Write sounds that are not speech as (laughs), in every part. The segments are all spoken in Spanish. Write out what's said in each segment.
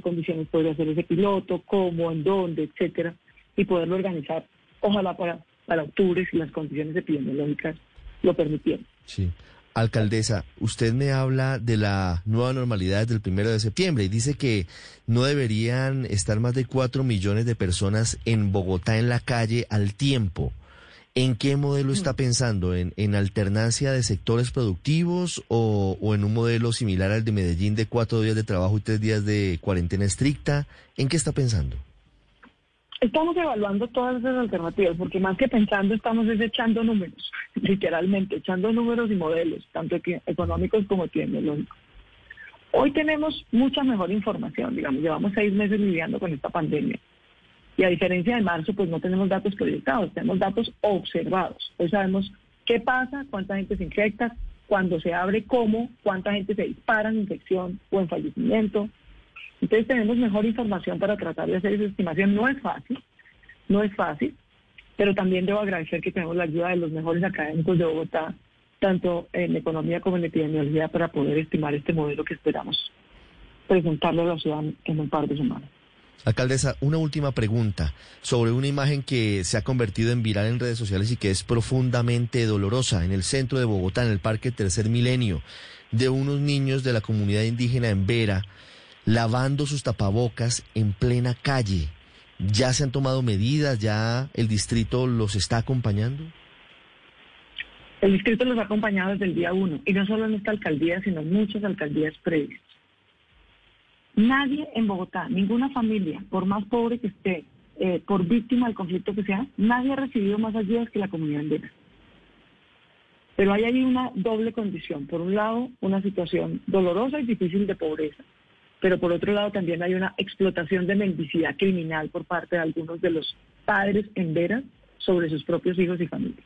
condiciones podría hacer ese piloto, cómo, en dónde, etcétera, y poderlo organizar, ojalá para, para octubre si las condiciones epidemiológicas lo permitieran. Sí. Alcaldesa, usted me habla de la nueva normalidad del primero de septiembre y dice que no deberían estar más de cuatro millones de personas en Bogotá en la calle al tiempo. ¿En qué modelo está mm. pensando? ¿En, en alternancia de sectores productivos o, o, en un modelo similar al de Medellín de cuatro días de trabajo y tres días de cuarentena estricta? ¿En qué está pensando? Estamos evaluando todas esas alternativas, porque más que pensando estamos desechando números, (laughs) literalmente, echando números y modelos, tanto económicos como tecnológicos. Hoy tenemos mucha mejor información, digamos, llevamos seis meses lidiando con esta pandemia. Y a diferencia de marzo, pues no tenemos datos proyectados, tenemos datos observados. Hoy sabemos qué pasa, cuánta gente se infecta, cuando se abre, cómo, cuánta gente se dispara en infección o en fallecimiento, entonces tenemos mejor información para tratar de hacer esa estimación. No es fácil, no es fácil, pero también debo agradecer que tenemos la ayuda de los mejores académicos de Bogotá, tanto en economía como en epidemiología, para poder estimar este modelo que esperamos presentarle a la ciudad en un par de semanas. Alcaldesa, una última pregunta sobre una imagen que se ha convertido en viral en redes sociales y que es profundamente dolorosa en el centro de Bogotá, en el Parque Tercer Milenio, de unos niños de la comunidad indígena en Vera lavando sus tapabocas en plena calle. ¿Ya se han tomado medidas? ¿Ya el distrito los está acompañando? El distrito los ha acompañado desde el día uno, y no solo en esta alcaldía, sino en muchas alcaldías previas. Nadie en Bogotá, ninguna familia, por más pobre que esté, eh, por víctima del conflicto que sea, nadie ha recibido más ayudas que la comunidad entera. Pero hay ahí una doble condición. Por un lado, una situación dolorosa y difícil de pobreza pero por otro lado también hay una explotación de mendicidad criminal por parte de algunos de los padres en veras sobre sus propios hijos y familias.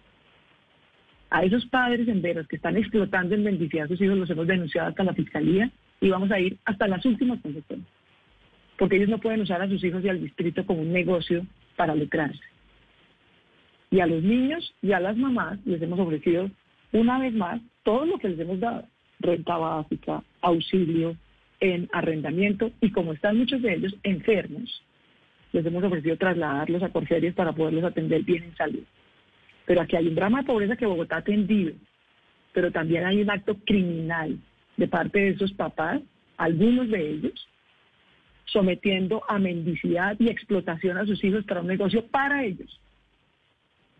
A esos padres en veras que están explotando en mendicidad a sus hijos los hemos denunciado hasta la fiscalía y vamos a ir hasta las últimas consecuencias. Porque ellos no pueden usar a sus hijos y al distrito como un negocio para lucrarse. Y a los niños y a las mamás les hemos ofrecido una vez más todo lo que les hemos dado. Renta básica, auxilio, en arrendamiento y como están muchos de ellos enfermos, les hemos ofrecido trasladarlos a Corferias para poderlos atender bien en salud. Pero aquí hay un drama de pobreza que Bogotá ha atendido, pero también hay un acto criminal de parte de esos papás, algunos de ellos, sometiendo a mendicidad y explotación a sus hijos para un negocio para ellos.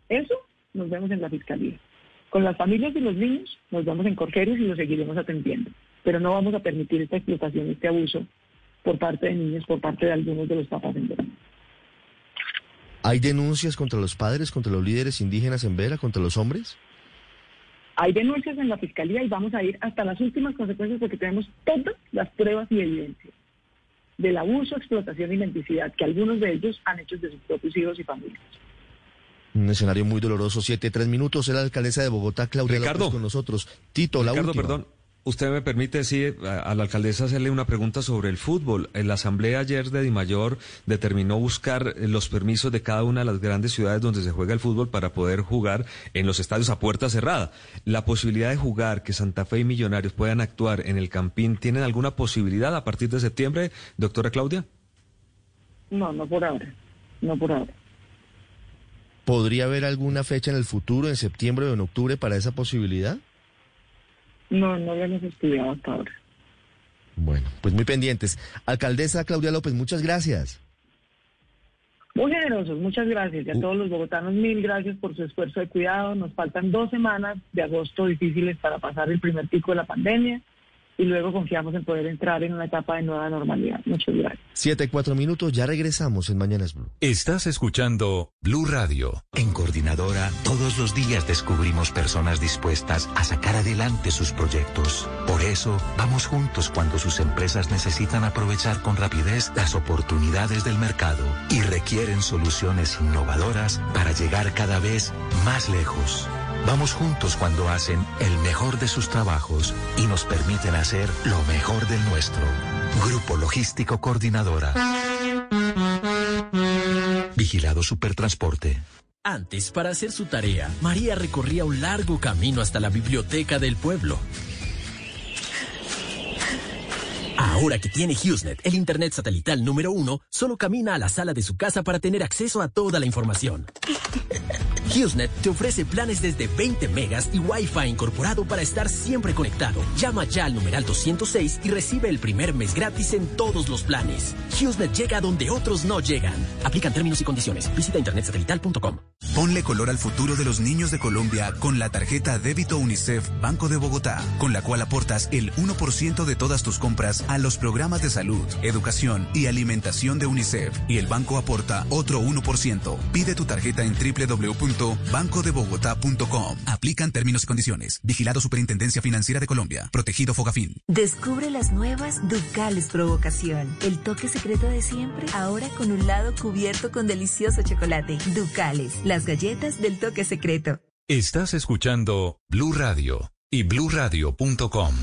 Eso nos vemos en la fiscalía. Con las familias y los niños nos vemos en Corferias y los seguiremos atendiendo pero no vamos a permitir esta explotación, este abuso por parte de niños, por parte de algunos de los papás en Vera. ¿Hay denuncias contra los padres, contra los líderes indígenas en Vera, contra los hombres? Hay denuncias en la fiscalía y vamos a ir hasta las últimas consecuencias porque tenemos todas las pruebas y evidencias del abuso, explotación y mendicidad que algunos de ellos han hecho de sus propios hijos y familias. Un escenario muy doloroso. Siete, tres minutos. Es la alcaldesa de Bogotá, Claudia Ricardo, López, con nosotros. Tito, la última. perdón. Usted me permite, sí, a la alcaldesa hacerle una pregunta sobre el fútbol. En la asamblea ayer de Dimayor determinó buscar los permisos de cada una de las grandes ciudades donde se juega el fútbol para poder jugar en los estadios a puerta cerrada. La posibilidad de jugar, que Santa Fe y Millonarios puedan actuar en el Campín, ¿tienen alguna posibilidad a partir de septiembre, doctora Claudia? No, no por ahora. No por ahora. ¿Podría haber alguna fecha en el futuro, en septiembre o en octubre, para esa posibilidad? No, no lo hemos estudiado hasta ahora. Bueno, pues muy pendientes. Alcaldesa Claudia López, muchas gracias. Muy generosos, muchas gracias. Y a uh. todos los bogotanos, mil gracias por su esfuerzo de cuidado. Nos faltan dos semanas de agosto difíciles para pasar el primer pico de la pandemia y luego confiamos en poder entrar en una etapa de nueva normalidad. Muchas gracias. Siete, cuatro minutos, ya regresamos en Mañanas Blue. Estás escuchando Blue Radio. En Coordinadora, todos los días descubrimos personas dispuestas a sacar adelante sus proyectos. Por eso, vamos juntos cuando sus empresas necesitan aprovechar con rapidez las oportunidades del mercado y requieren soluciones innovadoras para llegar cada vez más lejos. Vamos juntos cuando hacen el mejor de sus trabajos y nos permiten hacer lo mejor del nuestro. Grupo Logístico Coordinadora. Vigilado Supertransporte. Antes, para hacer su tarea, María recorría un largo camino hasta la biblioteca del pueblo. Ahora que tiene HughesNet, el internet satelital número uno, solo camina a la sala de su casa para tener acceso a toda la información. (laughs) HughesNet te ofrece planes desde 20 megas y Wi-Fi incorporado para estar siempre conectado. Llama ya al numeral 206 y recibe el primer mes gratis en todos los planes. HughesNet llega donde otros no llegan. Aplican términos y condiciones. Visita internetsatelital.com. Ponle color al futuro de los niños de Colombia con la tarjeta Débito UNICEF Banco de Bogotá, con la cual aportas el 1% de todas tus compras a los programas de salud, educación y alimentación de UNICEF. Y el banco aporta otro 1%. Pide tu tarjeta en www.bancodebogotá.com. Aplican términos y condiciones. Vigilado Superintendencia Financiera de Colombia. Protegido Fogafín. Descubre las nuevas Ducales Provocación. El toque secreto de siempre, ahora con un lado cubierto con delicioso chocolate. Ducales, las galletas del toque secreto. Estás escuchando Blue Radio y bluradio.com.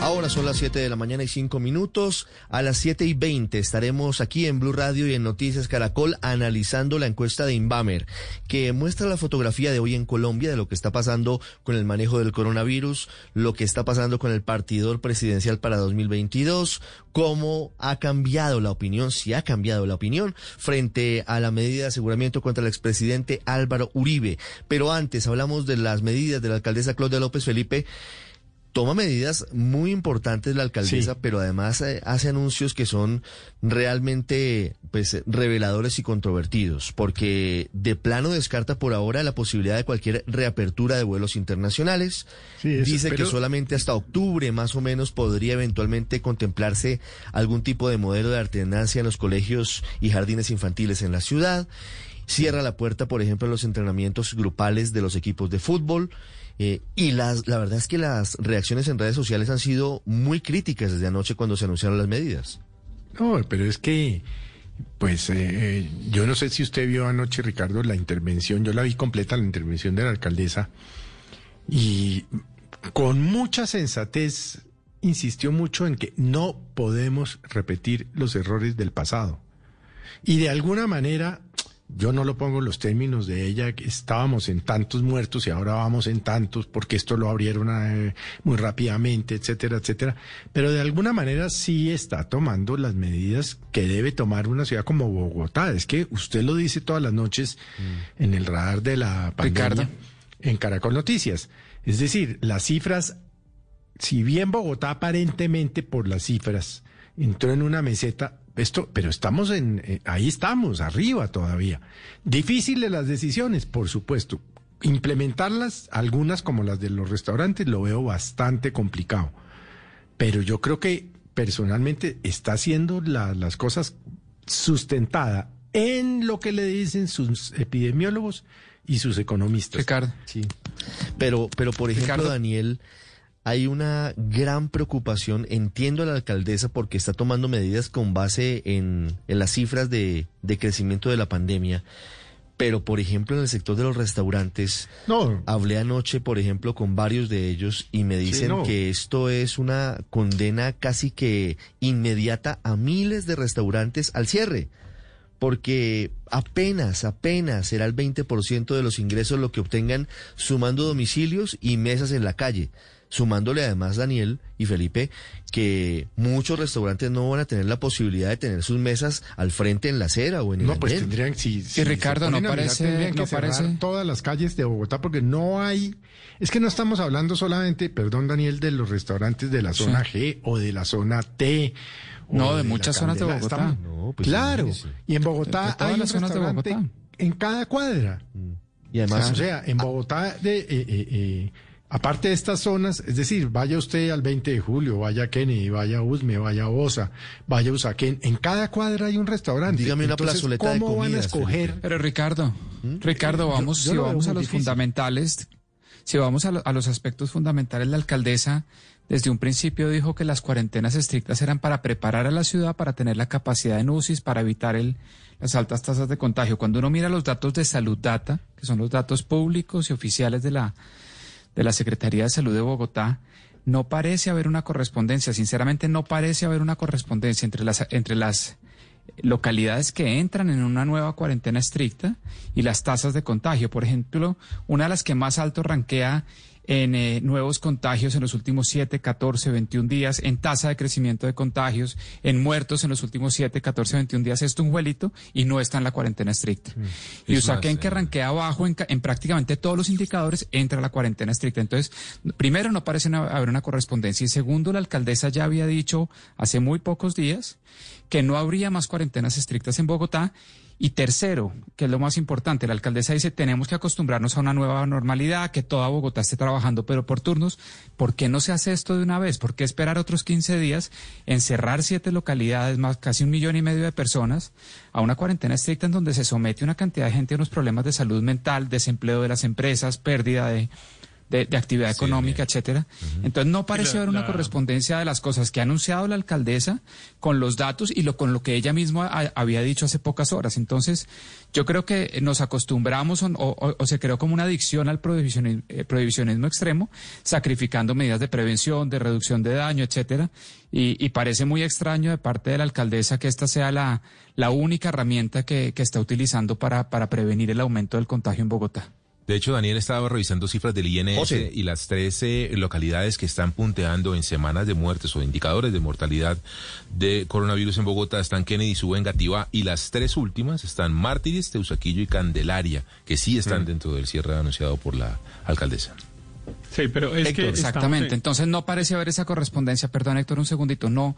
Ahora son las 7 de la mañana y 5 minutos. A las 7 y 20 estaremos aquí en Blue Radio y en Noticias Caracol analizando la encuesta de Inbamer, que muestra la fotografía de hoy en Colombia de lo que está pasando con el manejo del coronavirus, lo que está pasando con el partidor presidencial para 2022, cómo ha cambiado la opinión, si ha cambiado la opinión, frente a la medida de aseguramiento contra el expresidente Álvaro Uribe. Pero antes hablamos de las medidas de la alcaldesa Claudia López Felipe toma medidas muy importantes la alcaldesa, pero además eh, hace anuncios que son realmente pues reveladores y controvertidos, porque de plano descarta por ahora la posibilidad de cualquier reapertura de vuelos internacionales. Dice que solamente hasta octubre más o menos podría eventualmente contemplarse algún tipo de modelo de alternancia en los colegios y jardines infantiles en la ciudad. Cierra la puerta, por ejemplo, a los entrenamientos grupales de los equipos de fútbol. Eh, y las, la verdad es que las reacciones en redes sociales han sido muy críticas desde anoche cuando se anunciaron las medidas. No, pero es que, pues, eh, eh, yo no sé si usted vio anoche, Ricardo, la intervención, yo la vi completa, la intervención de la alcaldesa, y con mucha sensatez insistió mucho en que no podemos repetir los errores del pasado. Y de alguna manera yo no lo pongo en los términos de ella, que estábamos en tantos muertos y ahora vamos en tantos porque esto lo abrieron eh, muy rápidamente, etcétera, etcétera. Pero de alguna manera sí está tomando las medidas que debe tomar una ciudad como Bogotá. Es que usted lo dice todas las noches mm. en el radar de la pandemia, en Caracol Noticias. Es decir, las cifras, si bien Bogotá aparentemente por las cifras entró en una meseta, esto, pero estamos en, eh, ahí estamos, arriba todavía. Difíciles las decisiones, por supuesto. Implementarlas, algunas como las de los restaurantes, lo veo bastante complicado. Pero yo creo que personalmente está haciendo las cosas sustentada en lo que le dicen sus epidemiólogos y sus economistas. Ricardo. Sí. Pero, pero por ejemplo, Daniel, hay una gran preocupación, entiendo a la alcaldesa porque está tomando medidas con base en, las cifras de, crecimiento de la pandemia, pero por ejemplo en el sector de los restaurantes, no. hablé anoche por ejemplo con varios de ellos y me dicen que esto es una condena casi que inmediata a miles de restaurantes al cierre porque apenas, apenas será el 20% de los ingresos lo que obtengan sumando domicilios y mesas en la calle sumándole además Daniel y Felipe que muchos restaurantes no van a tener la posibilidad de tener sus mesas al frente en la acera o en el No, pues tendrían si, si Ricardo no parece no parece todas las calles de Bogotá porque no hay es que no estamos hablando solamente, perdón Daniel, de los restaurantes de la zona G o de la zona T no, de, muchas zonas de Bogotá. Pues claro, y en Bogotá hay las zonas de Bogotá. en cada cuadra. Mm. Y además, o sea, en Bogotá de eh, eh, eh Aparte de estas zonas, es decir, vaya usted al 20 de julio, vaya a Kennedy, vaya a Usme, vaya a Osa, vaya a Usaquén, en cada cuadra hay un restaurante. Dígame una plazoleta ¿cómo de van a escoger? Pero Ricardo, ¿Mm? Ricardo, vamos, si vamos a los fundamentales, si vamos a, los aspectos fundamentales, la alcaldesa desde un principio dijo que las cuarentenas estrictas eran para preparar a la ciudad para tener la capacidad en UCIs, para evitar el, las altas tasas de contagio. Cuando uno mira los datos de Salud Data, que son los datos públicos y oficiales de la de la Secretaría de Salud de Bogotá, no parece haber una correspondencia, sinceramente no parece haber una correspondencia entre las, entre las localidades que entran en una nueva cuarentena estricta y las tasas de contagio. Por ejemplo, una de las que más alto ranquea en eh, nuevos contagios en los últimos 7, 14, 21 días, en tasa de crecimiento de contagios, en muertos en los últimos 7, 14, 21 días. Esto un vuelito y no está en la cuarentena estricta. Mm. Y Usaquén, que arranquea abajo en, en, prácticamente todos los indicadores, entra a la cuarentena estricta. Entonces, primero, no parece haber una correspondencia. Y segundo, la alcaldesa ya había dicho hace muy pocos días que no habría más cuarentenas estrictas en Bogotá y tercero, que es lo más importante, la alcaldesa dice, tenemos que acostumbrarnos a una nueva normalidad, que toda Bogotá esté trabajando, pero por turnos. ¿Por qué no se hace esto de una vez? ¿Por qué esperar otros 15 días, encerrar siete localidades, más casi un millón y medio de personas, a una cuarentena estricta en donde se somete una cantidad de gente a unos problemas de salud mental, desempleo de las empresas, pérdida de de, actividad económica, etcétera. Entonces no parece haber una correspondencia de las cosas que ha anunciado la alcaldesa con los datos y lo con lo que ella misma había dicho hace pocas horas. Entonces, yo creo que nos acostumbramos o, se creó como una adicción al prohibicionismo, eh, prohibicionismo, extremo, sacrificando medidas de prevención, de reducción de daño, etcétera. Y, parece muy extraño de parte de la alcaldesa que esta sea la, la única herramienta que, que está utilizando para, para prevenir el aumento del contagio en Bogotá. De hecho, Daniel estaba revisando cifras del INS y las 13 localidades que están punteando en semanas de muertes o indicadores de mortalidad de coronavirus en Bogotá están Kennedy, Suba, Engativá y las tres últimas están Mártires, Teusaquillo y Candelaria, que sí están mm. dentro del cierre anunciado por la alcaldesa. Sí, pero es que... Exactamente, entonces no parece haber esa correspondencia. Perdón, Héctor, un segundito, no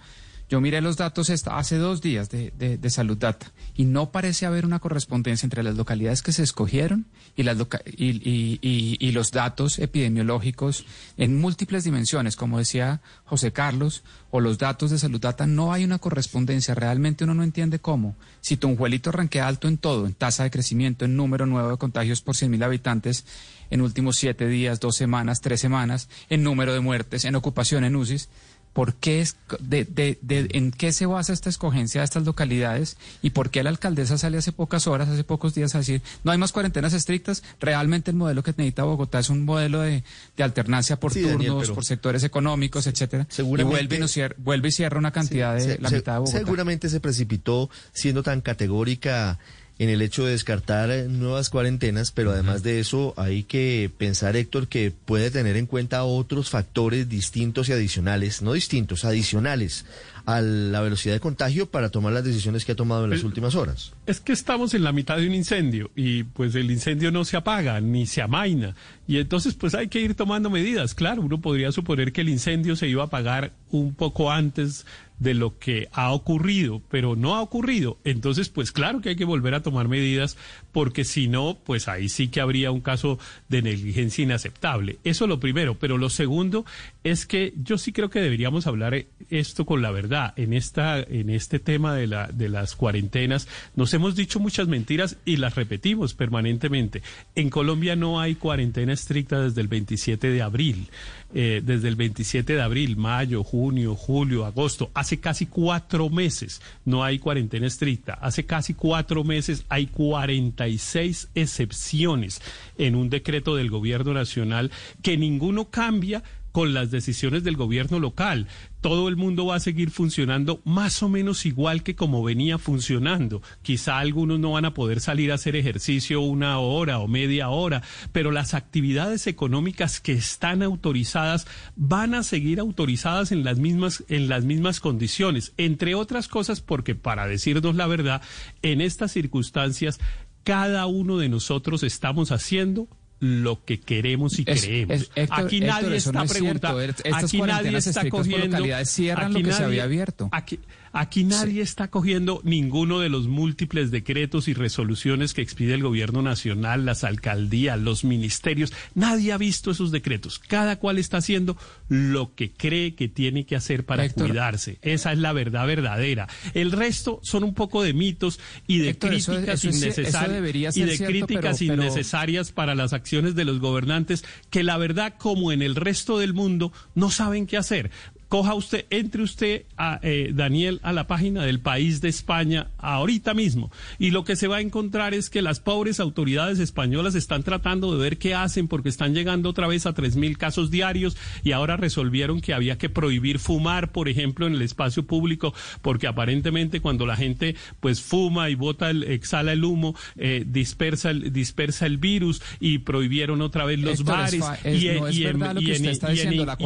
yo miré los datos hace dos días de, de, Salud Data y no parece haber una correspondencia entre las localidades que se escogieron y, las y, y, los datos epidemiológicos en múltiples dimensiones, como decía José Carlos, o los datos de Salud Data. No hay una correspondencia. Realmente uno no entiende cómo. Si Tunjuelito ranquea alto en todo, en tasa de crecimiento, en número nuevo de contagios por 100.000 habitantes en últimos siete días, dos semanas, tres semanas, en número de muertes, en ocupación en UCIs ¿Por qué es, de, de, de, ¿En qué se basa esta escogencia de estas localidades? ¿Y por qué la alcaldesa sale hace pocas horas, hace pocos días a decir, no hay más cuarentenas estrictas? Realmente el modelo que necesita Bogotá es un modelo de, alternancia por turnos, por sectores económicos, etcétera. Y vuelve, y, vuelve y cierra una cantidad de la mitad de Bogotá. Seguramente se precipitó siendo tan categórica en el hecho de descartar eh, nuevas cuarentenas, pero además de eso hay que pensar, Héctor, que puede tener en cuenta otros factores distintos y adicionales, no distintos, adicionales a la velocidad de contagio para tomar las decisiones que ha tomado en las últimas horas. Es que estamos en la mitad de un incendio y pues el incendio no se apaga ni se amaina y entonces pues hay que ir tomando medidas. Claro, uno podría suponer que el incendio se iba a apagar un poco antes de lo que ha ocurrido, pero no ha ocurrido. Entonces, pues claro que hay que volver a tomar medidas, porque si no, pues ahí sí que habría un caso de negligencia inaceptable. Eso lo primero, pero lo segundo es que yo sí creo que deberíamos hablar esto con la verdad. En esta, en este tema de la, de las cuarentenas, nos hemos dicho muchas mentiras y las repetimos permanentemente. En Colombia no hay cuarentena estricta desde el 27 de abril. Eh, desde el 27 de abril, mayo, junio, julio, agosto, hace casi cuatro meses no hay cuarentena estricta, hace casi cuatro meses hay 46 excepciones en un decreto del gobierno nacional que ninguno cambia con las decisiones del gobierno local. Todo el mundo va a seguir funcionando más o menos igual que como venía funcionando. Quizá algunos no van a poder salir a hacer ejercicio una hora o media hora, pero las actividades económicas que están autorizadas van a seguir autorizadas en las mismas en las mismas condiciones, entre otras cosas porque para decirnos la verdad, en estas circunstancias cada uno de nosotros estamos haciendo lo que queremos y creemos. aquí nadie está preguntando, aquí nadie está cogiendo, cierran lo que se había abierto. Aquí, Aquí nadie está cogiendo ninguno de los múltiples decretos y resoluciones que expide el gobierno nacional, las alcaldías, los ministerios. Nadie ha visto esos decretos. Cada cual está haciendo lo que cree que tiene que hacer para cuidarse. Esa es la verdad verdadera. El resto son un poco de mitos y de críticas innecesarias y de críticas innecesarias para las acciones de los gobernantes que la verdad como en el resto del mundo no saben qué hacer coja usted, entre usted, a, eh, Daniel, a la página del país de España ahorita mismo. Y lo que se va a encontrar es que las pobres autoridades españolas están tratando de ver qué hacen porque están llegando otra vez a tres mil casos diarios y ahora resolvieron que había que prohibir fumar, por ejemplo, en el espacio público, porque aparentemente cuando la gente pues fuma y bota el, exhala el humo, eh, dispersa, el, dispersa el virus y prohibieron otra vez los bares. y,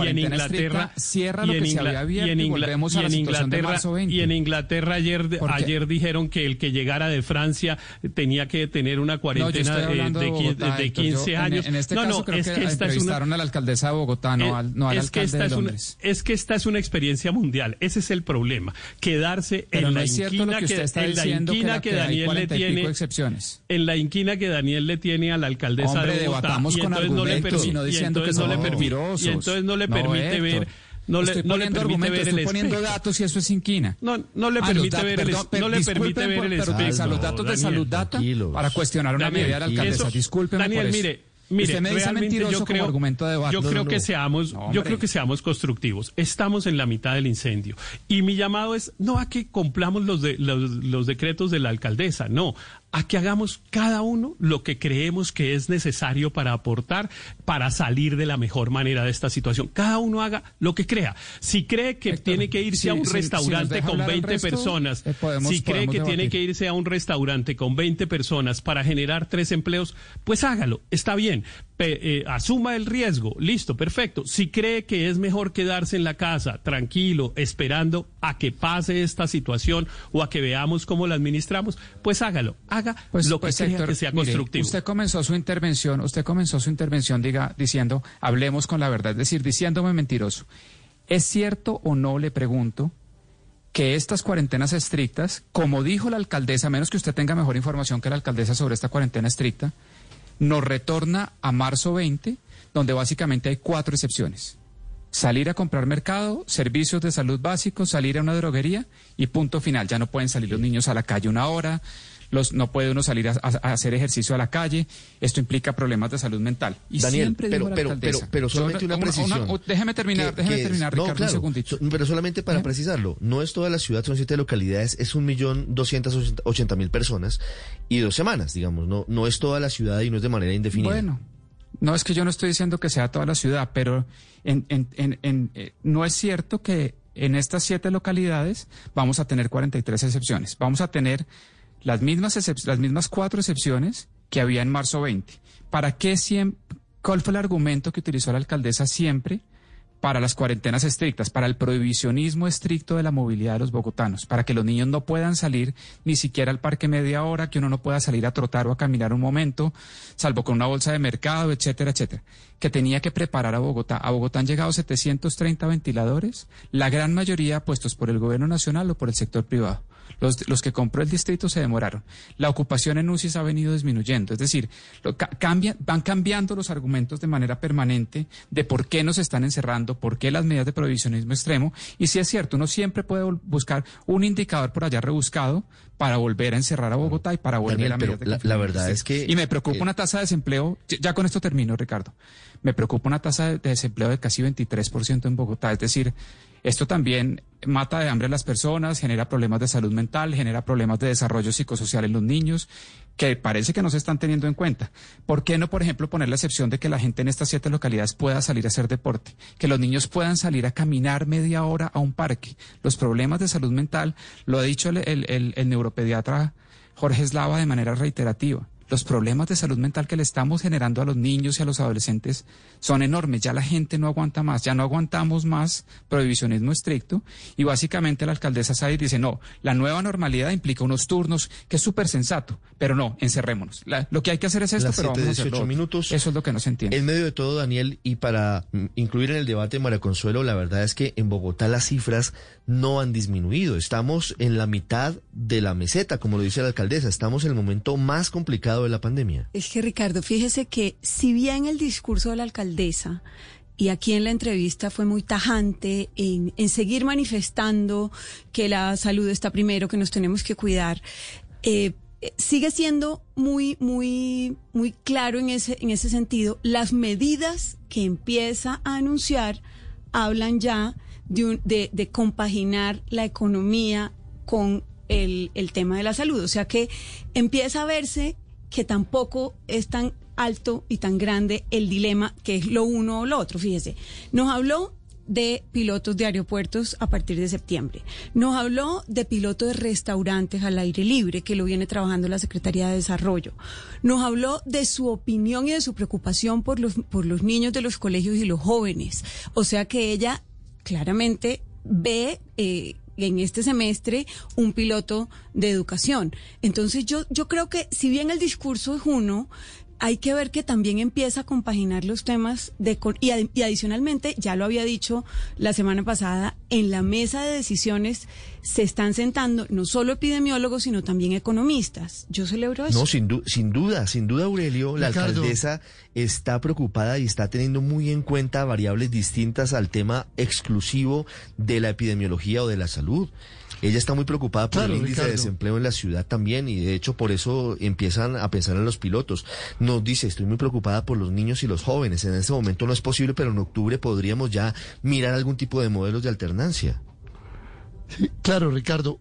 en Inglaterra cierra lo que se había abierto y, en volvemos a la situación de marzo 20. Y en Inglaterra ayer, ayer dijeron que el que llegara de Francia tenía que tener una cuarentena no, de, Bogotá, de, 15 yo, años. En, en este no, caso no, creo es que, que esta es una, a la alcaldesa de Bogotá, no, al, no al es que esta de es una, Londres. es que esta es una experiencia mundial. Ese es el problema. Quedarse Pero en la inquina que usted está en la inquina que, Daniel le 40 y pico tiene excepciones. en la inquina que Daniel le tiene a la alcaldesa Hombre, de Bogotá y entonces no le permite no le permite ver no le, estoy no le permite argumentos, ver el estoy poniendo espejo. datos y eso es inquina. No, no le Ah, permite ver el, perdón, no le permite ver por- el pero espejo. utilizar los datos de Daniel, salud data para cuestionar una Daniel, medida de la alcaldesa. eso- Disculpen Daniel, por eso. mire, mire, Usted me dice realmente mentiroso yo creo, como argumento de debate. Yo creo que seamos, No, yo creo que seamos constructivos. Estamos en la mitad del incendio y mi llamado es no a que cumplamos los de, los, los decretos de la alcaldesa, no, a que hagamos cada uno lo que creemos que es necesario para aportar para salir de la mejor manera de esta situación. Cada uno haga lo que crea. Si cree que Héctor, tiene que irse a un restaurante con hablar el 20 resto, personas, eh, podemos- si cree que tiene que irse a un restaurante con 20 personas para generar tres empleos, pues hágalo, está bien. Pe- eh, asuma el riesgo, listo, perfecto. Si cree que es mejor quedarse en la casa, tranquilo, esperando a que pase esta situación o a que veamos cómo la administramos, pues hágalo, haga Pues, lo que pues, crea Héctor, que sea mire, constructivo. usted comenzó su intervención, usted comenzó su intervención diga, diciendo, hablemos con la verdad, es decir, diciéndome mentiroso. ¿Es cierto o no, le pregunto, que estas cuarentenas estrictas, como dijo la alcaldesa, a menos que usted tenga mejor información que la alcaldesa sobre esta cuarentena estricta, nos retorna a marzo 20, donde básicamente hay cuatro excepciones. Salir a comprar mercado, servicios de salud básicos, salir a una droguería y punto final. Ya no pueden salir los niños a la calle una hora, los, no puede uno salir a, hacer ejercicio a la calle. Esto implica problemas de salud mental. Y Daniel, siempre pero- pero- alcaldesa, pero- solamente una precisión. déjeme terminar, que- déjeme que es- terminar, no, Ricardo, claro, un segundito. so- pero solamente para ¿Eh? precisarlo, no es toda la ciudad, son siete localidades, es un millón doscientas ochenta mil personas y dos semanas, digamos, no, no es toda la ciudad y no es de manera indefinida. Bueno, no es que yo no estoy diciendo que sea toda la ciudad, pero en, en- en- en, eh, no es cierto que en estas siete localidades vamos a tener 43 excepciones. Vamos a tener las mismas, las mismas cuatro excepciones que había en marzo 20. ¿Para qué siempre, cuál fue el argumento que utilizó la alcaldesa siempre? para las cuarentenas estrictas, para el prohibicionismo estricto de la movilidad de los bogotanos, para que los niños no puedan salir ni siquiera al parque media hora, que uno no pueda salir a trotar o a caminar un momento, salvo con una bolsa de mercado, etcétera, etcétera, que tenía que preparar a Bogotá. A Bogotá han llegado 730 ventiladores, la gran mayoría puestos por el gobierno nacional o por el sector privado. Los, los que compró el distrito se demoraron. La ocupación en UCIs ha venido disminuyendo. Es decir, lo, ca- cambian- van cambiando los argumentos de manera permanente de por qué nos están encerrando, por qué las medidas de prohibicionismo extremo. Y si es cierto, uno siempre puede buscar un indicador por allá rebuscado para volver a encerrar a Bogotá y para volver Daniel, a medidas de la- la verdad es que- Y me preocupa eh, una tasa de desempleo, ya- con esto termino, Ricardo. Me preocupa una tasa de de desempleo de casi 23% en Bogotá. Es decir, esto también mata de hambre a las personas, genera problemas de salud mental, genera problemas de desarrollo psicosocial en los niños, que parece que no se están teniendo en cuenta. ¿Por qué no, por ejemplo, poner la excepción de que la gente en estas siete localidades pueda salir a hacer deporte? Que los niños puedan salir a caminar media hora a un parque. Los problemas de salud mental, lo ha dicho el, neuropediatra Jorge Eslava de manera reiterativa. Los problemas de salud mental que le estamos generando a los niños y a los adolescentes son enormes. Ya la gente no aguanta más, ya no aguantamos más prohibicionismo estricto. Y básicamente la alcaldesa Said dice, no, la nueva normalidad implica unos turnos, que es súper sensato, pero no, encerrémonos. La- lo que hay que hacer es esto, Las pero vamos a hacer 18 lo otro. minutos. Eso es lo que no se entiende. En medio de todo, Daniel, y para mm, incluir en el debate María Consuelo, la verdad es que en Bogotá las cifras no han disminuido. Estamos en la mitad de la meseta, como lo dice la alcaldesa. Estamos en el momento más complicado de la pandemia. Es que Ricardo, fíjese que si bien el discurso de la alcaldesa y aquí en la entrevista fue muy tajante en, seguir manifestando que la salud está primero, que nos tenemos que cuidar, eh, eh, sigue siendo muy, muy, muy claro en ese, en ese sentido. Las medidas que empieza a anunciar hablan ya de, de, compaginar la economía con el tema de la salud. O sea que empieza a verse que tampoco es tan alto y tan grande el dilema que es lo uno o lo otro. Fíjese, nos habló de pilotos de aeropuertos a partir de septiembre. Nos habló de pilotos de restaurantes al aire libre, que lo viene trabajando la Secretaría de Desarrollo. Nos habló de su opinión y de su preocupación por los, por los niños de los colegios y los jóvenes. O sea que ella claramente ve... Eh, en este semestre un piloto de educación. Entonces yo, yo creo que si bien el discurso es uno, hay que ver que también empieza a compaginar los temas de y, y, adicionalmente, ya lo había dicho la semana pasada, en la mesa de decisiones se están sentando no solo epidemiólogos, sino también economistas. Yo celebro eso. No, sin, sin duda, sin duda, Aurelio, la alcaldesa está preocupada y está teniendo muy en cuenta variables distintas al tema exclusivo de la epidemiología o de la salud. Ella está muy preocupada por el índice de desempleo en la ciudad también y de hecho por eso empiezan a pensar en los pilotos. Nos dice, estoy muy preocupada por los niños y los jóvenes. En este momento no es posible, pero en octubre podríamos ya mirar algún tipo de modelos de alternancia. Sí, claro, Ricardo.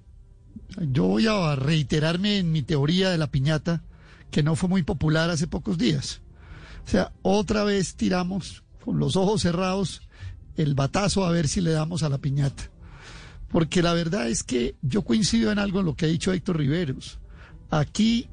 Yo voy a reiterarme en mi teoría de la piñata, que no fue muy popular hace pocos días. O sea, otra vez tiramos con los ojos cerrados el batazo a ver si le damos a la piñata porque la verdad es que yo coincido en algo en lo que ha dicho Héctor Riveros. Aquí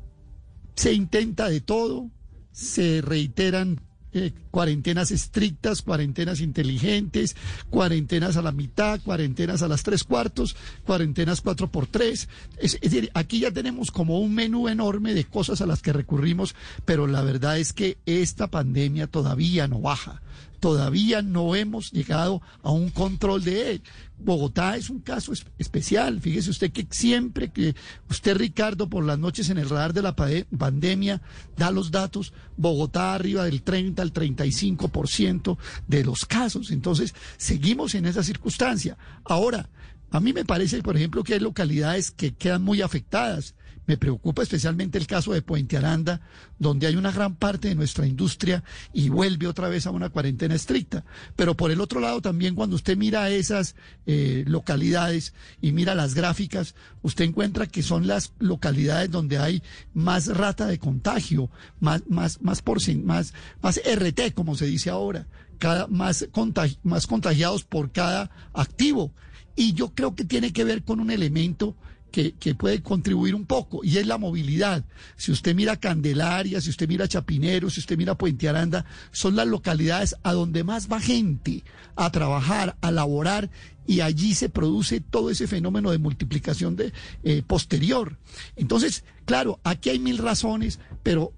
se intenta de todo, se reiteran eh, cuarentenas estrictas, cuarentenas inteligentes, cuarentenas a la mitad, cuarentenas a las tres cuartos, cuarentenas cuatro por tres. Es, es, decir, aquí ya tenemos como un menú enorme de cosas a las que recurrimos, pero la verdad es que esta pandemia todavía no baja todavía no hemos llegado a un control de él. Bogotá es un caso especial. Fíjese usted que siempre que usted, Ricardo, por las noches en el radar de la pandemia, da los datos, Bogotá arriba del 30 al 35% de los casos. Entonces, seguimos en esa circunstancia. Ahora, a mí me parece, por ejemplo, que hay localidades que quedan muy afectadas. Me preocupa especialmente el caso de Puente Aranda, donde hay una gran parte de nuestra industria y vuelve otra vez a una cuarentena estricta. Pero por el otro lado, también cuando usted mira esas eh, localidades y mira las gráficas, usted encuentra que son las localidades donde hay más rata de contagio, más, más, más, por, más, más RT, como se dice ahora, cada, más, más contagiados por cada activo. Y yo creo que tiene que ver con un elemento que, puede contribuir un poco, y es la movilidad. Si usted mira Candelaria, si usted mira Chapinero, si usted mira Puente Aranda, son las localidades a donde más va gente a trabajar, a laborar, y allí se produce todo ese fenómeno de multiplicación de, eh, posterior. Entonces, claro, aquí hay mil razones, pero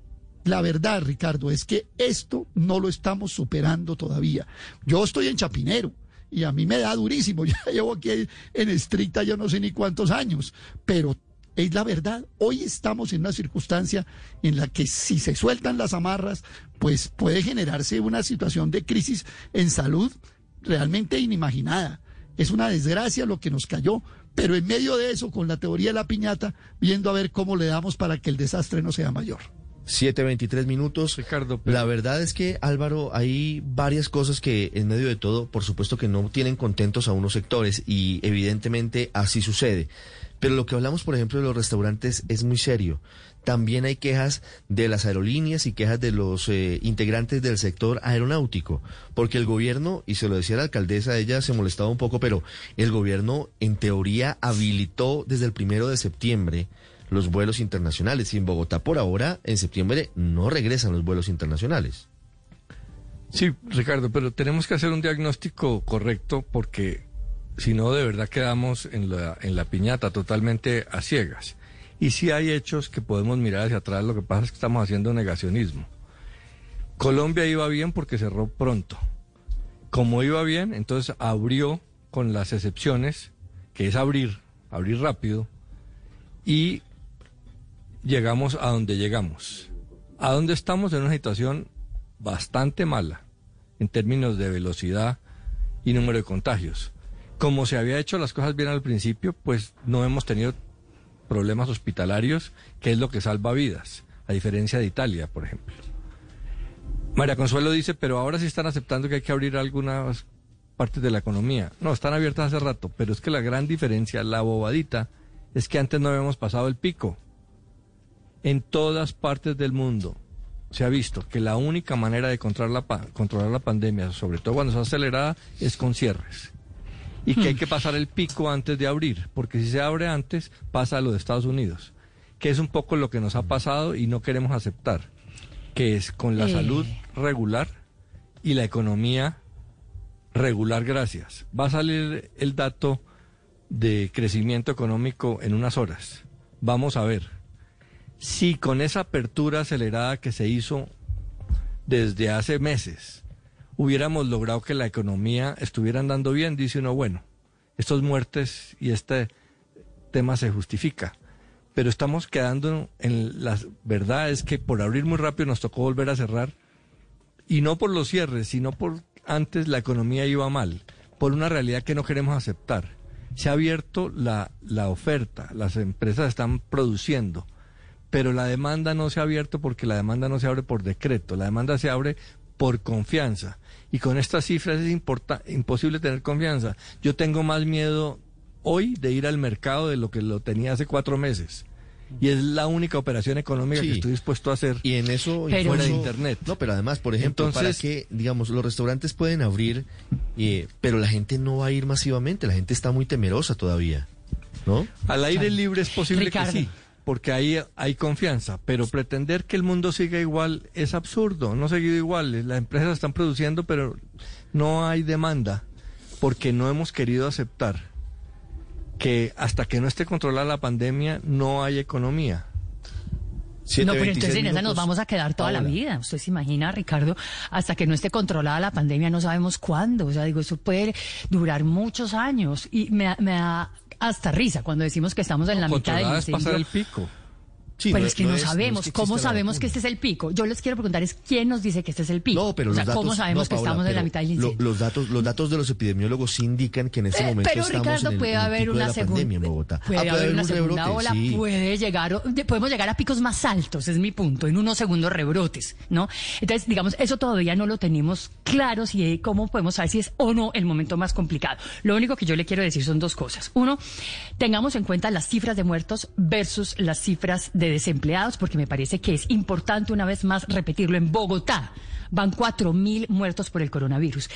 la verdad, Ricardo, es que esto no lo estamos superando todavía. Yo estoy en Chapinero y a mí me da durísimo. (laughs) Ya llevo aquí en estricta yo no sé ni cuántos años, pero es la verdad. Hoy estamos en una circunstancia en la que si se sueltan las amarras, pues puede generarse una situación de crisis en salud realmente inimaginada. Es una desgracia lo que nos cayó, pero en medio de eso, con la teoría de la piñata, viendo a ver cómo le damos para que el desastre no sea mayor. 7.23 minutos. Ricardo. La verdad es que, Álvaro, hay varias cosas que en medio de todo, por supuesto que no tienen contentos a unos sectores y evidentemente así sucede. Pero lo que hablamos, por ejemplo, de los restaurantes es muy serio. También hay quejas de las aerolíneas y quejas de los eh, integrantes del sector aeronáutico, porque el gobierno, y se lo decía la alcaldesa, ella se molestaba un poco, pero el gobierno en teoría habilitó desde el primero de septiembre los vuelos internacionales. Y en Bogotá por ahora, en septiembre, no regresan los vuelos internacionales. Sí, Ricardo, pero tenemos que hacer un diagnóstico correcto porque si no, de verdad quedamos en la, piñata totalmente a ciegas. Y si hay hechos que podemos mirar hacia atrás, lo que pasa es que estamos haciendo negacionismo. Colombia iba bien porque cerró pronto. Como iba bien, entonces abrió con las excepciones, que es abrir, abrir rápido, y llegamos a donde llegamos. A donde estamos en una situación bastante mala en términos de velocidad y número de contagios. Como se había hecho las cosas bien al principio, pues no hemos tenido problemas hospitalarios, que es lo que salva vidas, a diferencia de Italia, por ejemplo. María Consuelo dice, pero ahora sí están aceptando que hay que abrir algunas partes de la economía. No, están abiertas hace rato, pero es que la gran diferencia, la bobadita, es que antes no habíamos pasado el pico. En todas partes del mundo se ha visto que la única manera de controlar la, controlar la pandemia, sobre todo cuando es acelerada, es con cierres. Y que hay que pasar el pico antes de abrir, porque si se abre antes, pasa a lo de Estados Unidos, que es un poco lo que nos ha pasado y no queremos aceptar, que es con la Eh. salud regular y la economía regular, gracias. Va a salir el dato de crecimiento económico en unas horas. Vamos a ver. Si con esa apertura acelerada que se hizo desde hace meses hubiéramos logrado que la economía estuviera andando bien, dice uno, bueno, estos muertes y este tema se justifica. Pero estamos quedando en la verdad es que por abrir muy rápido nos tocó volver a cerrar y no por los cierres, sino por antes la economía iba mal, por una realidad que no queremos aceptar. Se ha abierto la, la oferta, las empresas están produciendo, pero la demanda no se ha abierto porque la demanda no se abre por decreto, la demanda se abre por confianza. Y con estas cifras es importa- imposible tener confianza. Yo tengo más miedo hoy de ir al mercado de lo que lo tenía hace cuatro meses. Y es la única operación económica Sí. que estoy dispuesto a hacer Y en eso fuera de Internet. No, pero además, por ejemplo, Entonces- para que, digamos, los restaurantes pueden abrir, eh, pero la gente no va a ir masivamente, la gente está muy temerosa todavía, ¿no? Al aire libre es posible Ricardo. que sí, porque ahí hay confianza, pero pretender que el mundo siga igual es absurdo, no ha seguido igual. Las empresas están produciendo, pero no hay demanda, porque no hemos querido aceptar que hasta que no esté controlada la pandemia no hay economía. no, pero entonces en esa nos vamos a quedar toda la vida. Usted se imagina, Ricardo, hasta que no esté controlada la pandemia, no sabemos cuándo. O sea, digo, eso puede durar muchos años. Y me, me da hasta risa cuando decimos que estamos en la mitad del Controlada es pasar incendio. el pico. Pero es que no, sabemos. ¿Cómo sabemos que este es el pico? Yo les quiero preguntar es quién nos dice que este es el pico. No, pero o sea, los datos, ¿cómo sabemos no, que estamos en la mitad del lo- incendio? los datos, los datos de los epidemiólogos sí indican que en este Eh, momento pero estamos Ricardo, en el, puede en el haber pico de una la segunda pandemia en Bogotá. puede Ah, haber una un segunda rebrote, ola, sí. puede llegar, de- podemos llegar a picos más altos, es mi punto, en unos segundos rebrotes, ¿no? Entonces, digamos, eso todavía no lo tenemos claro si eh, cómo podemos saber si es o no el momento más complicado. Lo único que yo le quiero decir son dos cosas. Uno, tengamos en cuenta las cifras de muertos versus las cifras de desempleados, porque me parece que es importante una vez más repetirlo en Bogotá. Van cuatro mil muertos por el coronavirus,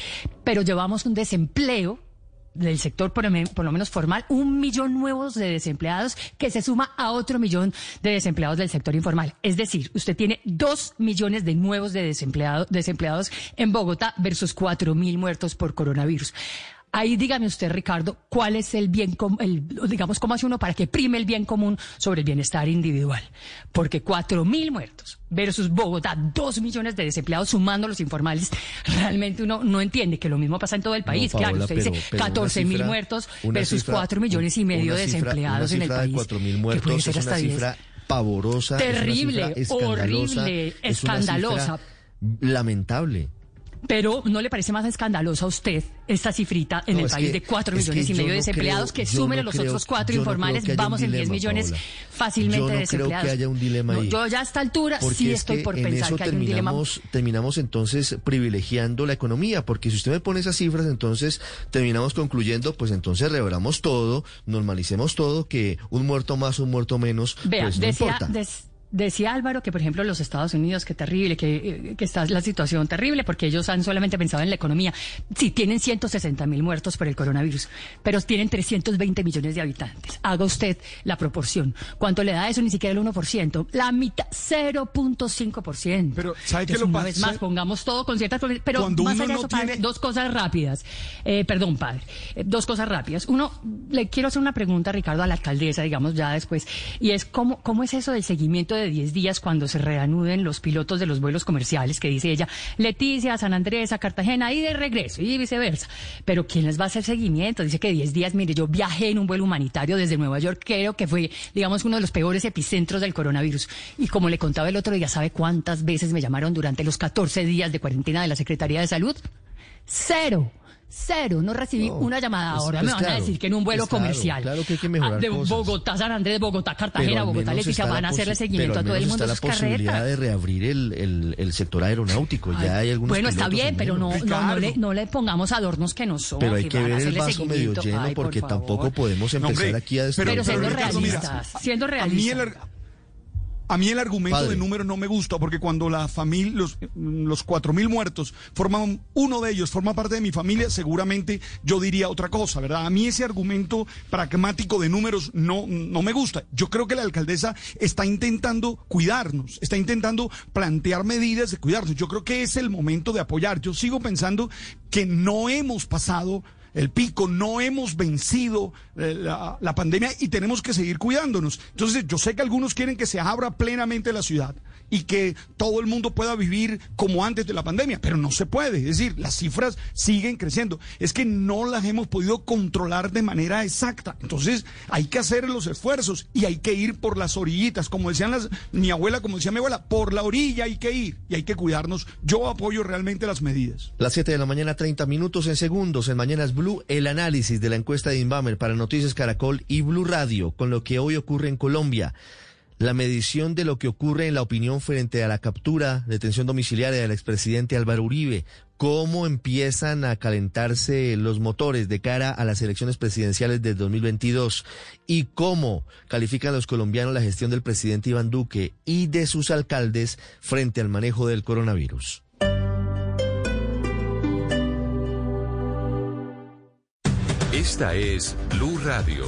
pero llevamos un desempleo del sector por, lo menos formal, un millón nuevos de desempleados que se suma a otro millón de desempleados del sector informal. Es decir, usted tiene dos millones de nuevos de desempleados en Bogotá versus cuatro mil muertos por coronavirus. Ahí dígame usted, Ricardo, cuál es el bien común, digamos, cómo hace uno para que prime el bien común sobre el bienestar individual. Porque cuatro mil muertos versus Bogotá, dos millones de desempleados sumando los informales, realmente uno no entiende que lo mismo pasa en todo el país. No, claro, usted pero- dice pero 14 mil muertos versus cifra- 4 millones y medio de cifra- desempleados en el país. de 4 mil que puede muertos es una hasta diez. cifra pavorosa, Terrible, es una cifra escandalosa, horrible, es una escandalosa. cifra lamentable. Pero ¿no le parece más escandalosa a usted esta cifrita en No, el país que- de 4 es que millones y medio de no desempleados creo- que sumen no los creo- otros cuatro no informales? vamos en 10 dilema, millones Paola. fácilmente Yo no de creo que desempleados. haya un dilema ahí. yo ya a esta altura Porque sí es estoy que por en pensar que hay un dilema. terminamos, entonces privilegiando la economía, porque si usted me pone esas cifras, entonces terminamos concluyendo, pues entonces reveramos todo, normalicemos todo, que un muerto más, un muerto menos, Vea, pues no decía, importa. des- decía Álvaro que, por ejemplo, los Estados Unidos, que terrible, que, eh, que está la situación terrible, porque ellos han solamente pensado en la economía. Sí, tienen 160 mil muertos por el coronavirus, pero tienen 320 millones de habitantes. Haga usted la proporción. ¿Cuánto le da eso? Ni siquiera el 1%. La mitad, 0.5%. Pero, ¿sabe qué Entonces, lo una pasa? vez más, pongamos todo con ciertas... Pero Cuando más allá de eso, padre, tiene- dos cosas rápidas. Eh, perdón, padre. Eh, dos cosas rápidas. Uno, le quiero hacer una pregunta, Ricardo, a la alcaldesa, digamos, ya después. Y es, ¿cómo, cómo es eso del seguimiento de 10 días cuando se reanuden los pilotos de los vuelos comerciales? Que dice ella, Leticia, San Andrés, a Cartagena, y de regreso, y viceversa. Pero ¿quién les va a hacer seguimiento? Dice que 10 días, mire, yo viajé en un vuelo humanitario desde Nueva York, creo que fue, digamos, uno de los peores epicentros del coronavirus. Y como le contaba el otro día, ¿sabe cuántas veces me llamaron durante los 14 días de cuarentena de la Secretaría de Salud? Cero. Cero, no recibí una llamada. pues- Ahora pues me van a claro, decir que en un vuelo claro, comercial claro que hay que mejorar ah, de cosas. Bogotá, San Andrés, Bogotá, Cartagena, Bogotá, está van a hacerle seguimiento a todo el mundo está sus la posibilidad carretas. de reabrir el, el, el sector aeronáutico. Ay, ya hay algunos bueno, está bien, en pero no, no, no, le, no le pongamos adornos que no son. Pero hay que a ver el vaso medio lleno Ay, porque tampoco podemos No, empezar hombre, aquí a pero- Pero siendo realistas, siendo A realistas. A mí el argumento Padre. de números no me gusta porque cuando la familia, los, los cuatro mil muertos forman, uno de ellos forma parte de mi familia, seguramente yo diría otra cosa, ¿verdad? A mí ese argumento pragmático de números no, no me gusta. Yo creo que la alcaldesa está intentando cuidarnos, está intentando plantear medidas de cuidarnos. Yo creo que es el momento de apoyar. Yo sigo pensando que no hemos pasado el pico, no hemos vencido eh, la, la pandemia y tenemos que seguir cuidándonos. Entonces, yo sé que algunos quieren que se abra plenamente la ciudad y que todo el mundo pueda vivir como antes de la pandemia, pero no se puede. Es decir, las cifras siguen creciendo. Es que no las hemos podido controlar de manera exacta. Entonces, hay que hacer los esfuerzos y hay que ir por las orillitas, como decían las, mi abuela, como decía mi abuela, por la orilla hay que ir y hay que cuidarnos. Yo apoyo realmente las medidas. Las 7 de la mañana, 30 minutos en segundos. En Mañanas Blue, el análisis de la encuesta de Inbamer para Noticias Caracol y Blue Radio con lo que hoy ocurre en Colombia. La medición de lo que ocurre en la opinión frente a la captura, detención domiciliaria del expresidente Álvaro Uribe. Cómo empiezan a calentarse los motores de cara a las elecciones presidenciales del 2022 y cómo califican los colombianos la gestión del presidente Iván Duque y de sus alcaldes frente al manejo del coronavirus. Esta es Blue Radio.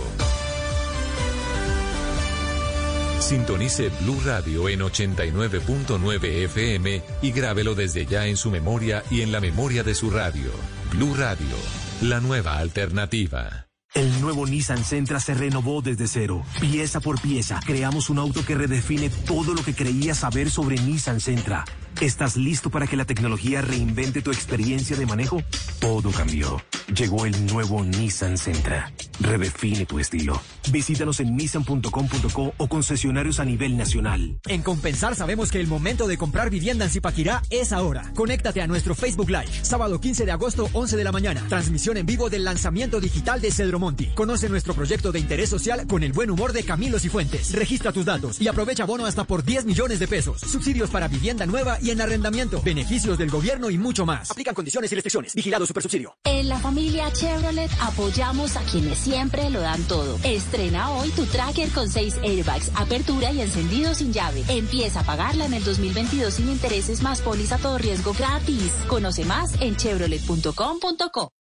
Sintonice Blue Radio en 89.9 FM y grábelo desde ya en su memoria y en la memoria de su radio. Blue Radio, la nueva alternativa. El nuevo Nissan Sentra se renovó desde cero, pieza por pieza. Creamos un auto que redefine todo lo que creías saber sobre Nissan Sentra. ¿Estás listo para que la tecnología reinvente tu experiencia de manejo? Todo cambió. Llegó el nuevo Nissan Sentra. Redefine tu estilo. Visítanos en nissan.com.co o concesionarios a nivel nacional. En Compensar sabemos que el momento de comprar vivienda en Zipaquirá es ahora. Conéctate a nuestro Facebook Live, sábado 15 de agosto, 11 de la mañana. Transmisión en vivo del lanzamiento digital de Cedro Monti. Conoce nuestro proyecto de interés social con el buen humor de Camilo Cifuentes. Registra tus datos y aprovecha bono hasta por 10 millones de pesos. Subsidios para vivienda nueva y en arrendamiento. Beneficios del gobierno y mucho más. Aplican condiciones y restricciones. Vigilado Supersubsidio. En la familia Chevrolet apoyamos a quienes siempre lo dan todo. Estrena hoy tu tracker con 6 airbags, apertura y encendido sin llave. Empieza a pagarla en el 2022 sin intereses más póliza todo riesgo gratis. Conoce más en chevrolet.com.co.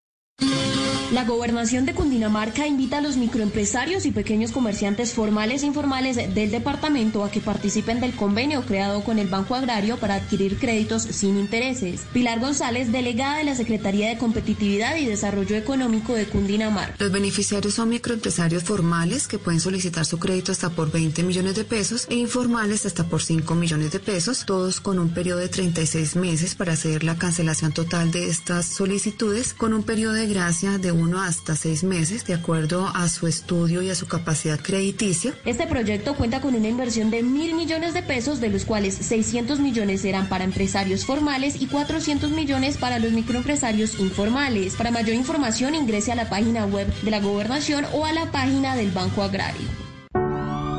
La gobernación de Cundinamarca invita a los microempresarios y pequeños comerciantes formales e informales del departamento a que participen del convenio creado con el Banco Agrario para adquirir créditos sin intereses. Pilar González, delegada de la Secretaría de Competitividad y Desarrollo Económico de Cundinamarca. Los beneficiarios son microempresarios formales que pueden solicitar su crédito hasta por 20 millones de pesos e informales hasta por 5 millones de pesos, todos con un periodo de 36 meses para hacer la cancelación total de estas solicitudes, con un periodo de gracia de uno hasta seis meses, de acuerdo a su estudio y a su capacidad crediticia. Este proyecto cuenta con una inversión de mil millones de pesos, de los cuales 600 millones serán para empresarios formales y 400 millones para los microempresarios informales. Para mayor información ingrese a la página web de la gobernación o a la página del Banco Agrario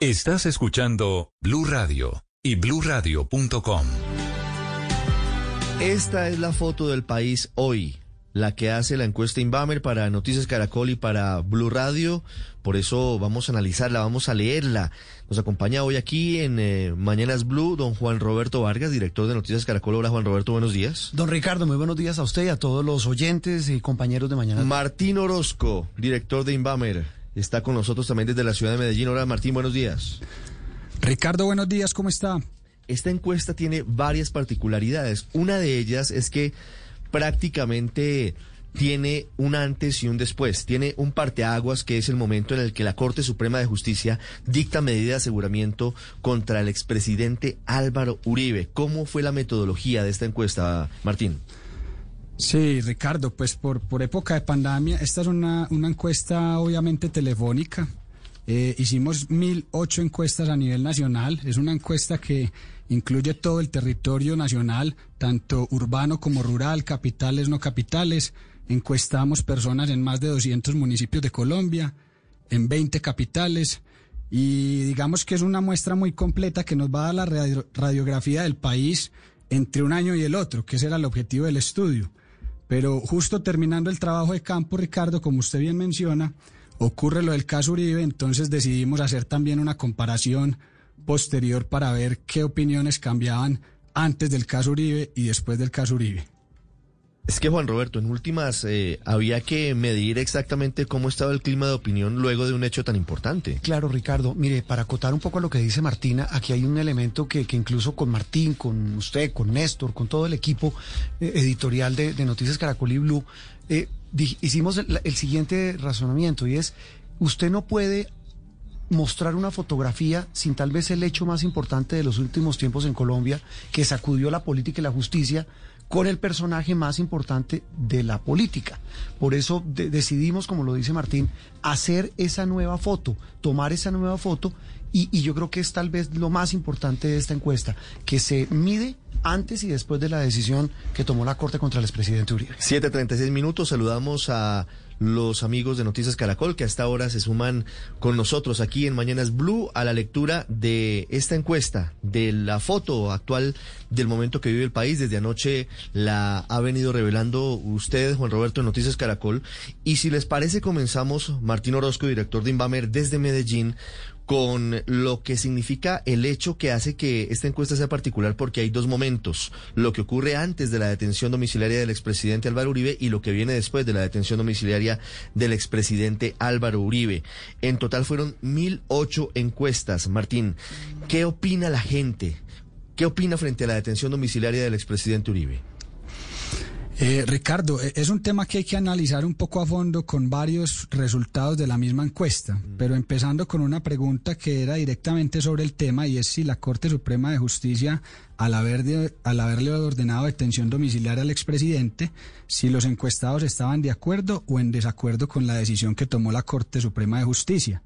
Estás escuchando Blue Radio y bluradio.com. Esta es la foto del país hoy. la que hace la encuesta Inbamer para Noticias Caracol y para Blue Radio. Por eso vamos a analizarla, vamos a leerla. Nos acompaña hoy aquí en eh, Mañanas Blue don Juan Roberto Vargas, director de Noticias Caracol. Hola Juan Roberto, buenos días. Don Ricardo, muy buenos días a usted y a todos los oyentes y compañeros de Mañanas. Martín Orozco, director de Inbamer, está con nosotros también desde la ciudad de Medellín. Hola Martín, buenos días. Ricardo, buenos días, ¿cómo está? Esta encuesta tiene varias particularidades. Una de ellas es que prácticamente tiene un antes y un después. Tiene un parteaguas que es el momento en el que la Corte Suprema de Justicia dicta medida de aseguramiento contra el expresidente Álvaro Uribe. ¿Cómo fue la metodología de esta encuesta, Martín? Sí, Ricardo, pues por, por época de pandemia, esta es una, una encuesta obviamente telefónica. Eh, hicimos 1.008 encuestas a nivel nacional. Es una encuesta que incluye todo el territorio nacional, tanto urbano como rural, capitales, no capitales. Encuestamos personas en más de 200 municipios de Colombia, en 20 capitales. Y digamos que es una muestra muy completa que nos va a dar la radiografía del país entre un año y el otro, que ese era el objetivo del estudio. Pero justo terminando el trabajo de campo, Ricardo, como usted bien menciona, ocurre lo del caso Uribe, entonces decidimos hacer también una comparación posterior para ver qué opiniones cambiaban antes del caso Uribe y después del caso Uribe. Es que Juan Roberto, en últimas, eh, había que medir exactamente cómo estaba el clima de opinión luego de un hecho tan importante. Claro, Ricardo. Mire, para acotar un poco a lo que dice Martina, aquí hay un elemento que, que incluso con Martín, con usted, con Néstor, con todo el equipo eh, editorial de, Noticias Caracol y Blue, eh, hicimos el siguiente razonamiento y es, usted no puede mostrar una fotografía sin tal vez el hecho más importante de los últimos tiempos en Colombia, que sacudió la política y la justicia, con el personaje más importante de la política. Por eso decidimos, como lo dice Martín, hacer esa nueva foto, tomar esa nueva foto y, y, yo creo que es tal vez lo más importante de esta encuesta, que se mide antes y después de la decisión que tomó la Corte contra el expresidente Uribe. 7.36 minutos, saludamos a los amigos de Noticias Caracol que hasta ahora se suman con nosotros aquí en Mañanas Blue a la lectura de esta encuesta, de la foto actual del momento que vive el país. Desde anoche la ha venido revelando usted, Juan Roberto, en Noticias Caracol. Y si les parece, comenzamos, Martín Orozco, director de Inbamer desde Medellín, con lo que significa el hecho que hace que esta encuesta sea particular porque hay dos momentos, lo que ocurre antes de la detención domiciliaria del expresidente Álvaro Uribe y lo que viene después de la detención domiciliaria del expresidente Álvaro Uribe. En total fueron 1008 encuestas. Martín, ¿qué opina la gente? ¿Qué opina frente a la detención domiciliaria del expresidente Uribe? Eh, Ricardo, e, es un tema que hay que analizar un poco a fondo con varios resultados de la misma encuesta, mm. pero empezando con una pregunta que era directamente sobre el tema y es si la Corte Suprema de Justicia, al, haber al haberle ordenado detención domiciliaria al expresidente, si los encuestados estaban de acuerdo o en desacuerdo con la decisión que tomó la Corte Suprema de Justicia.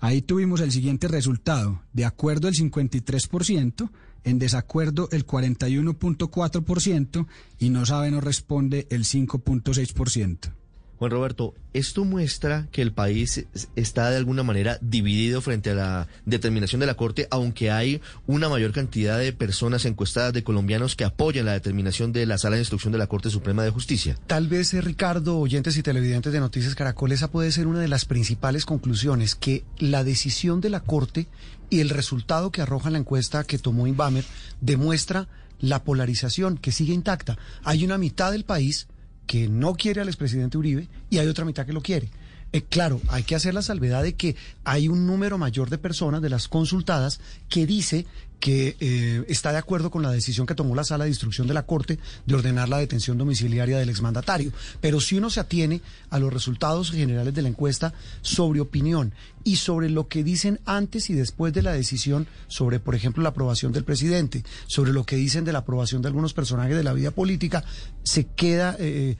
Ahí tuvimos el siguiente resultado, de acuerdo el 53%, en desacuerdo el 41.4% y no sabe, no responde el 5.6%. Juan Roberto, esto muestra que el país está de alguna manera dividido frente a la determinación de la Corte, aunque hay una mayor cantidad de personas encuestadas de colombianos que apoyan la determinación de la Sala de Instrucción de la Corte Suprema de Justicia. Tal vez, eh, Ricardo, oyentes y televidentes de Noticias Caracol, esa puede ser una de las principales conclusiones, que la decisión de la Corte y el resultado que arroja la encuesta que tomó Inbamer demuestra la polarización que sigue intacta. Hay una mitad del país que no quiere al expresidente Uribe y hay otra mitad que lo quiere. Eh, claro, hay que hacer la salvedad de que hay un número mayor de personas, de las consultadas, que dice que eh, está de acuerdo con la decisión que tomó la sala de instrucción de la Corte de ordenar la detención domiciliaria del exmandatario. Pero si uno se atiene a los resultados generales de la encuesta sobre opinión y sobre lo que dicen antes y después de la decisión sobre, por ejemplo, la aprobación del presidente, sobre lo que dicen de la aprobación de algunos personajes de la vida política, se queda eh,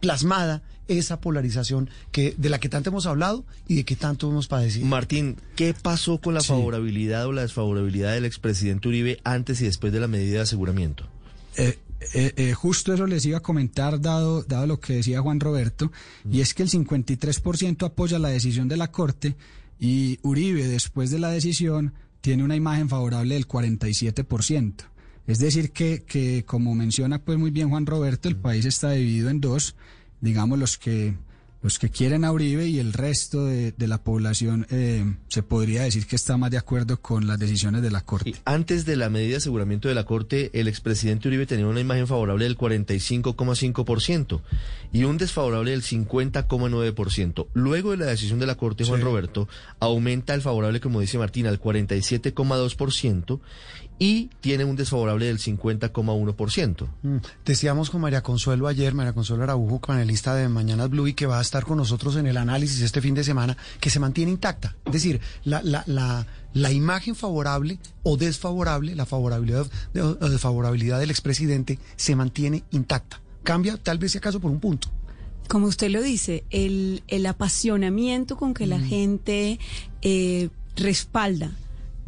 plasmada esa polarización que de la que tanto hemos hablado y de que tanto hemos padecido. Martín, ¿qué pasó con la favorabilidad o la desfavorabilidad del expresidente Uribe antes y después de la medida de aseguramiento? Eh, eh, eh, justo eso les iba a comentar, dado, dado lo que decía Juan Roberto, y es que el 53% apoya la decisión de la Corte y Uribe, después de la decisión, tiene una imagen favorable del 47%. Es decir, que, que como menciona pues muy bien Juan Roberto, el país está dividido en dos, digamos los que los que quieren a Uribe y el resto de, de la población eh, se podría decir que está más de acuerdo con las decisiones de la Corte. Y antes de la medida de aseguramiento de la Corte, el expresidente Uribe tenía una imagen favorable del 45,5% y un desfavorable del 50,9%. Luego de la decisión de la Corte, Juan Sí. Roberto, aumenta el favorable, como dice Martín, al 47,2% y tiene un desfavorable del 50,1%. Mm, Decíamos con María Consuelo ayer, María Consuelo Araujo, panelista de Mañanas Blue, y que va a estar con nosotros en el análisis este fin de semana, que se mantiene intacta. Es decir, la, la, la, la imagen favorable o desfavorable, la favorabilidad de- o desfavorabilidad del expresidente se mantiene intacta. Cambia tal vez si acaso por un punto. como usted lo dice, el, el apasionamiento con que la gente eh, respalda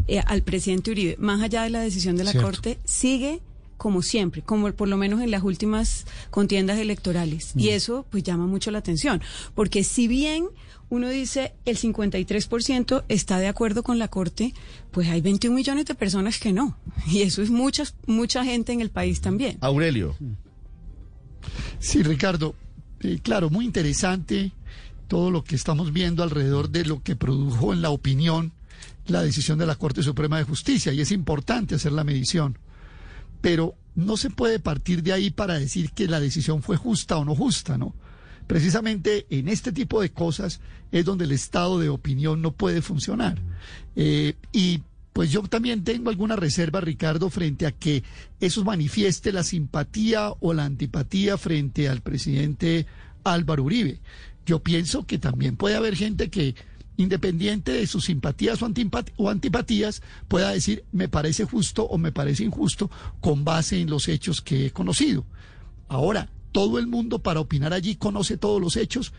eh, al presidente Uribe, más allá de la decisión de la Cierto. Corte, sigue como siempre, como por lo menos en las últimas contiendas electorales. Y eso pues llama mucho la atención, porque si bien uno dice el 53% está de acuerdo con la Corte, pues hay 21 millones de personas que no. Y eso es muchas, mucha gente en el país también. Aurelio. Sí, Ricardo, eh, claro, muy interesante todo lo que estamos viendo alrededor de lo que produjo en la opinión la decisión de la Corte Suprema de Justicia y es importante hacer la medición. Pero no se puede partir de ahí para decir que la decisión fue justa o no justa, ¿no? Precisamente en este tipo de cosas es donde el estado de opinión no puede funcionar. Eh, y pues yo también tengo alguna reserva, Ricardo, frente a que eso manifieste la simpatía o la antipatía frente al presidente Álvaro Uribe. Yo pienso que también puede haber gente que, independiente de sus simpatías o, antipat- o antipatías, pueda decir me parece justo o me parece injusto con base en los hechos que he conocido. Ahora, todo el mundo para opinar allí conoce todos los hechos,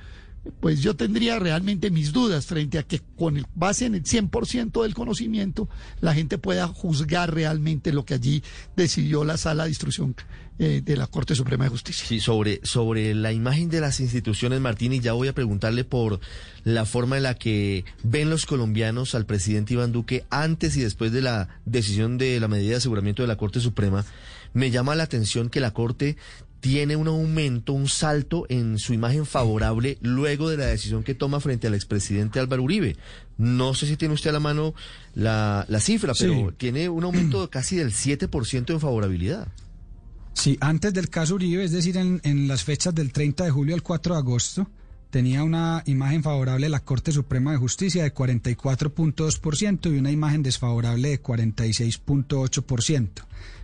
pues yo tendría realmente mis dudas frente a que con el, base en el 100% del conocimiento la gente pueda juzgar realmente lo que allí decidió la sala de instrucción eh, de la Corte Suprema de Justicia. Sí, sobre, sobre la imagen de las instituciones, Martín, y ya voy a preguntarle por la forma en la que ven los colombianos al presidente Iván Duque antes y después de la decisión de la medida de aseguramiento de la Corte Suprema. Me llama la atención que la Corte tiene un aumento, un salto en su imagen favorable luego de la decisión que toma frente al expresidente Álvaro Uribe. No sé si tiene usted a la mano la, la cifra, Sí. pero tiene un aumento casi del 7% en favorabilidad. Sí, antes del caso Uribe, es decir, en, las fechas del 30 de julio al 4 de agosto, tenía una imagen favorable de la Corte Suprema de Justicia de 44.2% y una imagen desfavorable de 46.8%.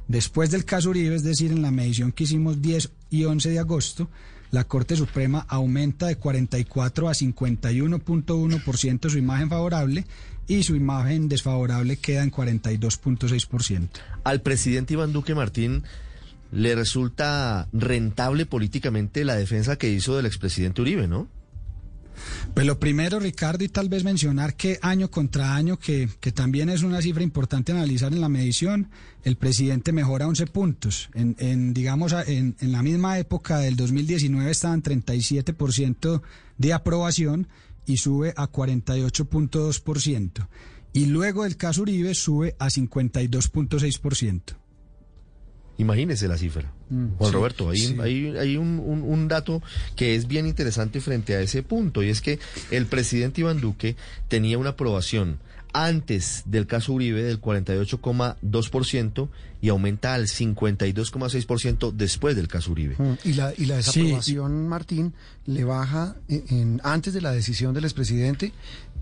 Después del caso Uribe, es decir, en la medición que hicimos 10 y 11 de agosto, la Corte Suprema aumenta de 44 a 51.1% su imagen favorable y su imagen desfavorable queda en 42.6%. Al presidente Iván Duque Martín le resulta rentable políticamente la defensa que hizo del expresidente Uribe, ¿no? Pues lo primero, Ricardo, y tal vez mencionar que año contra año, que, que también es una cifra importante analizar en la medición, el presidente mejora 11 puntos. En, digamos, en, en la misma época del 2019 estaban 37% de aprobación y sube a 48.2%. Y luego del caso Uribe sube a 52.6%. Imagínese la cifra. Mm, Juan sí, Roberto, hay, sí. hay, hay un, un- un dato que es bien interesante frente a ese punto, y es que el presidente Iván Duque tenía una aprobación antes del caso Uribe del 48,2% y aumenta al 52,6% después del caso Uribe. Mm, Y la, y la Sí, desaprobación, Martín, le baja en, en- antes de la decisión del expresidente,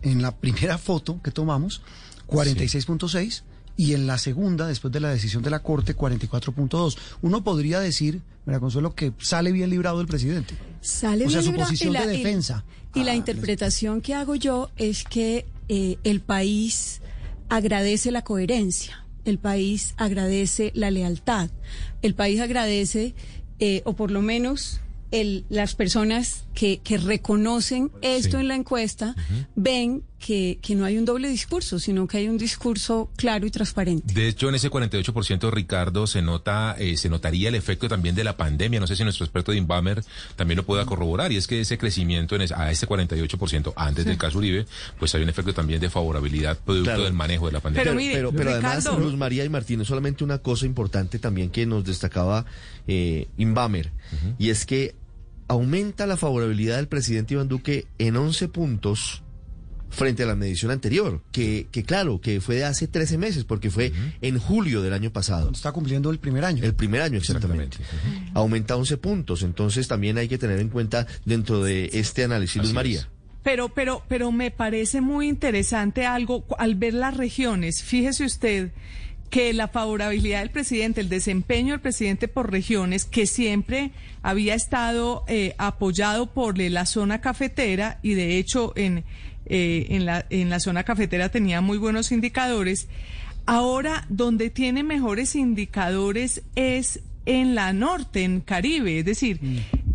en la primera foto que tomamos, 46.6 y en la segunda, después de la decisión de la Corte, 44.2. Uno podría decir, María Consuelo, que sale bien librado el presidente. Sale O sea, bien su librado posición y la- de defensa. Y, la Ah, interpretación que hago yo es que eh, el país agradece la coherencia, el país agradece la lealtad, el país agradece, eh, o por lo menos el, las personas que, que reconocen esto Sí. en la encuesta, ven que, que no hay un doble discurso, sino que hay un discurso claro y transparente. De hecho, en ese 48%, Ricardo, se nota, eh, se notaría el efecto también de la pandemia. No sé si nuestro experto de Inbamer también lo pueda corroborar. Y es que ese crecimiento en ese, a ese 48% antes del caso Uribe, pues hay un efecto también de favorabilidad producto Claro. del manejo de la pandemia. Pero, pero, pero además, Ricardo. Luz María y Martínez, solamente una cosa importante también que nos destacaba eh, Inbamer, y es que aumenta la favorabilidad del presidente Iván Duque en 11 puntos frente a la medición anterior, que, que claro, que fue de hace 13 meses, porque fue en julio del año pasado. Está cumpliendo el primer año. El primer año, exactamente. Aumenta 11 puntos, entonces también hay que tener en cuenta dentro de este análisis, Luz Así María. es. Pero, pero, pero me parece muy interesante algo al ver las regiones. Fíjese usted que la favorabilidad del presidente, el desempeño del presidente por regiones, que siempre había estado eh, apoyado por eh, la zona cafetera y de hecho en, eh, en, la, en la zona cafetera tenía muy buenos indicadores. Ahora, donde tiene mejores indicadores es en la norte, en Caribe, es decir,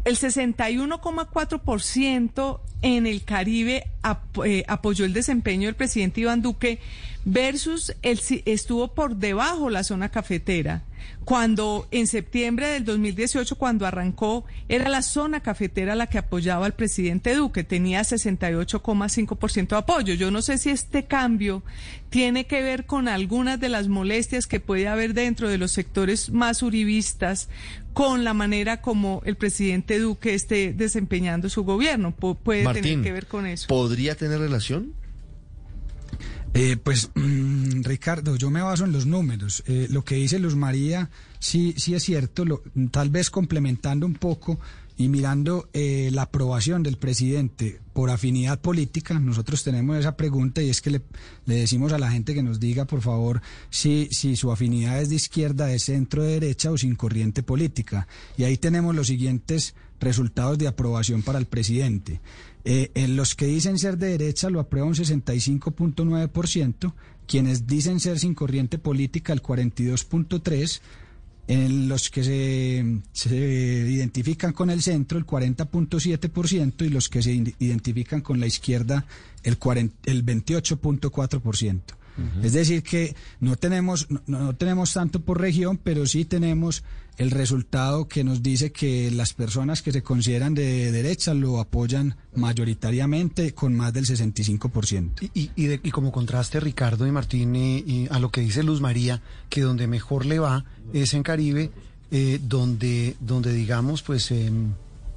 el 61,4% en el Caribe ap- eh, apoyó el desempeño del presidente Iván Duque versus el, estuvo por debajo la zona cafetera. Cuando en septiembre del 2018, cuando arrancó, era la zona cafetera la que apoyaba al presidente Duque, tenía 68,5% de apoyo. Yo no sé si este cambio tiene que ver con algunas de las molestias que puede haber dentro de los sectores más uribistas con la manera como el presidente Duque esté desempeñando su gobierno. Pu- puede tener Martín, que ver con eso. ¿podría tener relación? Eh, pues, mm, Ricardo, yo me baso en los números. Eh, lo que dice Luz María sí, sí es cierto, lo- tal vez complementando un poco y mirando eh, la aprobación del presidente por afinidad política, nosotros tenemos esa pregunta y es que le, le decimos a la gente que nos diga, por favor, si, si su afinidad es de izquierda, de centro, de derecha o sin corriente política. Y ahí tenemos los siguientes resultados de aprobación para el presidente. Eh, en los que dicen ser de derecha lo aprueba un 65.9%, quienes dicen ser sin corriente política el 42.3%, en los que se, se identifican con el centro el 40.7% y los que se identifican con la izquierda el, 40 el 28.4%. Es decir, que no tenemos, no, no tenemos tanto por región, pero sí tenemos el resultado que nos dice que las personas que se consideran de derecha lo apoyan mayoritariamente con más del 65%. Y, y, de- y como contraste, Ricardo y Martín, y a lo que dice Luz María, que donde mejor le va es en Caribe, eh, donde, donde digamos, pues eh,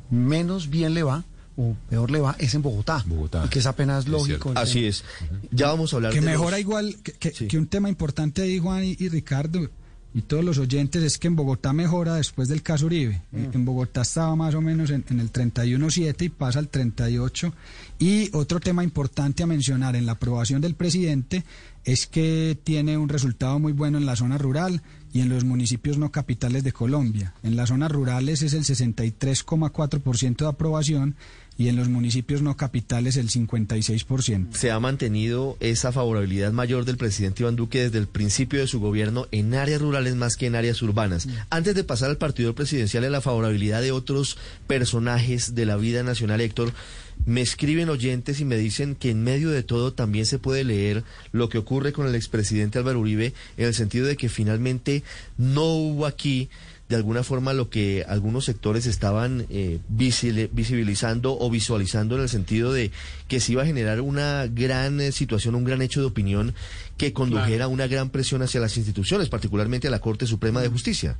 menos bien le va o peor le va es en Bogotá. Bogotá. Y que es apenas Es lógico. Así es. Ya vamos a hablar que de mejora los- igual que, que- que un tema importante ahí Juan y, y Ricardo y todos los oyentes es que en Bogotá mejora después del caso Uribe En- en Bogotá estaba más o menos en, en el 31.7 y pasa al 38 y otro tema importante a mencionar en la aprobación del presidente es que tiene un resultado muy bueno en la zona rural y en los municipios no capitales de Colombia. En las zonas rurales es el 63,4% de aprobación y en los municipios no capitales el 56%. se ha mantenido esa favorabilidad mayor del presidente Iván Duque desde el principio de su gobierno en áreas rurales más que en áreas urbanas. Antes de pasar al partido presidencial y a la favorabilidad de otros personajes de la vida nacional, Héctor, me escriben oyentes y me dicen que en medio de todo también se puede leer lo que ocurre con el expresidente Álvaro Uribe en el sentido de que finalmente no hubo aquí de alguna forma lo que algunos sectores estaban eh, visibilizando o visualizando en el sentido de que se iba a generar una gran eh, situación, un gran hecho de opinión que condujera a una gran presión hacia las instituciones, particularmente a la Corte Suprema de Justicia.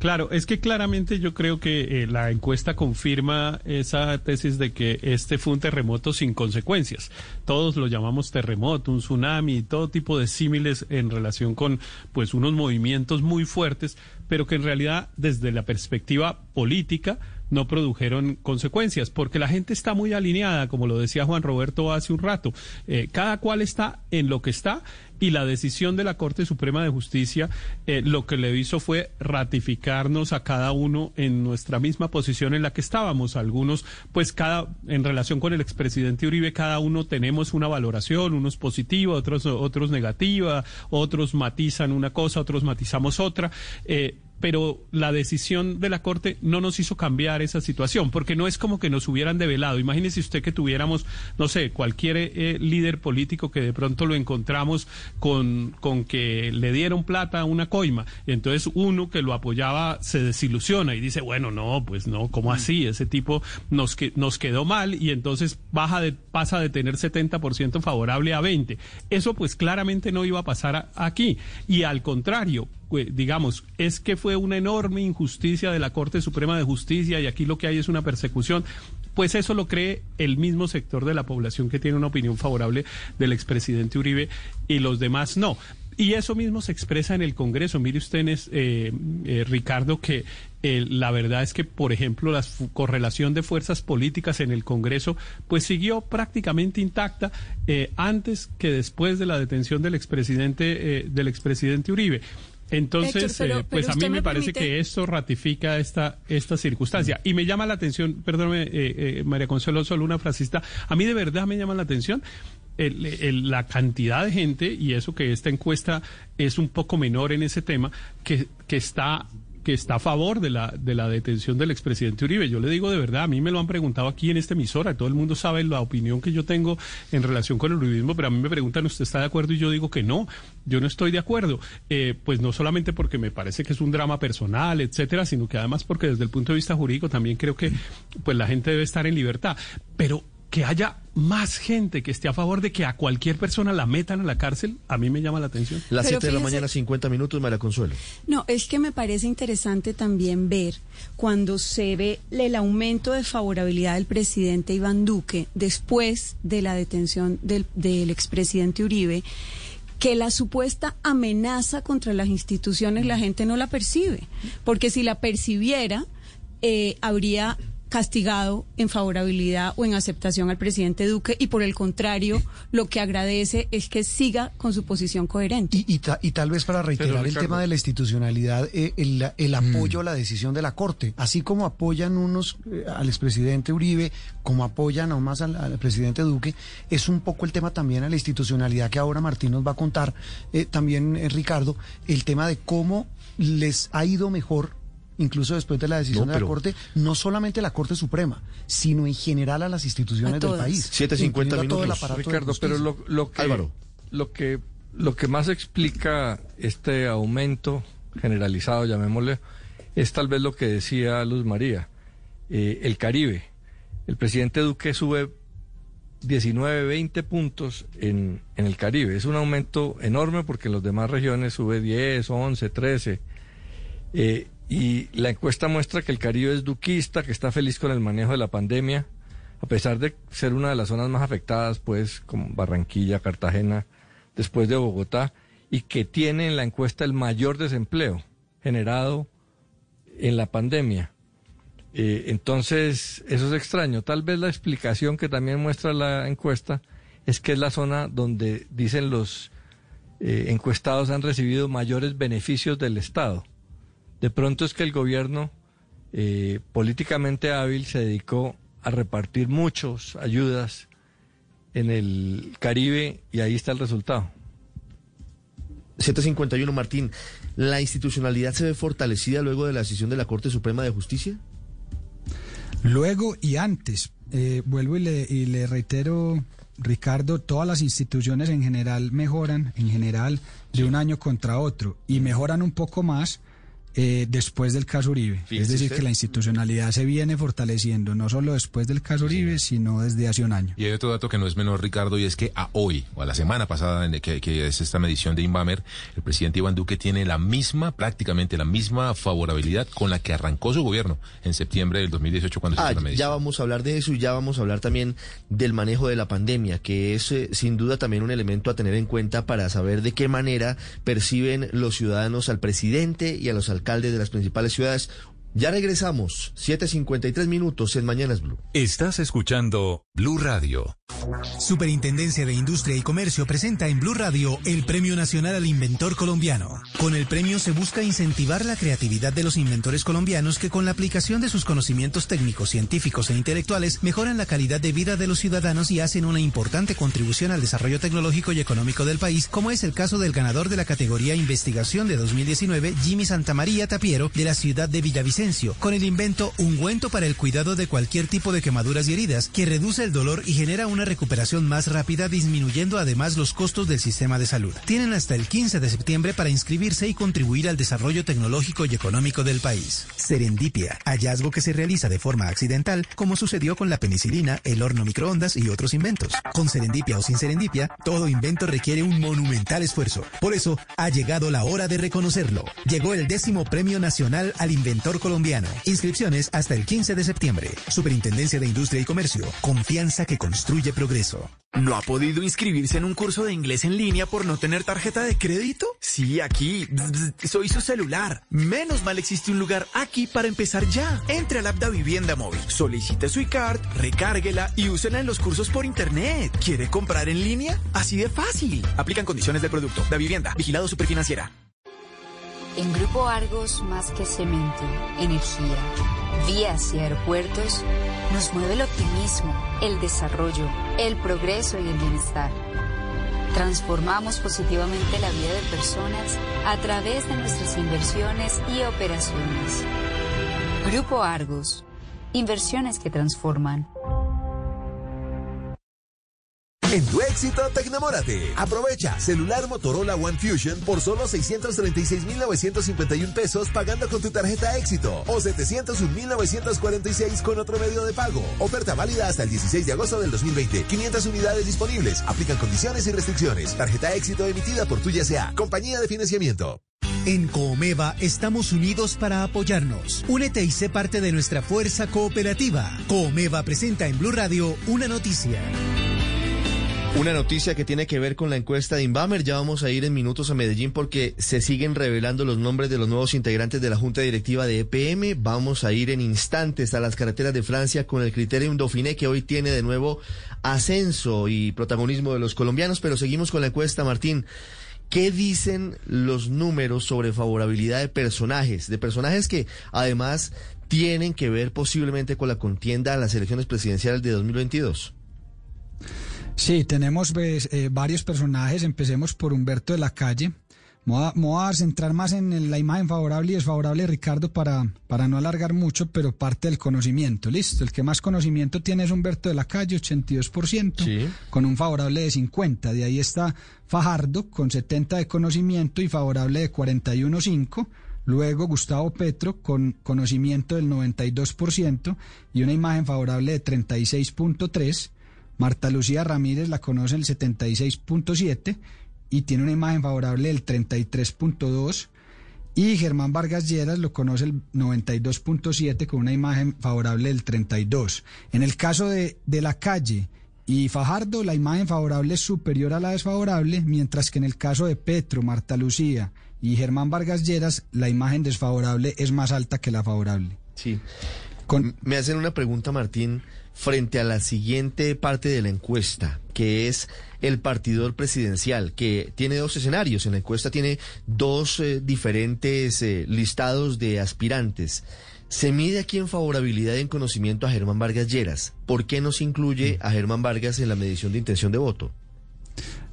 Claro, es que claramente yo creo que eh, la encuesta confirma esa tesis de que este fue un terremoto sin consecuencias. Todos lo llamamos terremoto, un tsunami, todo tipo de símiles en relación con pues unos movimientos muy fuertes, pero que en realidad desde la perspectiva política no produjeron consecuencias, porque la gente está muy alineada, como lo decía Juan Roberto hace un rato. Eh, cada cual está en lo que está y la decisión de la Corte Suprema de Justicia eh, lo que le hizo fue ratificarnos a cada uno en nuestra misma posición en la que estábamos. Algunos, pues cada, en relación con el expresidente Uribe, cada uno tenemos una valoración, unos positiva, otros, otros negativa, otros matizan una cosa, otros matizamos otra. Eh, pero la decisión de la Corte no nos hizo cambiar esa situación, porque no es como que nos hubieran develado. Imagínese usted que tuviéramos, no sé, cualquier eh, líder político que de pronto lo encontramos con, con que le dieron plata a una coima, y entonces uno que lo apoyaba se desilusiona y dice, bueno, no, pues no, ¿cómo así? Ese tipo nos, que, nos quedó mal y entonces baja de, pasa de tener 70% favorable a 20. Eso pues claramente no iba a pasar aquí. Y al contrario, digamos, es que fue una enorme injusticia de la Corte Suprema de Justicia y aquí lo que hay es una persecución, pues eso lo cree el mismo sector de la población que tiene una opinión favorable del expresidente Uribe y los demás no. Y eso mismo se expresa en el Congreso. Mire usted, eh, eh, Ricardo, que eh, la verdad es que, por ejemplo, la correlación de fuerzas políticas en el Congreso, pues siguió prácticamente intacta antes que después de la detención del expresidente, del expresidente Uribe. Entonces, eh, pues a mí me, parece que esto ratifica esta, esta circunstancia. Y me llama la atención, perdóneme, eh, eh, María Consuelo, solo una frasista, a mí de verdad me llama la atención la cantidad de gente, y eso que esta encuesta es un poco menor en ese tema, que, que está que está a favor de la, de la detención del expresidente Uribe. Yo le digo de verdad, a mí me lo han preguntado aquí en esta emisora, todo el mundo sabe la opinión que yo tengo en relación con el uribismo, pero a mí me preguntan, ¿usted está de acuerdo? Y yo digo que no, yo no estoy de acuerdo. Eh, pues no solamente porque me parece que es un drama personal, etcétera, sino que además porque desde el punto de vista jurídico también creo que pues la gente debe estar en libertad. Pero que haya más gente que esté a favor de que a cualquier persona la metan a la cárcel, a mí me llama la atención. Las 7 de la mañana, 50 minutos, María Consuelo. No, es que me parece interesante también ver cuando se ve el aumento de favorabilidad del presidente Iván Duque después de la detención del, del expresidente Uribe que la supuesta amenaza contra las instituciones la gente no la percibe, porque si la percibiera, eh, habría castigado en favorabilidad o en aceptación al presidente Duque y por el contrario lo que agradece es que siga con su posición coherente. Y, tal vez para reiterar el tema de la institucionalidad, eh, el, apoyo mm. a la decisión de la Corte, así como apoyan unos eh, al expresidente Uribe, como apoyan aún más al, presidente Duque, es un poco el tema también a la institucionalidad que ahora Martín nos va a contar, eh, también Ricardo, el tema de cómo les ha ido mejor incluso después de la decisión de la Corte, no solamente la Corte Suprema, sino en general a las instituciones del país. 750 minutos. Ricardo, pero lo, lo que, lo que lo que más explica este aumento generalizado, llamémosle, es tal vez lo que decía Luz María, eh, el Caribe. El presidente Duque sube 19, 20 puntos en, en, el Caribe. Es un aumento enorme porque en las demás regiones sube 10, 11, 13. Eh, y la encuesta muestra que el Caribe es duquista, que está feliz con el manejo de la pandemia, a pesar de ser una de las zonas más afectadas, pues, como Barranquilla, Cartagena, después de Bogotá, y que tiene en la encuesta el mayor desempleo generado en la pandemia. Eh, entonces, eso es extraño. Tal vez la explicación que también muestra la encuesta es que es la zona donde dicen los eh, encuestados han recibido mayores beneficios del Estado. De pronto es que el gobierno eh, políticamente hábil se dedicó a repartir muchas ayudas en el Caribe y ahí está el resultado. 751, Martín, ¿la institucionalidad se ve fortalecida luego de la decisión de la Corte Suprema de Justicia? Luego y antes. Eh, vuelvo y le, y le reitero, Ricardo, todas las instituciones en general mejoran, en general, de un año contra otro, y mejoran un poco más eh, después del caso Uribe. es decir, que la institucionalidad se viene fortaleciendo, no solo después del caso Uribe, sino desde hace un año. Y hay otro dato que no es menor, Ricardo, y es que a hoy, o a la semana pasada, que, que es esta medición de Inbamer, el presidente Iván Duque tiene la misma, prácticamente la misma favorabilidad con la que arrancó su gobierno en septiembre del 2018 cuando se hizo ah, la medición. Ya vamos a hablar de eso y ya vamos a hablar también del manejo de la pandemia, que es eh, sin duda también un elemento a tener en cuenta para saber de qué manera perciben los ciudadanos al presidente y a los alcaldes alcaldes de las principales ciudades. Ya regresamos, 7.53 minutos en Mañanas Blue. Estás escuchando Blue Radio. Superintendencia de Industria y Comercio presenta en Blue Radio el Premio Nacional al Inventor Colombiano. Con el premio se busca incentivar la creatividad de los inventores colombianos que con la aplicación de sus conocimientos técnicos, científicos e intelectuales mejoran la calidad de vida de los ciudadanos y hacen una importante contribución al desarrollo tecnológico y económico del país, como es el caso del ganador de la categoría Investigación de 2019, Jimmy Santamaría Tapiero, de la ciudad de Villavicencio, con el invento Ungüento para el cuidado de cualquier tipo de quemaduras y heridas, que reduce el dolor y genera una recuperación más rápida, disminuyendo además los costos del sistema de salud. Tienen hasta el 15 de septiembre para inscribirse y contribuir al desarrollo tecnológico y económico del país. Serendipia, hallazgo que se realiza de forma accidental, como sucedió con la penicilina, el horno microondas y otros inventos. Con serendipia o sin serendipia, todo invento requiere un monumental esfuerzo. Por eso, ha llegado la hora de reconocerlo. Llegó el décimo Premio Nacional al Inventor Colombiano. Inscripciones hasta el 15 de septiembre. Superintendencia de Industria y Comercio. Confianza que construye progreso. ¿No ha podido inscribirse en un curso de inglés en línea por no tener tarjeta de crédito? Sí, aquí. Soy su celular. Menos mal existe un lugar aquí para empezar ya. Entre al app de Vivienda Móvil, solicite su iCard, recárguela y úsela en los cursos por internet. ¿Quiere comprar en línea? Así de fácil. Aplican condiciones del producto. Da Vivienda, vigilado superfinanciera. En Grupo Argos, más que cemento, energía, vías y aeropuertos, nos mueve el optimismo, el desarrollo, el progreso y el bienestar. Transformamos positivamente la vida de personas a través de nuestras inversiones y operaciones. Grupo Argos, inversiones que transforman. En tu éxito, tecnamórate. Aprovecha celular Motorola One Fusion por solo 636,951 pesos pagando con tu tarjeta éxito o 701,946 con otro medio de pago. Oferta válida hasta el 16 de agosto del 2020. 500 unidades disponibles. Aplican condiciones y restricciones. Tarjeta éxito emitida por tu sea compañía de financiamiento. En Coomeva estamos unidos para apoyarnos. Únete y sé parte de nuestra fuerza cooperativa. Coomeva presenta en Blue Radio una noticia. Una noticia que tiene que ver con la encuesta de Inbamer. Ya vamos a ir en minutos a Medellín porque se siguen revelando los nombres de los nuevos integrantes de la Junta Directiva de EPM. Vamos a ir en instantes a las carreteras de Francia con el criterio Dauphiné que hoy tiene de nuevo ascenso y protagonismo de los colombianos. Pero seguimos con la encuesta, Martín. ¿Qué dicen los números sobre favorabilidad de personajes? De personajes que además tienen que ver posiblemente con la contienda a las elecciones presidenciales de 2022. Sí, tenemos pues, eh, varios personajes. Empecemos por Humberto de la Calle. Me voy a centrar más en la imagen favorable y desfavorable de Ricardo para, para no alargar mucho, pero parte del conocimiento. Listo, el que más conocimiento tiene es Humberto de la Calle, 82%, con un favorable de 50. De ahí está Fajardo, con 70 de conocimiento y favorable de 41,5. Luego Gustavo Petro, con conocimiento del 92% y una imagen favorable de 36,3. Marta Lucía Ramírez la conoce el 76.7 y tiene una imagen favorable del 33.2 y Germán Vargas Lleras lo conoce el 92.7 con una imagen favorable del 32. En el caso de, de la calle y Fajardo, la imagen favorable es superior a la desfavorable, mientras que en el caso de Petro, Marta Lucía y Germán Vargas Lleras, la imagen desfavorable es más alta que la favorable. Sí. Me hacen una pregunta, Martín, frente a la siguiente parte de la encuesta, que es el partidor presidencial, que tiene dos escenarios. En la encuesta tiene dos eh, diferentes eh, listados de aspirantes. Se mide aquí en favorabilidad y en conocimiento a Germán Vargas Lleras. ¿Por qué no se incluye a Germán Vargas en la medición de intención de voto?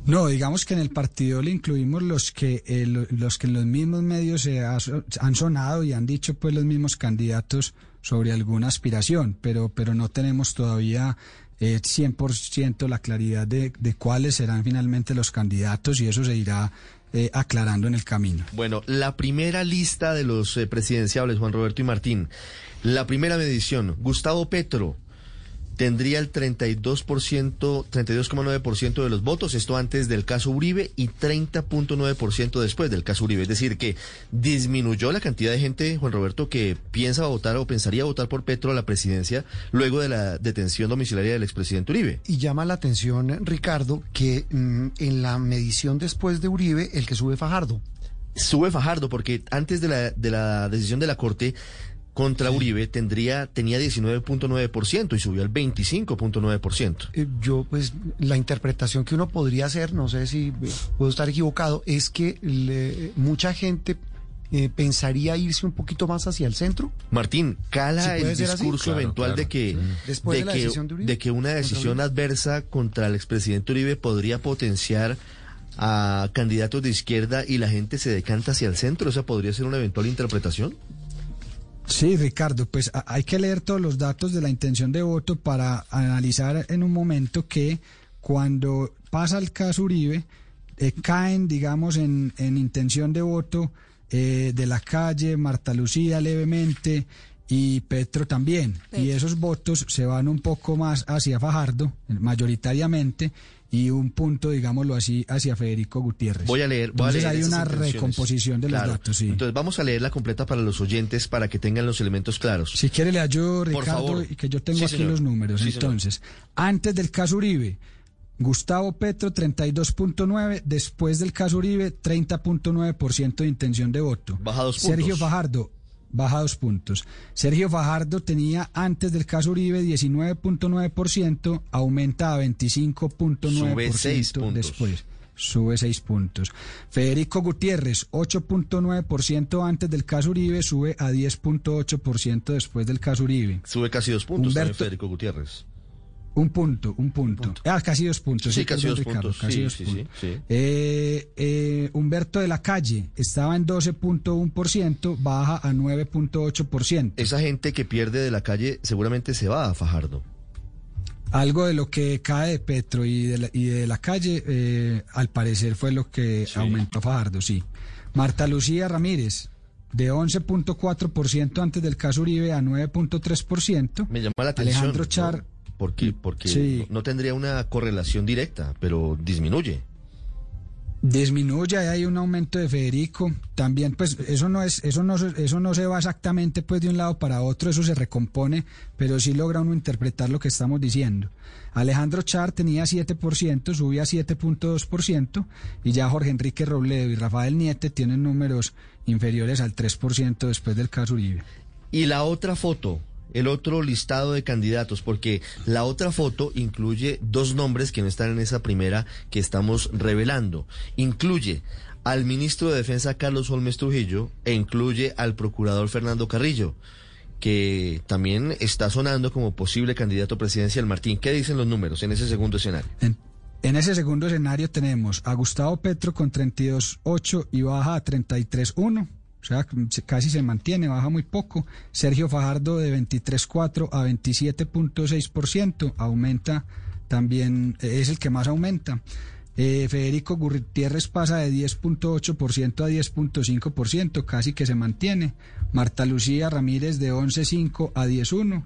No, digamos que en el partido le incluimos los que eh, los que en los mismos medios se han sonado y han dicho pues los mismos candidatos sobre alguna aspiración, pero pero no tenemos todavía eh, 100% la claridad de, de, cuáles serán finalmente los candidatos y eso se irá eh, aclarando en el camino. Bueno, la primera lista de los eh, presidenciables, Juan Roberto y Martín, la primera medición, Gustavo Petro, tendría el 32%, 32,9% de los votos, esto antes del caso Uribe, y 30,9% después del caso Uribe. Es decir, que disminuyó la cantidad de gente, Juan Roberto, que piensa votar o pensaría votar por Petro a la presidencia luego de la detención domiciliaria del expresidente Uribe. Y llama la atención, Ricardo, que mm, en la medición después de Uribe, el que sube Fajardo. Sube Fajardo, porque antes de la, de la decisión de la Corte contra Uribe tendría tenía 19.9% y subió al 25.9%. Eh, yo, pues, la interpretación que uno podría hacer, no sé si puedo estar equivocado, es que le- mucha gente eh, pensaría irse un poquito más hacia el centro. Martín, cala Sí, el discurso Claro, eventual claro, de que sí. Después de la que, decisión de Uribe. de que una decisión adversa contra el expresidente Uribe podría potenciar a candidatos de izquierda y la gente se decanta hacia el centro. ¿Esa podría ser una eventual interpretación? Sí, Ricardo, pues hay que leer todos los datos de la intención de voto para analizar en un momento que cuando pasa el caso Uribe, eh, caen, digamos, en, en intención de voto eh, de la calle, Marta Lucía levemente y Petro también. Y esos votos se van un poco más hacia Fajardo, mayoritariamente, y un punto, digámoslo así, hacia Federico Gutiérrez. Voy a leer. Voy a Entonces leer hay una recomposición de Claro. los datos, sí. Entonces vamos a leerla completa para los oyentes para que tengan los elementos claros. Si quiere le ayudo, Por Ricardo, favor. y que yo tengo Sí, aquí señor. los números. Sí, señor. Entonces, antes del caso Uribe, Gustavo Petro 32.9, después del caso Uribe 30.9% de intención de voto. Baja dos Sergio puntos. Fajardo baja dos puntos. Sergio Fajardo tenía antes del caso Uribe 19.9%, aumenta a 25.9% Sube seis puntos. después. Sube 6 puntos. Federico Gutiérrez, 8.9% antes del caso Uribe, sube a 10.8% después del caso Uribe. Sube casi dos puntos también Federico Gutiérrez. Un punto, un punto. Ah, casi dos puntos. Sí, casi dos Ricardo, puntos. casi Sí, dos sí, puntos. Eh, eh, Humberto de la Calle estaba en 12.1%, baja a 9.8%. Esa gente que pierde de la calle seguramente se va a Fajardo. Algo de lo que cae de Petro y de la, y de la calle, eh, al parecer fue lo que aumentó Fajardo, sí. Marta Lucía Ramírez, de 11.4% antes del caso Uribe a 9.3%. Me llama la atención. Alejandro ¿no? ¿Por qué? Porque Sí. no tendría una correlación directa, pero disminuye. disminuye, hay un aumento de Federico, también pues eso no es, eso no, se- eso no se va exactamente pues de un lado para otro, eso se recompone, pero sí logra uno interpretar lo que estamos diciendo. Alejandro Char tenía 7%, subía a 7.2% y ya Jorge Enrique Robledo y Rafael Niete tienen números inferiores al 3% después del caso Uribe. Y la otra foto, el otro listado de candidatos, porque la otra foto incluye dos nombres que no están en esa primera que estamos revelando. Incluye al ministro de Defensa Carlos Holmes Trujillo e incluye al procurador Fernando Carrillo, que también está sonando como posible candidato presidencial. Martín, ¿qué dicen los números en ese segundo escenario? En, ese segundo escenario tenemos a Gustavo Petro con 32.8 y baja a 33.1. O sea, se- casi se mantiene, baja muy poco. Sergio Fajardo de 23.4 a 27.6%, aumenta también, eh, es el que más aumenta. Eh, Federico Gutiérrez pasa de 10.8% a 10.5%, casi que se mantiene. Marta Lucía Ramírez de 11.5 a 10.1.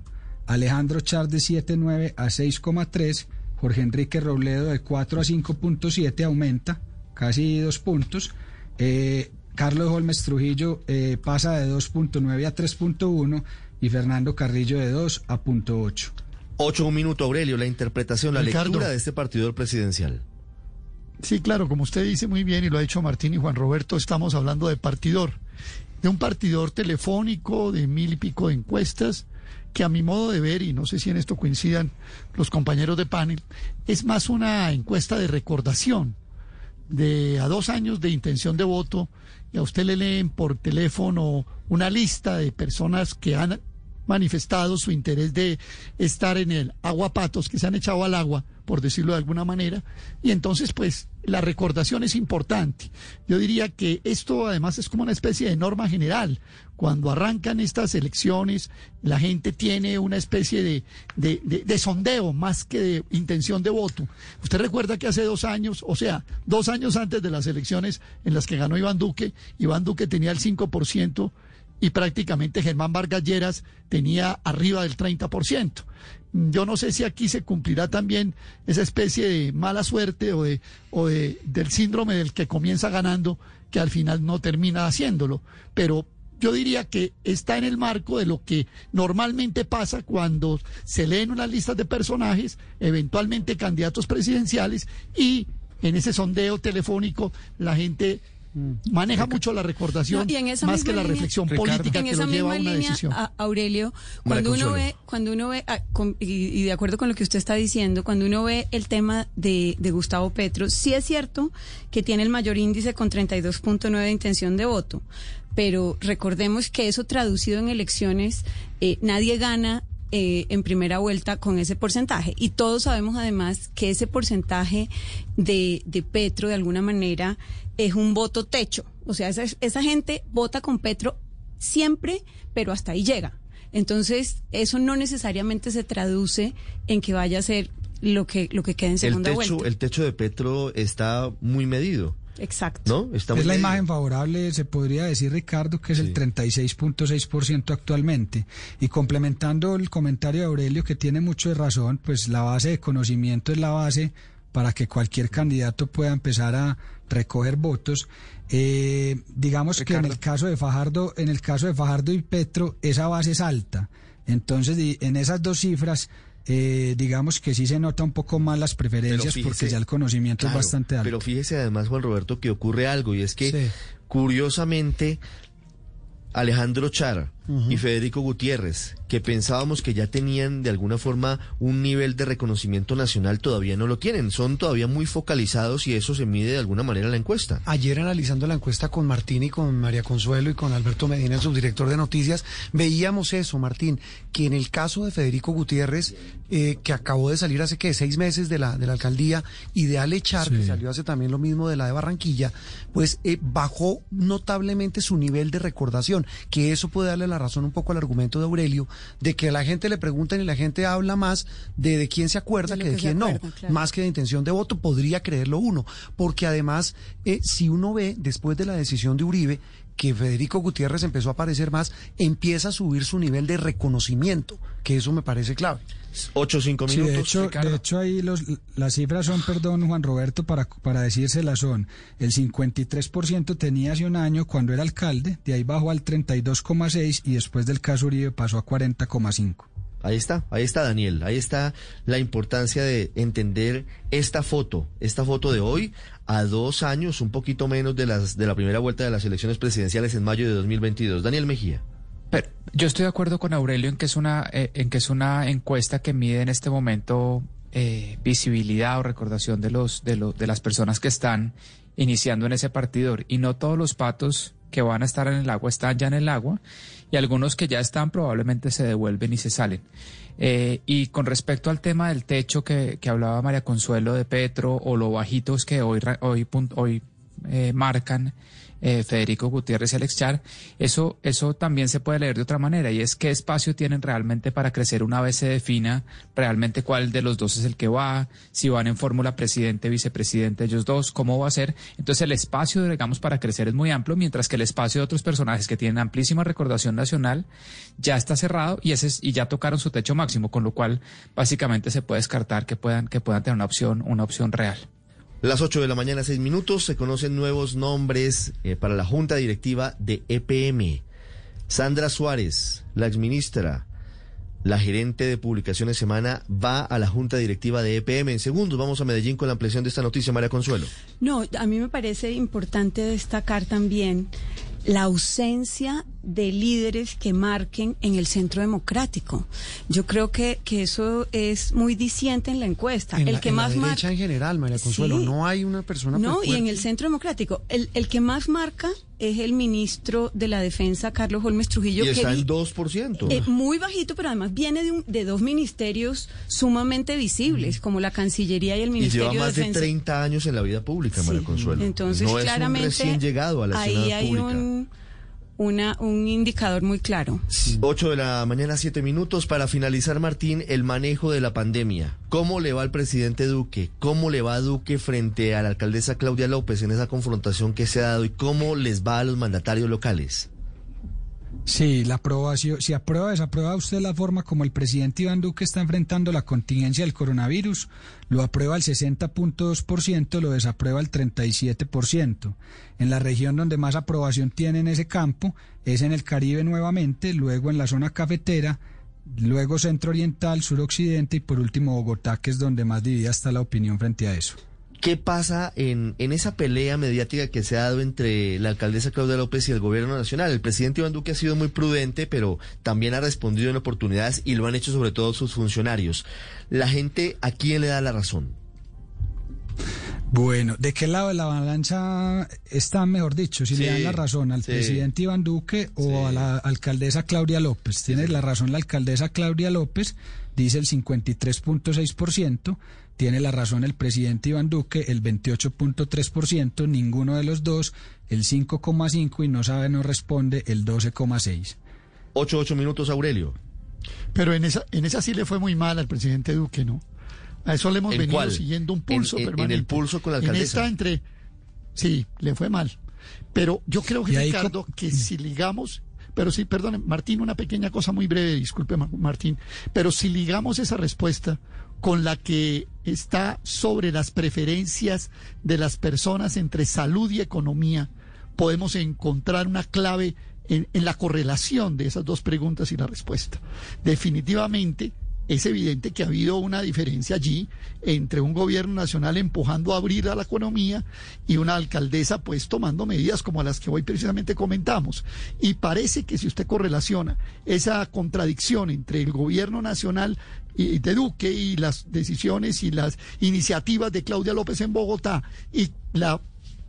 Alejandro Char de 7.9 a 6.3. Jorge Enrique Robledo de 4 a 5.7 aumenta, casi dos puntos. Eh, Carlos Holmes Trujillo eh, pasa de 2.9 a 3.1 y Fernando Carrillo de 2 a 0.8. Ocho, un minuto, Aurelio, la interpretación, la Ricardo. lectura de este partidor presidencial. Sí, claro, como usted dice muy bien y lo ha dicho Martín y Juan Roberto, estamos hablando de partidor, de un partidor telefónico, de mil y pico de encuestas, que a mi modo de ver, y no sé si en esto coincidan los compañeros de panel, es más una encuesta de recordación, de a dos años de intención de voto, y a usted le leen por teléfono una lista de personas que han manifestado su interés de estar en el aguapatos, que se han echado al agua, por decirlo de alguna manera, y entonces pues la recordación es importante. Yo diría que esto además es como una especie de norma general. Cuando arrancan estas elecciones, la gente tiene una especie de, de, de- de sondeo más que de intención de voto. Usted recuerda que hace dos años, o sea, dos años antes de las elecciones en las que ganó Iván Duque, Iván Duque tenía el 5% y prácticamente Germán Vargas Lleras tenía arriba del 30%. Yo no sé si aquí se cumplirá también esa especie de mala suerte o, de, o de- del síndrome del que comienza ganando, que al final no termina haciéndolo. Pero yo diría que está en el marco de lo que normalmente pasa cuando se leen unas listas de personajes, eventualmente candidatos presidenciales, y en ese sondeo telefónico la gente Maneja mucho la recordación No, y en esa más que la línea- reflexión Ricardo. política en que esa lo lleva a misma una línea, decisión. a- Aurelio, cuando uno ve, cuando uno ve, ah, y, y de acuerdo con lo que usted está diciendo, cuando uno ve el tema de, de Gustavo Petro, sí es cierto que tiene el mayor índice con 32.9 de intención de voto, pero recordemos que eso traducido en elecciones, eh, nadie gana eh, en primera vuelta con ese porcentaje. Y todos sabemos además que ese porcentaje de, de Petro, de alguna manera, es un voto techo. O sea, esa, esa gente vota con Petro siempre, pero hasta ahí llega. Entonces, eso no necesariamente se traduce en que vaya a ser lo que, lo que quede en El segunda techo, vuelta. el techo de Petro está muy medido, Exacto. ¿no? Está Es muy la medido. imagen favorable, se podría decir, Ricardo, que es el 36.6% actualmente. Y complementando el comentario de Aurelio, que tiene mucho de razón, pues la base de conocimiento es la base para que cualquier candidato pueda empezar a recoger votos. Eh, digamos que en el caso de Fajardo, en el caso de Fajardo y Petro, esa base es alta. Entonces, en esas dos cifras, eh, digamos que sí se nota un poco más las preferencias porque ya el conocimiento Claro, es bastante alto. Pero fíjese además, Juan Roberto, que ocurre algo y es que, Sí. curiosamente, Alejandro Char Y Federico Gutiérrez, que pensábamos que ya tenían de alguna forma un nivel de reconocimiento nacional, todavía no lo tienen. Son todavía muy focalizados y eso se mide de alguna manera en la encuesta. Ayer analizando la encuesta con Martín y con María Consuelo y con Alberto Medina, el subdirector de noticias, veíamos eso, Martín, que en el caso de Federico Gutiérrez, eh, que acabó de salir hace que seis meses de la, de la alcaldía, y de Ale Char, que salió hace también lo mismo de la de Barranquilla, pues eh, bajó notablemente su nivel de recordación, que eso puede darle la razón un poco al argumento de Aurelio, de que a la gente le preguntan y la gente habla más de, de quién se acuerda De que de quién no, claro. más que de intención de voto, podría creerlo uno, porque además, eh, si uno ve después de la decisión de Uribe, que Federico Gutiérrez empezó a aparecer más, empieza a subir su nivel de reconocimiento, que eso me parece clave. Ocho o cinco Sí, minutos. de hecho, Ricardo. de hecho ahí los, las cifras son, perdón Juan Roberto, para, para decírselas son, el 53% tenía hace un año cuando era alcalde, de ahí bajó al 32,6 y después del caso Uribe pasó a 40,5. Ahí está, ahí está Daniel, ahí está la importancia de entender esta foto, esta foto de hoy a dos años, un poquito menos de las de la primera vuelta de las elecciones presidenciales en mayo de 2022. Daniel Mejía. Pero yo estoy de acuerdo con Aurelio en que es una, eh, en que es una encuesta que mide en este momento eh, visibilidad o recordación de los, de los, de las personas que están iniciando en ese partidor. Y no todos los patos que van a estar en el agua están ya en el agua y algunos que ya están probablemente se devuelven y se salen. Eh, y con respecto al tema del techo que, que hablaba María Consuelo de Petro o lo bajitos que hoy, hoy, hoy marcan eh, Federico Gutiérrez y Alex Char, eso, eso también se puede leer de otra manera y es qué espacio tienen realmente para crecer una vez se defina realmente cuál de los dos es el que va, si van en fórmula presidente, vicepresidente, ellos dos, cómo va a ser. Entonces el espacio, digamos, para crecer es muy amplio, mientras que el espacio de otros personajes que tienen amplísima recordación nacional ya está cerrado y, ese es- y ya tocaron su techo máximo, con lo cual básicamente se puede descartar que puedan, que puedan tener una opción, una opción real. Las 8 de la mañana, 6 minutos, se conocen nuevos nombres eh, para la Junta Directiva de EPM. Sandra Suárez, la exministra, la gerente de Publicaciones Semana, va a la Junta Directiva de EPM. En segundos vamos a Medellín con la ampliación de esta noticia, María Consuelo. No, a mí me parece importante destacar también la ausencia de líderes que marquen en el centro democrático. Yo creo que, que eso es muy diciente en la encuesta. En el la, que en la más derecha marca. en general, María Consuelo, Sí. no hay una persona No, pues, y en el centro democrático. El, el que más marca es el ministro de la Defensa, Carlos Holmes Trujillo. y que está di- en 2%. eh, muy bajito, pero además viene de, un- de dos ministerios sumamente visibles, como la Cancillería y el y Ministerio lleva más de de Defensa. 30 años en la vida pública, María Consuelo. Entonces, no claramente, es un recién llegado a la ahí hay pública. un, una, un indicador muy claro. 8 de la mañana, 7 minutos. Para finalizar, Martín, el manejo de la pandemia. ¿Cómo le va al presidente Duque? ¿Cómo le va a Duque frente a la alcaldesa Claudia López en esa confrontación que se ha dado? ¿Y cómo les va a los mandatarios locales? Sí, la aprobación, si aprueba desaprueba usted la forma como el presidente Iván Duque está enfrentando la contingencia del coronavirus, lo aprueba el 60.2%, lo desaprueba el 37%. En la región donde más aprobación tiene en ese campo es en el Caribe nuevamente, luego en la zona cafetera, luego centro oriental, suroccidente y por último Bogotá, que es donde más dividida está la opinión frente a eso. ¿Qué pasa en, en esa pelea mediática que se ha dado entre la alcaldesa Claudia López y el gobierno nacional? El presidente Iván Duque ha sido muy prudente, pero también ha respondido en oportunidades y lo han hecho sobre todo sus funcionarios. ¿La gente a quién le da la razón? Bueno, ¿de qué lado de la balanza está, mejor dicho, si le dan la razón al sí. presidente Iván Duque o a la alcaldesa Claudia López? Tiene la razón la alcaldesa Claudia López, dice el 53.6%, tiene la razón el presidente Iván Duque, el 28.3%, ninguno de los dos, el 5.5% y no sabe, no responde, el 12.6%. Ocho, ocho minutos, Aurelio. Pero en esa, en esa sí le fue muy mal al presidente Duque, ¿no? A eso le hemos ¿En venido cuál? siguiendo un pulso En- en- en permanente. el pulso con la En alcaldesa. esta entre... Sí, le fue mal. Pero yo creo que, Ricardo, que si ligamos... Pero sí, perdón, Martín, una pequeña cosa muy breve, disculpe, Ma- Martín. Pero si ligamos esa respuesta con la que está sobre las preferencias de las personas entre salud y economía, podemos encontrar una clave en, la correlación de esas dos preguntas y la respuesta. Definitivamente es evidente que ha habido una diferencia allí entre un gobierno nacional empujando a abrir a la economía y una alcaldesa pues tomando medidas como las que hoy precisamente comentamos. Y parece que si usted correlaciona esa contradicción entre el gobierno nacional y de Duque y las decisiones y las iniciativas de Claudia López en Bogotá y la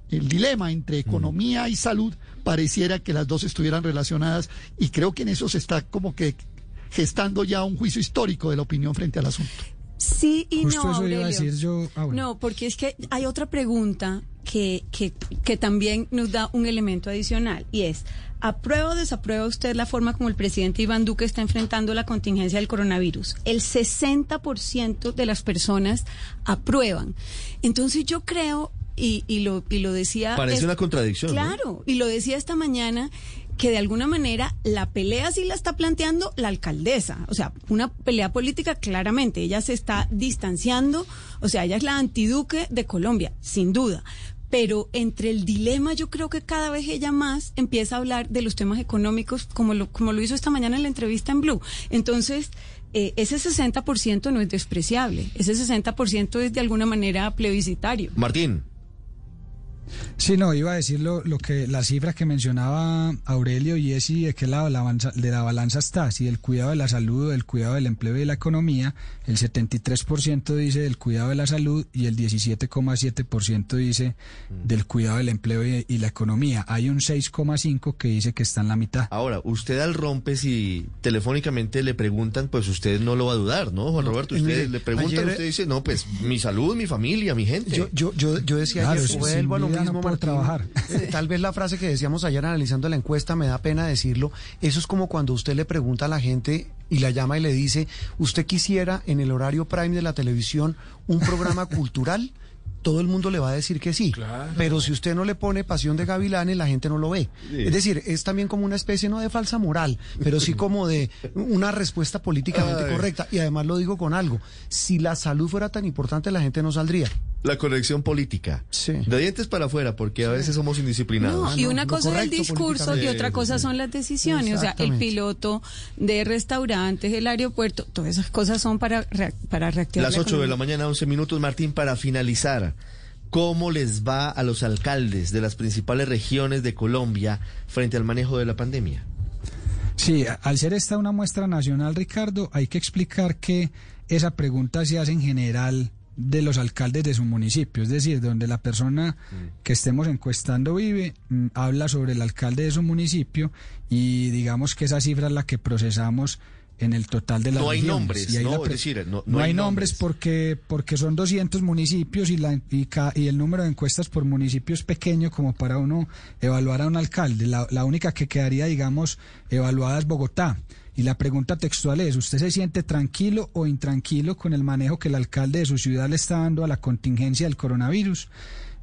el dilema entre economía y salud pareciera que las dos estuvieran relacionadas y creo que en eso se está como que gestando ya un juicio histórico de la opinión frente al asunto. Sí y Justo no, eso iba a Aurelio. decir yo. ah, bueno. No, porque es que hay otra pregunta que, que, que también nos da un elemento adicional y es, ¿aprueba o desaprueba usted la forma como el presidente Iván Duque está enfrentando la contingencia del coronavirus? El 60% de las personas aprueban. Entonces yo creo, y, y, lo, y lo decía... Parece es- una contradicción. ¿no? Claro, y lo decía esta mañana que de alguna manera la pelea sí la está planteando la alcaldesa, o sea, una pelea política claramente, ella se está distanciando, o sea, ella es la antiduque de Colombia, sin duda. Pero entre el dilema, yo creo que cada vez ella más empieza a hablar de los temas económicos, como lo, como lo hizo esta mañana en la entrevista en Blue. Entonces, eh, ese 60% no es despreciable, ese 60% es de alguna manera plebiscitario. Martín. Sí, no, iba a decir lo, lo que la cifra que mencionaba Aurelio y es si de qué lado la balanza, de la balanza está, si del cuidado de la salud, del cuidado del empleo y de la economía, el 73% dice del cuidado de la salud y el 17,7% dice del cuidado del empleo y, y la economía. Hay un 6,5% que dice que está en la mitad. Ahora, usted al rompe si telefónicamente le preguntan, pues usted no lo va a dudar, ¿no, Juan Roberto? Usted mire, le preguntan, ayer- usted dice, no, pues mi salud, mi familia, mi gente. Yo, yo, yo, yo decía Claro, ayer, vuelvo a lo mismo, puedo Martín. trabajar. Eh, (laughs) Tal vez la frase que decíamos ayer analizando la encuesta, me da pena decirlo, eso es como cuando usted le pregunta a la gente y la llama y le dice, ¿usted quisiera en el horario prime de la televisión un programa (laughs) cultural? Todo el mundo le va a decir que sí. Pero si usted no le pone pasión de gavilanes, la gente no lo ve. Sí. Es decir, es también como una especie, no de falsa moral, pero sí (laughs) como de una respuesta políticamente Ay. correcta. Y además lo digo con algo. Si la salud fuera tan importante, la gente no saldría. La conexión política. Sí. De dientes para afuera, porque a veces somos indisciplinados. No, y una cosa es el discurso y otra cosa son las decisiones. O sea, el piloto de restaurantes, el aeropuerto, todas esas cosas son para, para reactivar. Las la 8 de la mañana, 11 minutos, Martín, para finalizar. ¿Cómo les va a los alcaldes de las principales regiones de Colombia frente al manejo de la pandemia? Sí, al ser esta una muestra nacional, Ricardo, hay que explicar que esa pregunta se hace en general de los alcaldes de su municipio, es decir, donde la persona que estemos encuestando vive, mm, habla sobre el alcalde de su municipio y digamos que esa cifra es la que procesamos en el total de las No hay regiones. nombres, ¿no? la Es decir, no- no, no hay nombres. porque porque son 200 municipios y, la, y, ca- y el número de encuestas por municipio es pequeño como para uno evaluar a un alcalde. La, la única que quedaría, digamos, evaluada es Bogotá. Y la pregunta textual es, ¿usted se siente tranquilo o intranquilo con el manejo que el alcalde de su ciudad le está dando a la contingencia del coronavirus?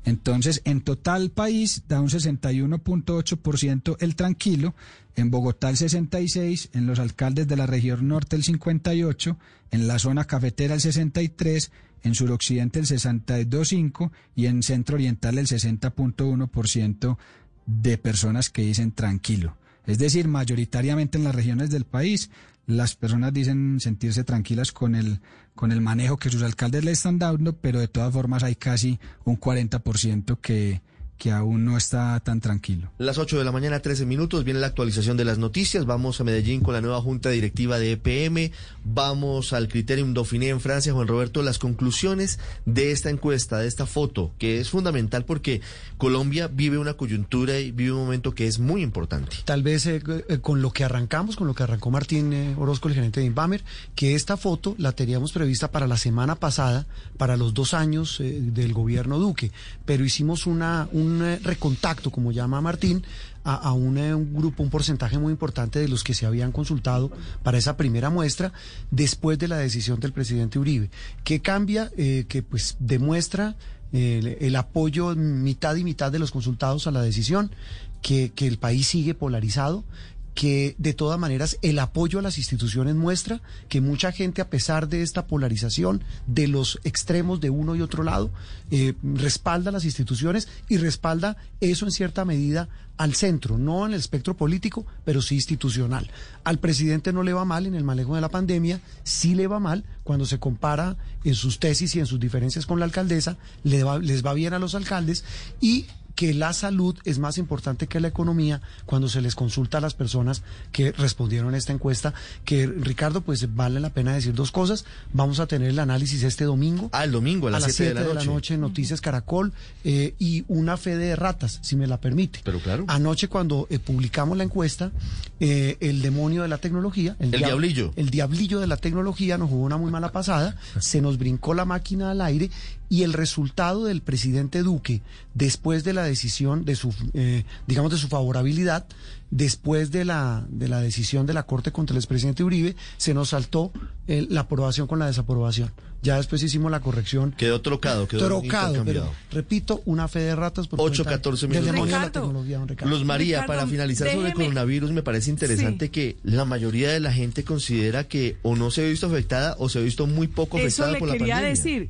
Entonces, en total país da un 61.8% el tranquilo, en Bogotá el 66, en los alcaldes de la región norte el 58, en la zona cafetera el 63, en suroccidente el 62.5 y en centro oriental el 60.1% de personas que dicen tranquilo. Es decir, mayoritariamente en las regiones del país las personas dicen sentirse tranquilas con el, con el manejo que sus alcaldes le están dando, pero de todas formas hay casi un 40% que, que aún no está tan tranquilo. Las 8 de la mañana, 13 minutos, viene la actualización de las noticias. Vamos a Medellín con la nueva junta directiva de EPM. Vamos al Criterium Dauphiné en Francia. Juan Roberto, las conclusiones de esta encuesta, de esta foto, que es fundamental porque Colombia vive una coyuntura y vive un momento que es muy importante. Tal vez eh, eh, con lo que arrancamos, con lo que arrancó Martín eh, Orozco, el gerente de Inbamer, que esta foto la teníamos prevista para la semana pasada, para los dos años eh, del gobierno Duque, pero hicimos una, un eh, recontacto, como llama Martín, a, eh, un grupo, un porcentaje muy importante de los que se habían consultado para esa primera muestra después de la decisión del presidente Uribe. ¿Qué cambia? Eh, que pues demuestra el, el apoyo mitad y mitad de los consultados a la decisión, que, que el país sigue polarizado, que de todas maneras el apoyo a las instituciones muestra que mucha gente, a pesar de esta polarización de los extremos de uno y otro lado, eh, respalda las instituciones y respalda eso en cierta medida al centro, no en el espectro político, pero sí institucional. Al presidente no le va mal en el manejo de la pandemia, sí le va mal cuando se compara en sus tesis y en sus diferencias con la alcaldesa, le va- les va bien a los alcaldes y que la salud es más importante que la economía cuando se les consulta a las personas que respondieron a esta encuesta, que Ricardo, pues vale la pena decir dos cosas. Vamos a tener el análisis este domingo. Ah, el domingo a las siete de la noche. noche en Noticias Caracol eh, y una fe de ratas, si me la permite. Pero claro. Anoche cuando eh, publicamos la encuesta, eh, el demonio de la tecnología, El diab- diablillo. el diablillo de la tecnología nos jugó una muy mala pasada, (laughs) se nos brincó la máquina al aire y el resultado del presidente Duque después de la decisión de su, eh, digamos, de su favorabilidad, después de la, de la decisión de la Corte contra el expresidente Uribe, se nos saltó eh, la aprobación con la desaprobación. Ya después hicimos la corrección. Quedó trocado, quedó Trocado, pero repito, una fe de ratas por 8, cuenta 14 del minutos. de la Ricardo. tecnología, don Ricardo. Luz María, Ricardo, para finalizar sobre el coronavirus, me parece interesante Sí. que la mayoría de la gente considera que o no se ha visto afectada o se ha visto muy poco Eso afectada le por la quería pandemia. decir.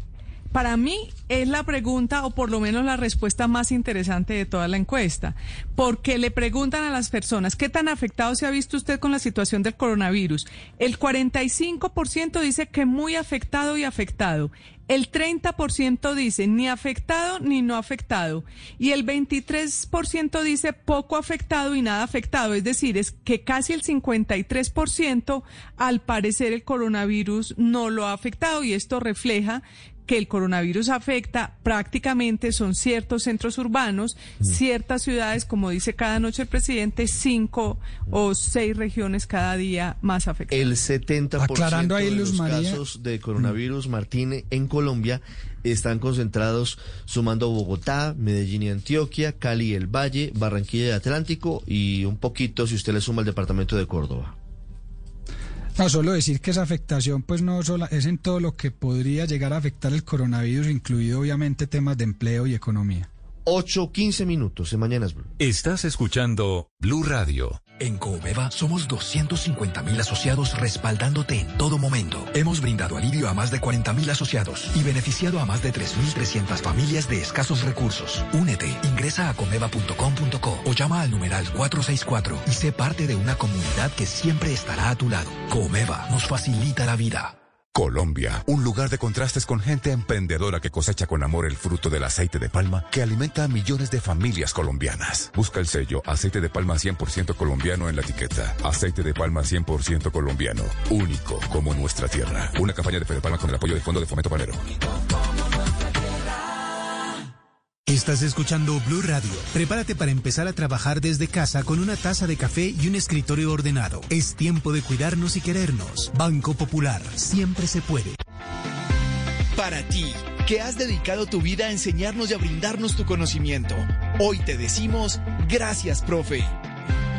Para mí es la pregunta, o por lo menos la respuesta más interesante de toda la encuesta, porque le preguntan a las personas, ¿qué tan afectado se ha visto usted con la situación del coronavirus? El 45% dice que muy afectado y afectado. El 30% dice ni afectado ni no afectado. Y el 23% dice poco afectado y nada afectado. Es decir, es que casi el 53% al parecer el coronavirus no lo ha afectado y esto refleja que el coronavirus afecta prácticamente son ciertos centros urbanos, ciertas ciudades, como dice cada noche el presidente, cinco o seis regiones cada día más afectadas. El 70% Aclarando ahí, de los María. casos de coronavirus, Martín, en Colombia están concentrados sumando Bogotá, Medellín y Antioquia, Cali y el Valle, Barranquilla y Atlántico y un poquito si usted le suma el departamento de Córdoba. No, solo decir que esa afectación pues no sola, es en todo lo que podría llegar a afectar el coronavirus, incluido obviamente temas de empleo y economía. 8, 15 minutos en Mañanas Blue. Estás escuchando Blue Radio. En Coomeva somos 250 mil asociados respaldándote en todo momento. Hemos brindado alivio a más de 40 mil asociados y beneficiado a más de 3.300 familias de escasos recursos. Únete, ingresa a comeva.com.co o llama al numeral 464 y sé parte de una comunidad que siempre estará a tu lado. Coomeva nos facilita la vida. Colombia, un lugar de contrastes con gente emprendedora que cosecha con amor el fruto del aceite de palma que alimenta a millones de familias colombianas. Busca el sello aceite de palma 100% colombiano en la etiqueta. Aceite de palma 100% colombiano, único como nuestra tierra. Una campaña de Fede Palma con el apoyo del Fondo de Fomento Panero. Estás escuchando Blue Radio. Prepárate para empezar a trabajar desde casa con una taza de café y un escritorio ordenado. Es tiempo de cuidarnos y querernos. Banco Popular. Siempre se puede. Para ti, que has dedicado tu vida a enseñarnos y a brindarnos tu conocimiento, hoy te decimos gracias, profe.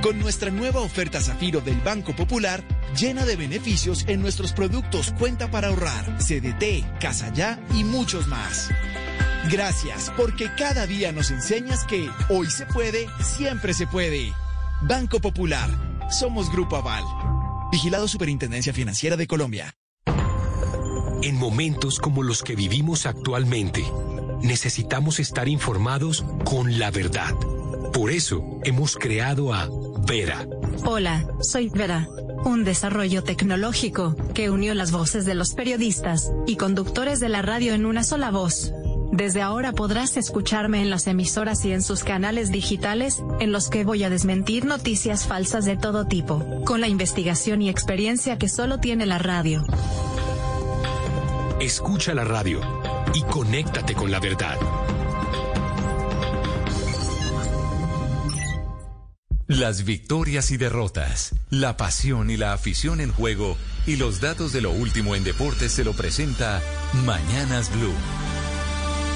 Con nuestra nueva oferta Zafiro del Banco Popular, llena de beneficios en nuestros productos Cuenta para ahorrar, CDT, Casa Ya y muchos más. Gracias, porque cada día nos enseñas que hoy se puede, siempre se puede. Banco Popular, somos Grupo Aval. Vigilado Superintendencia Financiera de Colombia. En momentos como los que vivimos actualmente, necesitamos estar informados con la verdad. Por eso hemos creado a Vera. Hola, soy Vera. un desarrollo tecnológico que unió las voces de los periodistas y conductores de la radio en una sola voz. Desde ahora podrás escucharme en las emisoras y en sus canales digitales, en los que voy a desmentir noticias falsas de todo tipo, con la investigación y experiencia que solo tiene la radio. Escucha la radio y conéctate con la verdad. Las victorias y derrotas, la pasión y la afición en juego y los datos de lo último en deportes se lo presenta Mañanas Blue.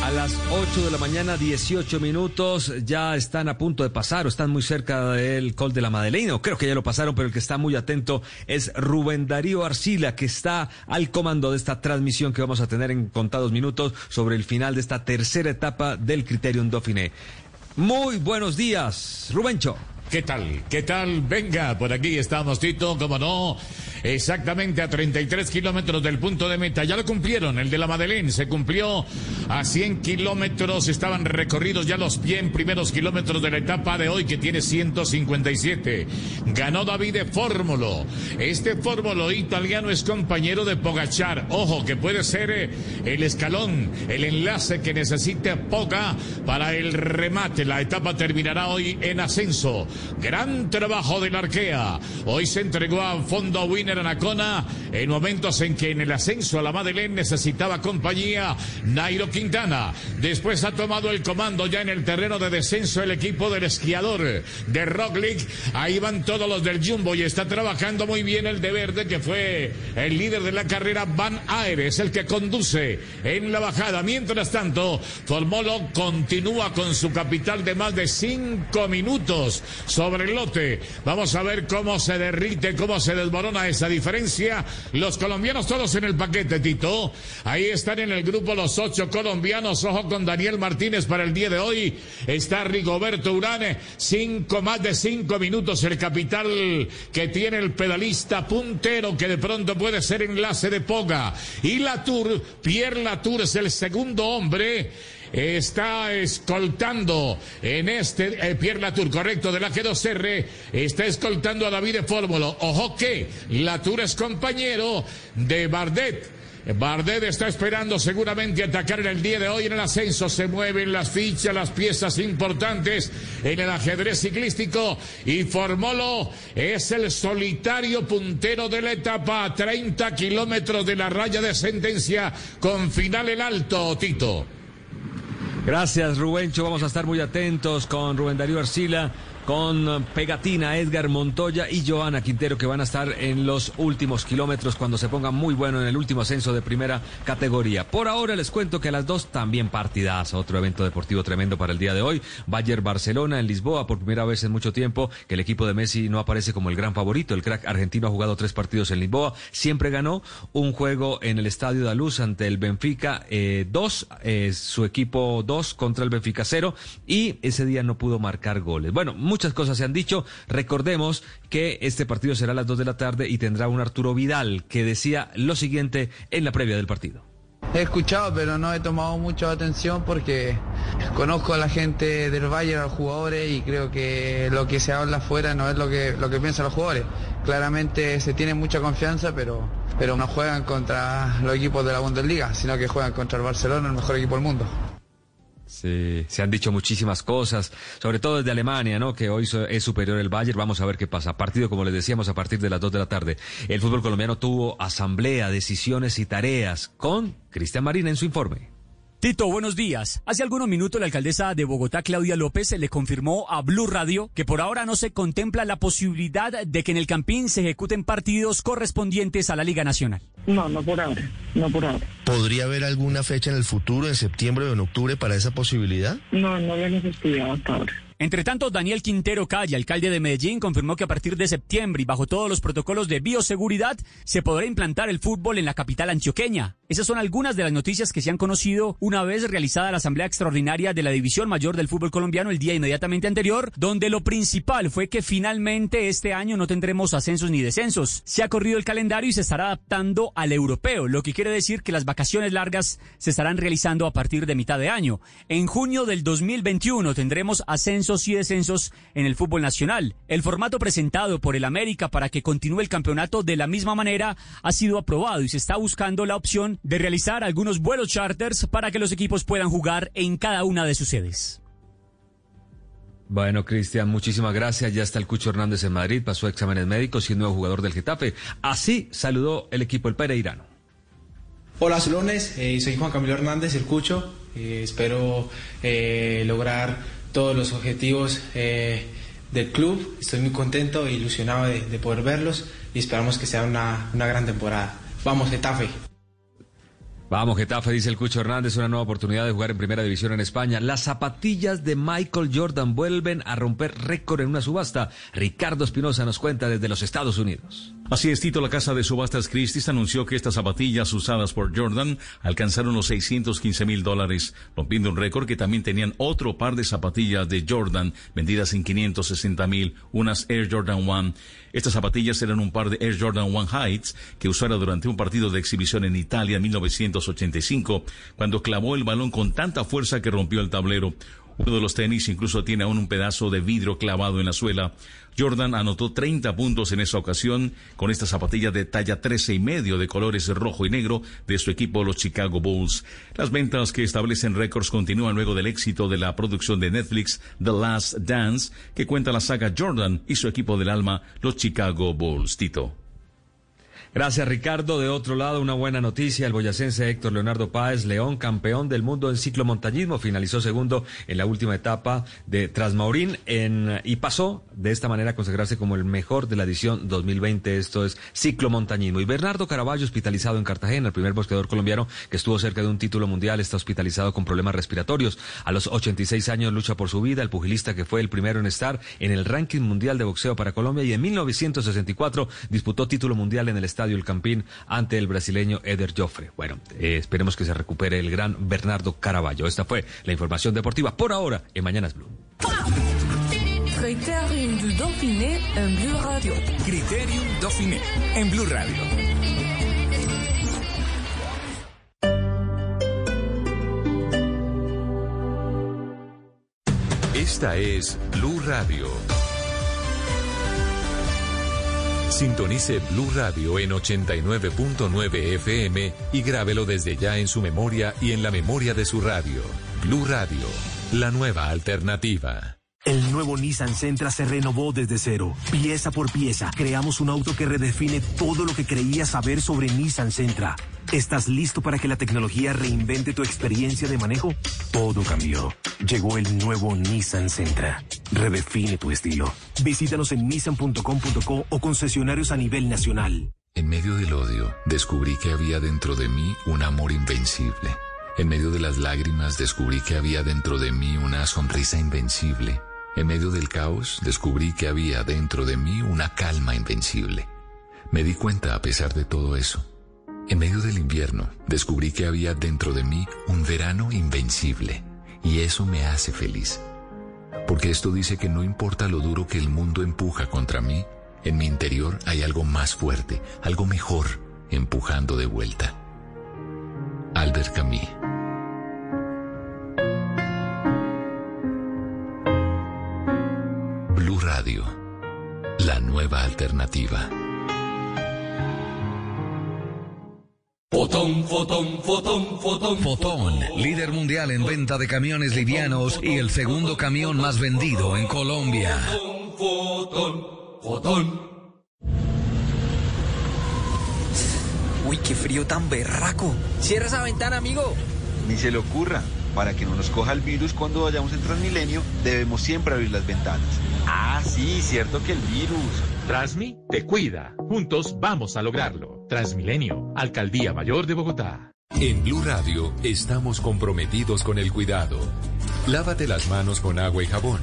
A las 8 de la mañana, 18 minutos, ya están a punto de pasar o están muy cerca del Col de la Madeleine, o creo que ya lo pasaron, pero el que está muy atento es Rubén Darío Arcila, que está al comando de esta transmisión que vamos a tener en contados minutos sobre el final de esta tercera etapa del Criterium Dauphiné. Muy buenos días, Rubencho. ¿Qué tal? ¿Qué tal? Venga, por aquí estamos, Tito, como no exactamente a 33 kilómetros del punto de meta. Ya lo cumplieron, el de la Madeleine se cumplió a 100 kilómetros, estaban recorridos ya los 100 primeros kilómetros de la etapa de hoy que tiene 157. Ganó David Fórmulo. Este Fórmulo italiano es compañero de Pogachar. Ojo, que puede ser eh, el escalón, el enlace que necesite Poga para el remate. La etapa terminará hoy en ascenso. Gran trabajo del Arkea. Hoy se entregó a fondo Winner Anacona en momentos en que en el ascenso a la Madeleine necesitaba compañía Nairo Quintana. Después ha tomado el comando ya en el terreno de descenso el equipo del esquiador de Rock League. Ahí van todos los del Jumbo y está trabajando muy bien el de Verde que fue el líder de la carrera Van Aires, el que conduce en la bajada. Mientras tanto, Formolo continúa con su capital de más de cinco minutos sobre el lote. Vamos a ver cómo se derrite, cómo se desmorona esa diferencia. Los colombianos todos en el paquete, Tito. Ahí están en el grupo los ocho colombianos. Ojo con Daniel Martínez para el día de hoy. Está Rigoberto Urane. Cinco, más de cinco minutos el capital que tiene el pedalista puntero que de pronto puede ser enlace de Poga. Y Latour, Pierre Latour es el segundo hombre está escoltando en este eh, Pierre Latour, correcto, de la G2R, está escoltando a David de Fórmulo. Ojo que Latour es compañero de Bardet. Bardet está esperando seguramente atacar en el día de hoy en el ascenso. Se mueven las fichas, las piezas importantes en el ajedrez ciclístico. Y Formolo es el solitario puntero de la etapa a 30 kilómetros de la raya de sentencia con final en alto, Tito. Gracias, Rubencho. Vamos a estar muy atentos con Rubén Darío Arcila con Pegatina, Edgar Montoya y Joana Quintero que van a estar en los últimos kilómetros cuando se ponga muy bueno en el último ascenso de primera categoría. Por ahora les cuento que a las dos también partidas, otro evento deportivo tremendo para el día de hoy. Bayer Barcelona en Lisboa por primera vez en mucho tiempo que el equipo de Messi no aparece como el gran favorito. El crack argentino ha jugado tres partidos en Lisboa, siempre ganó un juego en el Estadio de Luz ante el Benfica eh, dos, eh, su equipo dos contra el Benfica cero y ese día no pudo marcar goles. Bueno, muchas cosas se han dicho. Recordemos que este partido será a las 2 de la tarde y tendrá un Arturo Vidal que decía lo siguiente en la previa del partido. He escuchado, pero no he tomado mucha atención porque conozco a la gente del Bayern, a los jugadores, y creo que lo que se habla afuera no es lo que, lo que piensan los jugadores. Claramente se tiene mucha confianza, pero, pero no juegan contra los equipos de la Bundesliga, sino que juegan contra el Barcelona, el mejor equipo del mundo. Sí, se han dicho muchísimas cosas, sobre todo desde Alemania, ¿no? Que hoy es superior el Bayern. Vamos a ver qué pasa. Partido, como les decíamos, a partir de las 2 de la tarde. El fútbol colombiano tuvo asamblea, decisiones y tareas con Cristian Marina en su informe. Tito, buenos días. Hace algunos minutos la alcaldesa de Bogotá, Claudia López, le confirmó a Blue Radio que por ahora no se contempla la posibilidad de que en el Campín se ejecuten partidos correspondientes a la Liga Nacional. No, no por ahora, no por ahora. ¿Podría haber alguna fecha en el futuro, en septiembre o en octubre, para esa posibilidad? No, no la necesidad hasta ahora. Entre tanto, Daniel Quintero Calle, alcalde de Medellín, confirmó que a partir de septiembre y bajo todos los protocolos de bioseguridad se podrá implantar el fútbol en la capital antioqueña. Esas son algunas de las noticias que se han conocido una vez realizada la Asamblea Extraordinaria de la División Mayor del Fútbol Colombiano el día inmediatamente anterior, donde lo principal fue que finalmente este año no tendremos ascensos ni descensos. Se ha corrido el calendario y se estará adaptando al europeo, lo que quiere decir que las vacaciones largas se estarán realizando a partir de mitad de año. En junio del 2021 tendremos ascensos y descensos en el fútbol nacional. El formato presentado por el América para que continúe el campeonato de la misma manera ha sido aprobado y se está buscando la opción de realizar algunos vuelos charters para que los equipos puedan jugar en cada una de sus sedes. Bueno, Cristian, muchísimas gracias. Ya está el Cucho Hernández en Madrid, pasó exámenes médicos y es nuevo jugador del Getafe. Así saludó el equipo el Pereirano. Hola, Zulones, eh, soy Juan Camilo Hernández, el Cucho. Eh, espero eh, lograr todos los objetivos eh, del club. Estoy muy contento e ilusionado de, de poder verlos y esperamos que sea una, una gran temporada. Vamos, Getafe. Vamos, Getafe, dice el Cucho Hernández, una nueva oportunidad de jugar en primera división en España. Las zapatillas de Michael Jordan vuelven a romper récord en una subasta. Ricardo Espinosa nos cuenta desde los Estados Unidos. Así es, Tito, la casa de subastas Christie's anunció que estas zapatillas usadas por Jordan alcanzaron los 615 mil dólares, rompiendo un récord que también tenían otro par de zapatillas de Jordan vendidas en 560 mil, unas Air Jordan One. Estas zapatillas eran un par de Air Jordan One Heights que usara durante un partido de exhibición en Italia en 1985, cuando clavó el balón con tanta fuerza que rompió el tablero. Uno de los tenis incluso tiene aún un pedazo de vidrio clavado en la suela. Jordan anotó 30 puntos en esa ocasión con esta zapatilla de talla 13 y medio de colores rojo y negro de su equipo los Chicago Bulls. Las ventas que establecen récords continúan luego del éxito de la producción de Netflix The Last Dance que cuenta la saga Jordan y su equipo del alma los Chicago Bulls. Tito. Gracias, Ricardo. De otro lado, una buena noticia. El boyacense Héctor Leonardo Páez, León, campeón del mundo en ciclomontañismo, finalizó segundo en la última etapa de Trasmaurín en, y pasó de esta manera a consagrarse como el mejor de la edición 2020. Esto es ciclomontañismo. Y Bernardo Caraballo, hospitalizado en Cartagena, el primer bosqueador colombiano que estuvo cerca de un título mundial, está hospitalizado con problemas respiratorios. A los 86 años lucha por su vida. El pugilista que fue el primero en estar en el ranking mundial de boxeo para Colombia y en 1964 disputó título mundial en el estadio El Campín ante el brasileño Eder Joffre. Bueno, eh, esperemos que se recupere el gran Bernardo Caraballo. Esta fue la información deportiva por ahora en Mañanas Blue. Criterium du Dauphiné en Blue Radio. Criterium Dauphiné en Blue Radio. Esta es Blue Radio. Sintonice Blue Radio en 89.9 FM y grábelo desde ya en su memoria y en la memoria de su radio. Blue Radio, la nueva alternativa. El nuevo Nissan Sentra se renovó desde cero, pieza por pieza. Creamos un auto que redefine todo lo que creías saber sobre Nissan Sentra. ¿Estás listo para que la tecnología reinvente tu experiencia de manejo? Todo cambió. Llegó el nuevo Nissan Sentra. Redefine tu estilo. Visítanos en nissan.com.co o concesionarios a nivel nacional. En medio del odio, descubrí que había dentro de mí un amor invencible. En medio de las lágrimas, descubrí que había dentro de mí una sonrisa invencible. En medio del caos, descubrí que había dentro de mí una calma invencible. Me di cuenta a pesar de todo eso. En medio del invierno, descubrí que había dentro de mí un verano invencible. Y eso me hace feliz. Porque esto dice que no importa lo duro que el mundo empuja contra mí, en mi interior hay algo más fuerte, algo mejor, empujando de vuelta. Albert Camus. Blue Radio, la nueva alternativa. Fotón, fotón, fotón, fotón. Fotón, líder mundial en venta de camiones livianos y el segundo camión más vendido en Colombia. Fotón, fotón. Uy, qué frío tan berraco. Cierra esa ventana, amigo. Ni se le ocurra. Para que no nos coja el virus cuando vayamos en Transmilenio, debemos siempre abrir las ventanas. Ah, sí, cierto que el virus. Transmi te cuida. Juntos vamos a lograrlo. Transmilenio, Alcaldía Mayor de Bogotá. En Blue Radio estamos comprometidos con el cuidado. Lávate las manos con agua y jabón.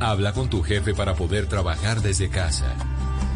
Habla con tu jefe para poder trabajar desde casa.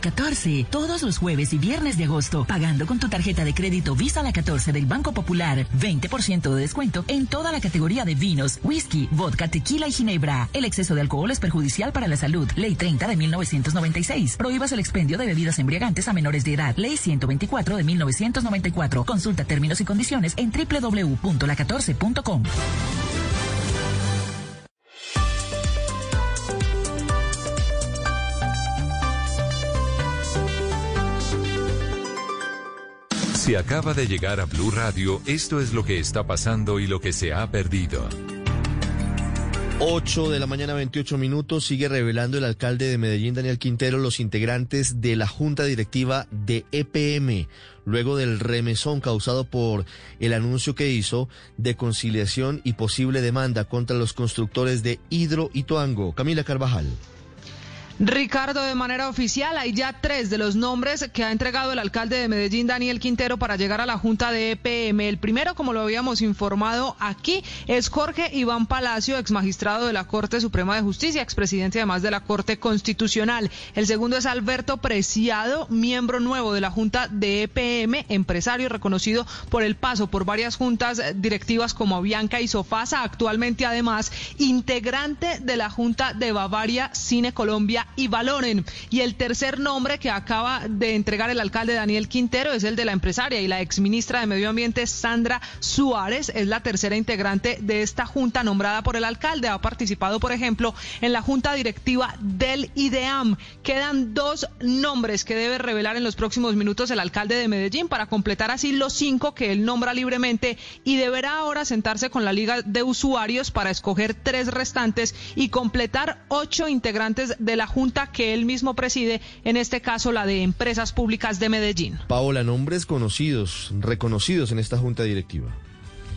14, todos los jueves y viernes de agosto, pagando con tu tarjeta de crédito Visa La 14 del Banco Popular, 20% de descuento en toda la categoría de vinos, whisky, vodka, tequila y ginebra. El exceso de alcohol es perjudicial para la salud. Ley 30 de 1996. Prohíbas el expendio de bebidas embriagantes a menores de edad. Ley 124 de 1994. Consulta términos y condiciones en www.la14.com. Si acaba de llegar a Blue Radio, esto es lo que está pasando y lo que se ha perdido. 8 de la mañana 28 minutos sigue revelando el alcalde de Medellín, Daniel Quintero, los integrantes de la junta directiva de EPM, luego del remesón causado por el anuncio que hizo de conciliación y posible demanda contra los constructores de Hidro y Tuango. Camila Carvajal. Ricardo, de manera oficial, hay ya tres de los nombres que ha entregado el alcalde de Medellín, Daniel Quintero, para llegar a la Junta de EPM. El primero, como lo habíamos informado aquí, es Jorge Iván Palacio, ex magistrado de la Corte Suprema de Justicia, expresidente además de la Corte Constitucional. El segundo es Alberto Preciado, miembro nuevo de la Junta de EPM, empresario reconocido por el paso por varias juntas directivas como Avianca y Sofasa, actualmente además integrante de la Junta de Bavaria Cine Colombia y valoren. Y el tercer nombre que acaba de entregar el alcalde Daniel Quintero es el de la empresaria y la exministra de Medio Ambiente Sandra Suárez. Es la tercera integrante de esta junta nombrada por el alcalde. Ha participado, por ejemplo, en la junta directiva del IDEAM. Quedan dos nombres que debe revelar en los próximos minutos el alcalde de Medellín para completar así los cinco que él nombra libremente y deberá ahora sentarse con la Liga de Usuarios para escoger tres restantes y completar ocho integrantes de la que él mismo preside, en este caso la de Empresas Públicas de Medellín. Paola, nombres conocidos, reconocidos en esta junta directiva.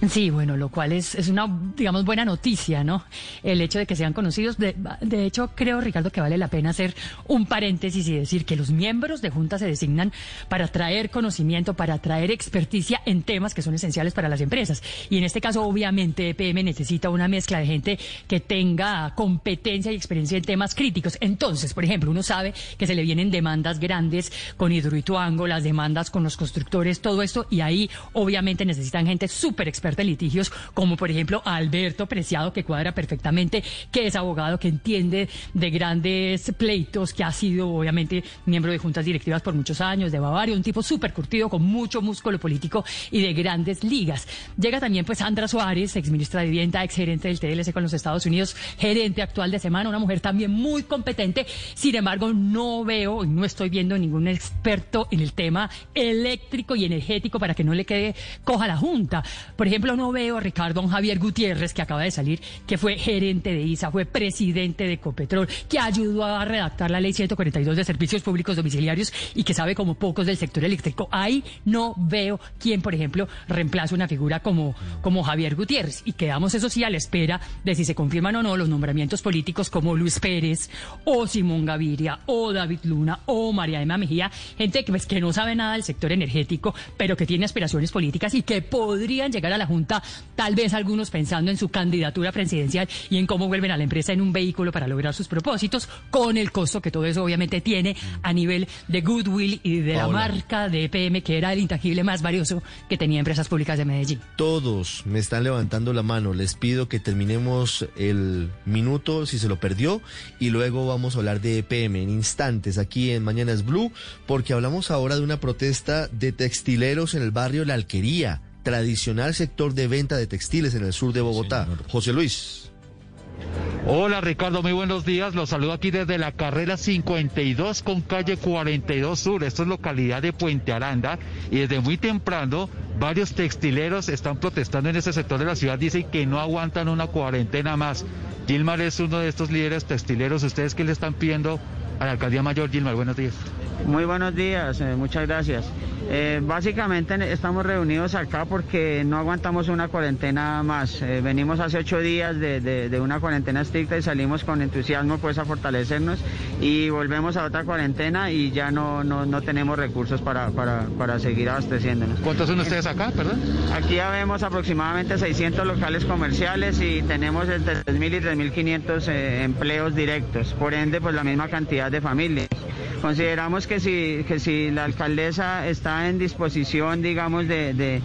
Sí, bueno, lo cual es, es una, digamos, buena noticia, ¿no? El hecho de que sean conocidos. De, de, hecho, creo, Ricardo, que vale la pena hacer un paréntesis y decir que los miembros de Junta se designan para traer conocimiento, para traer experticia en temas que son esenciales para las empresas. Y en este caso, obviamente, EPM necesita una mezcla de gente que tenga competencia y experiencia en temas críticos. Entonces, por ejemplo, uno sabe que se le vienen demandas grandes con Hidroituango, las demandas con los constructores, todo esto, y ahí, obviamente, necesitan gente súper experta de litigios, como por ejemplo Alberto Preciado, que cuadra perfectamente, que es abogado, que entiende de grandes pleitos, que ha sido obviamente miembro de juntas directivas por muchos años, de Bavaria, un tipo súper curtido, con mucho músculo político y de grandes ligas. Llega también pues Sandra Suárez, ex ministra de Vivienda, ex gerente del TLC con los Estados Unidos, gerente actual de Semana, una mujer también muy competente. Sin embargo, no veo y no estoy viendo ningún experto en el tema eléctrico y energético para que no le quede coja la Junta. Por ejemplo, ejemplo, no veo a Ricardo Javier Gutiérrez, que acaba de salir, que fue gerente de ISA, fue presidente de Ecopetrol, que ayudó a redactar la ley 142 de servicios públicos domiciliarios y que sabe como pocos del sector eléctrico. Ahí no veo quién, por ejemplo, reemplaza una figura como, como Javier Gutiérrez. Y quedamos, eso sí, a la espera de si se confirman o no los nombramientos políticos como Luis Pérez, o Simón Gaviria, o David Luna, o María Emma Mejía, gente que, pues, que no sabe nada del sector energético, pero que tiene aspiraciones políticas y que podrían llegar a la Junta, tal vez algunos pensando en su candidatura presidencial y en cómo vuelven a la empresa en un vehículo para lograr sus propósitos, con el costo que todo eso obviamente tiene a nivel de goodwill y de la marca de EPM, que era el intangible más valioso que tenía Empresas Públicas de Medellín. Todos me están levantando la mano. Les pido que terminemos el minuto si se lo perdió y luego vamos a hablar de EPM en instantes aquí en Mañanas Blue, porque hablamos ahora de una protesta de textileros en el barrio La Alquería tradicional sector de venta de textiles en el sur de Bogotá. José Luis. Hola Ricardo, muy buenos días. Los saludo aquí desde la carrera 52 con calle 42 Sur. Esto es localidad de Puente Aranda y desde muy temprano varios textileros están protestando en ese sector de la ciudad. Dicen que no aguantan una cuarentena más. Gilmar es uno de estos líderes textileros. ¿Ustedes qué le están pidiendo a la alcaldía mayor? Gilmar, buenos días. Muy buenos días, eh, muchas gracias. Eh, básicamente estamos reunidos acá porque no aguantamos una cuarentena más. Eh, venimos hace ocho días de, de, una cuarentena estricta y salimos con entusiasmo pues a fortalecernos y volvemos a otra cuarentena y ya no, no, no tenemos recursos para, para, para, seguir abasteciéndonos. ¿Cuántos son ustedes acá, perdón? Aquí ya vemos aproximadamente 600 locales comerciales y tenemos entre 3.000 y 3.500 empleos directos, por ende pues la misma cantidad de familias. Consideramos que si, que si la alcaldesa está en disposición, digamos, de,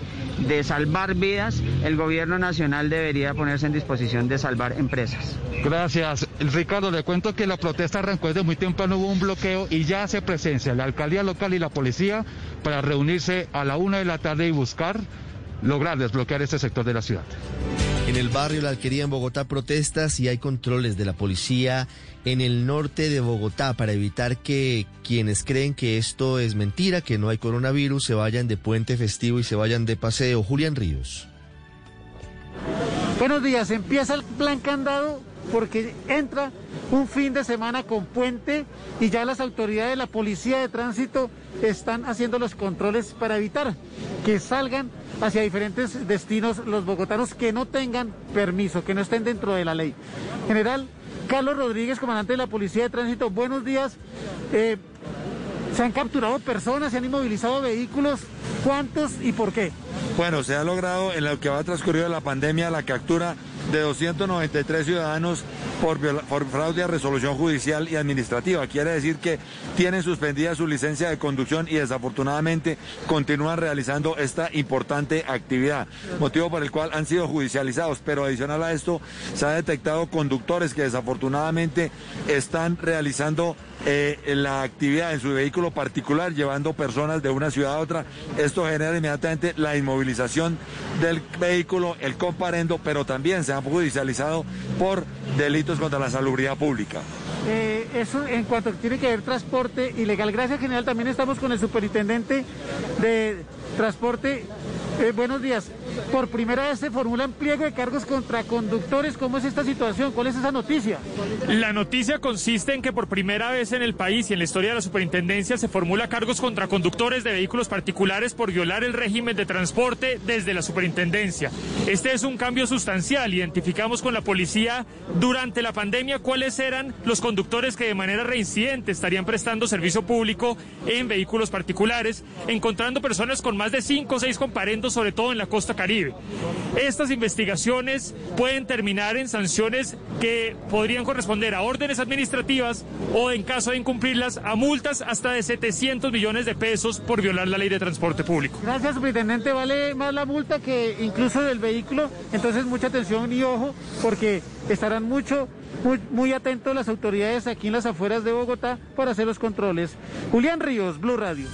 salvar vidas, el gobierno nacional debería ponerse en disposición de salvar empresas. Gracias. Ricardo, le cuento que la protesta arrancó desde muy temprano, hubo un bloqueo y ya hace presencia la alcaldía local y la policía para reunirse a la una de la tarde y buscar lograr desbloquear este sector de la ciudad. En el barrio La Alquería en Bogotá protestas y hay controles de la policía en el norte de Bogotá para evitar que quienes creen que esto es mentira, que no hay coronavirus, se vayan de puente festivo y se vayan de paseo. Julián Ríos. Buenos días, empieza el plan candado porque entra un fin de semana con puente y ya las autoridades de la policía de tránsito están haciendo los controles para evitar que salgan hacia diferentes destinos los bogotanos que no tengan permiso, que no estén dentro de la ley. General Carlos Rodríguez, comandante de la Policía de Tránsito, buenos días. Eh, ¿Se han capturado personas, se han inmovilizado vehículos? ¿Cuántos y por qué? Bueno, se ha logrado en lo que va transcurrido la pandemia la captura de 293 ciudadanos por, fraude a resolución judicial y administrativa. Quiere decir que tienen suspendida su licencia de conducción y desafortunadamente continúan realizando esta importante actividad, motivo por el cual han sido judicializados. Pero adicional a esto, se ha detectado conductores que desafortunadamente están realizando eh, la actividad en su vehículo particular, llevando personas de una ciudad a otra. Esto genera inmediatamente la inmovilización del vehículo, el comparendo, pero también se han judicializado por delitos contra la salubridad pública. Eh, eso en cuanto tiene que ver transporte ilegal. Gracias, general. También estamos con el superintendente de transporte. Eh, buenos días. Por primera vez se formulan pliego de cargos contra conductores. ¿Cómo es esta situación? ¿Cuál es esa noticia? La noticia consiste en que por primera vez en el país y en la historia de la superintendencia se formula cargos contra conductores de vehículos particulares por violar el régimen de transporte desde la superintendencia. Este es un cambio sustancial. Identificamos con la policía durante la pandemia cuáles eran los conductores que de manera reincidente estarían prestando servicio público en vehículos particulares, encontrando personas con más de cinco o seis comparendos, sobre todo en la costa caribe estas investigaciones pueden terminar en sanciones que podrían corresponder a órdenes administrativas o, en caso de incumplirlas, a multas hasta de 700 millones de pesos por violar la ley de transporte público. Gracias, superintendente. Vale más la multa que incluso del vehículo. Entonces, mucha atención y ojo, porque estarán mucho muy, muy, atentos las autoridades aquí en las afueras de Bogotá para hacer los controles. Julián Ríos, Blue Radio.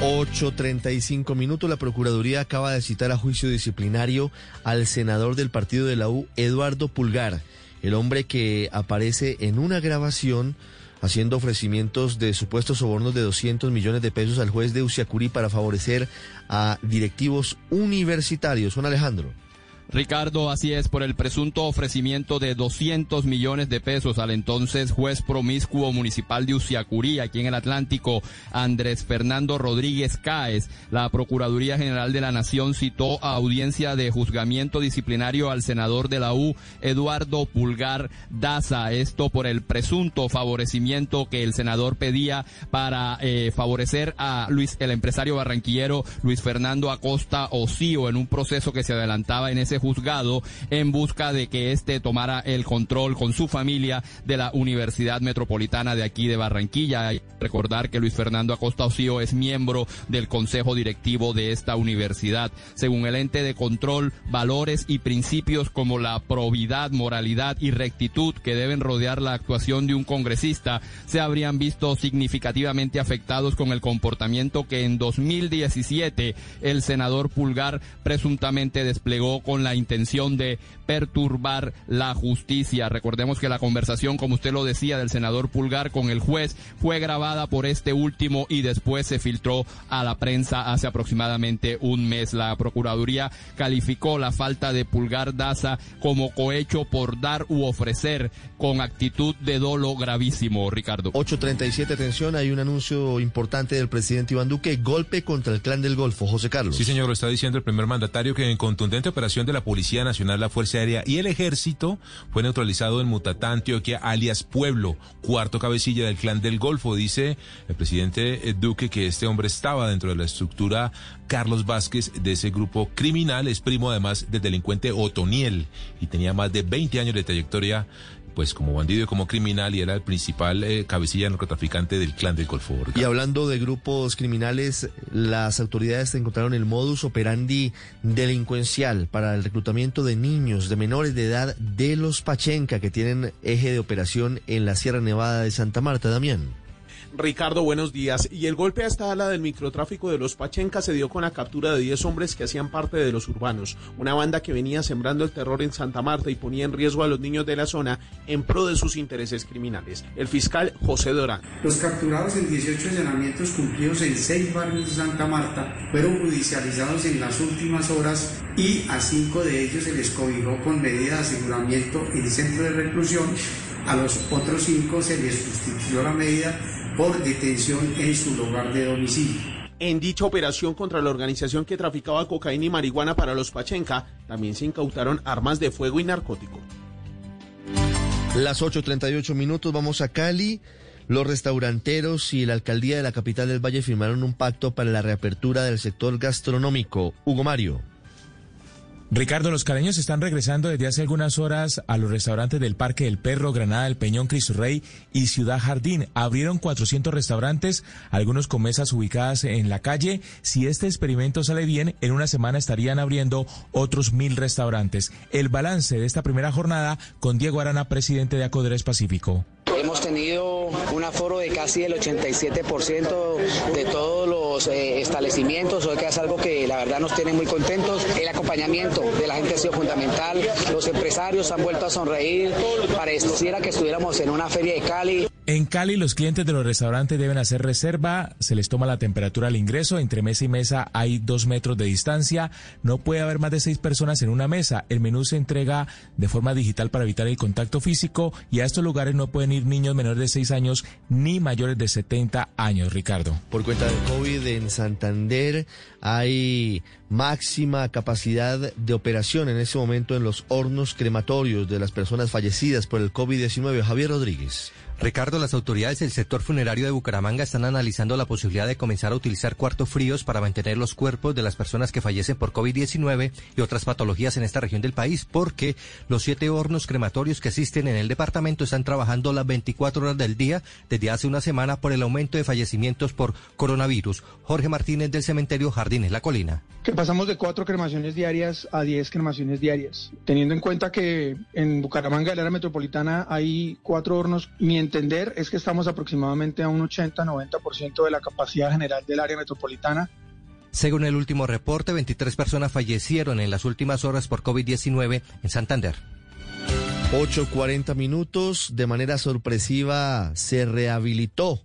8.35 minutos. La Procuraduría acaba de citar a juicio disciplinario al senador del partido de la U, Eduardo Pulgar, el hombre que aparece en una grabación haciendo ofrecimientos de supuestos sobornos de 200 millones de pesos al juez de Uciacurí para favorecer a directivos universitarios. Juan Alejandro. Ricardo, así es, por el presunto ofrecimiento de 200 millones de pesos al entonces juez promiscuo municipal de Uciacurí, aquí en el Atlántico, Andrés Fernando Rodríguez Cáez. La Procuraduría General de la Nación citó a audiencia de juzgamiento disciplinario al senador de la U, Eduardo Pulgar Daza. Esto por el presunto favorecimiento que el senador pedía para eh, favorecer a Luis, el empresario barranquillero Luis Fernando Acosta Ocío en un proceso que se adelantaba en ese juzgado en busca de que éste tomara el control con su familia de la Universidad Metropolitana de aquí de Barranquilla. Recordar que Luis Fernando Acosta Ocío es miembro del consejo directivo de esta universidad. Según el ente de control, valores y principios como la probidad, moralidad y rectitud que deben rodear la actuación de un congresista se habrían visto significativamente afectados con el comportamiento que en 2017 el senador Pulgar presuntamente desplegó con la intención de perturbar la justicia. Recordemos que la conversación, como usted lo decía, del senador Pulgar con el juez fue grabada por este último y después se filtró a la prensa hace aproximadamente un mes. La Procuraduría calificó la falta de Pulgar Daza como cohecho por dar u ofrecer con actitud de dolo gravísimo, Ricardo. 837, atención, hay un anuncio importante del presidente Iván Duque, golpe contra el clan del Golfo. José Carlos. Sí, señor, lo está diciendo el primer mandatario que en contundente operación de la Policía Nacional, la Fuerza Aérea y el Ejército fue neutralizado en Mutatá, Antioquia, alias Pueblo, cuarto cabecilla del clan del Golfo. Dice el presidente eh, Duque que este hombre estaba dentro de la estructura Carlos Vázquez de ese grupo criminal, es primo además del delincuente Otoniel y tenía más de 20 años de trayectoria pues como bandido y como criminal y era el principal eh, cabecilla narcotraficante del clan del Golfo. Y hablando de grupos criminales, las autoridades encontraron el modus operandi delincuencial para el reclutamiento de niños de menores de edad de los Pachenca que tienen eje de operación en la Sierra Nevada de Santa Marta, Damián. Ricardo, buenos días. Y el golpe a esta ala del microtráfico de los Pachenca se dio con la captura de 10 hombres que hacían parte de los urbanos, una banda que venía sembrando el terror en Santa Marta y ponía en riesgo a los niños de la zona en pro de sus intereses criminales. El fiscal José Dorán. Los capturados en 18 allanamientos cumplidos en seis barrios de Santa Marta fueron judicializados en las últimas horas y a cinco de ellos se les cobijó con medida de aseguramiento en centro de reclusión. A los otros cinco se les sustituyó la medida por detención en su lugar de domicilio. En dicha operación contra la organización que traficaba cocaína y marihuana para los Pachenca, también se incautaron armas de fuego y narcóticos. Las 8.38 minutos, vamos a Cali. Los restauranteros y la alcaldía de la capital del Valle firmaron un pacto para la reapertura del sector gastronómico. Hugo Mario. Ricardo, los caleños están regresando desde hace algunas horas a los restaurantes del Parque del Perro, Granada del Peñón, Cristo Rey y Ciudad Jardín. Abrieron 400 restaurantes, algunos con mesas ubicadas en la calle. Si este experimento sale bien, en una semana estarían abriendo otros mil restaurantes. El balance de esta primera jornada con Diego Arana, presidente de Acodres Pacífico. Hemos tenido un aforo de casi el 87% de todos los eh, establecimientos, o que es algo que la verdad nos tiene muy contentos. El acompañamiento de la gente ha sido fundamental. Los empresarios han vuelto a sonreír. Pareciera que estuviéramos en una feria de Cali. En Cali, los clientes de los restaurantes deben hacer reserva, se les toma la temperatura al ingreso, entre mesa y mesa hay dos metros de distancia, no puede haber más de seis personas en una mesa, el menú se entrega de forma digital para evitar el contacto físico y a estos lugares no pueden ir niños menores de seis ni mayores de 70 años, Ricardo. Por cuenta del COVID en Santander hay máxima capacidad de operación en ese momento en los hornos crematorios de las personas fallecidas por el COVID-19. Javier Rodríguez. Ricardo, las autoridades del sector funerario de Bucaramanga están analizando la posibilidad de comenzar a utilizar cuartos fríos para mantener los cuerpos de las personas que fallecen por COVID-19 y otras patologías en esta región del país, porque los siete hornos crematorios que existen en el departamento están trabajando las 24 horas del día desde hace una semana por el aumento de fallecimientos por coronavirus. Jorge Martínez del cementerio Jardines La Colina. Que pasamos de cuatro cremaciones diarias a diez cremaciones diarias, teniendo en cuenta que en Bucaramanga, el área metropolitana, hay cuatro hornos entender es que estamos aproximadamente a un 80-90% de la capacidad general del área metropolitana. Según el último reporte, 23 personas fallecieron en las últimas horas por COVID-19 en Santander. 8.40 minutos. De manera sorpresiva se rehabilitó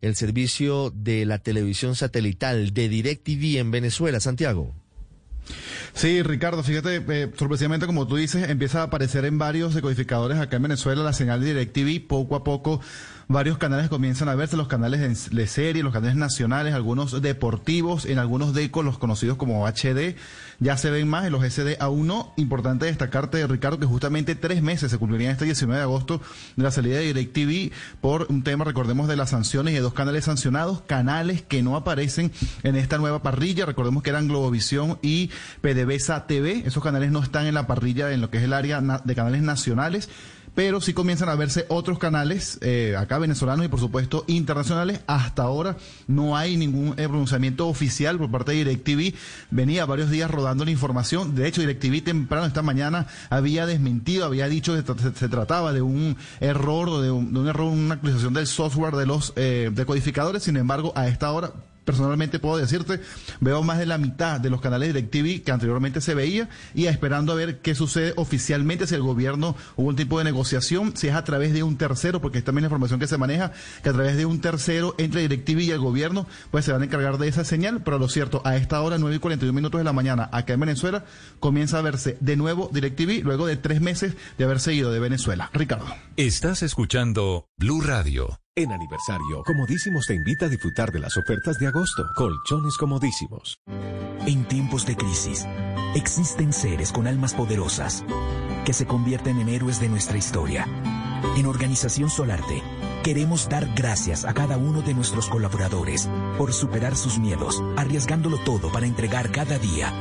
el servicio de la televisión satelital de DirecTV en Venezuela. Santiago. Sí, Ricardo, fíjate, eh, sorpresivamente como tú dices, empieza a aparecer en varios decodificadores acá en Venezuela la señal de DirecTV poco a poco varios canales comienzan a verse, los canales de serie, los canales nacionales, algunos deportivos, en algunos decos, los conocidos como HD, ya se ven más, en los SD aún no. Importante destacarte, Ricardo, que justamente tres meses se cumplirían este 19 de agosto de la salida de DirecTV por un tema, recordemos, de las sanciones y de dos canales sancionados, canales que no aparecen en esta nueva parrilla, recordemos que eran Globovisión y PDVSA TV, esos canales no están en la parrilla en lo que es el área de canales nacionales pero sí comienzan a verse otros canales, eh, acá venezolanos y por supuesto internacionales. Hasta ahora no hay ningún eh, pronunciamiento oficial por parte de DirecTV. Venía varios días rodando la información. De hecho, DirecTV temprano esta mañana había desmentido, había dicho que se, trataba de un error, de un, de error, una actualización del software de los eh, decodificadores. Sin embargo, a esta hora personalmente puedo decirte, veo más de la mitad de los canales DirecTV que anteriormente se veía y esperando a ver qué sucede oficialmente si el gobierno hubo un tipo de negociación, si es a través de un tercero, porque es también la información que se maneja, que a través de un tercero entre DirecTV y el gobierno, pues se van a encargar de esa señal, pero lo cierto, a esta hora, 9 y 41 minutos de la mañana, acá en Venezuela, comienza a verse de nuevo DirecTV luego de tres meses de haberse ido de Venezuela. Ricardo. Estás escuchando Blue Radio. En aniversario, Comodísimos te invita a disfrutar de las ofertas de agosto. Colchones comodísimos. En tiempos de crisis, existen seres con almas poderosas que se convierten en héroes de nuestra historia. En Organización Solarte, queremos dar gracias a cada uno de nuestros colaboradores por superar sus miedos, arriesgándolo todo para entregar cada día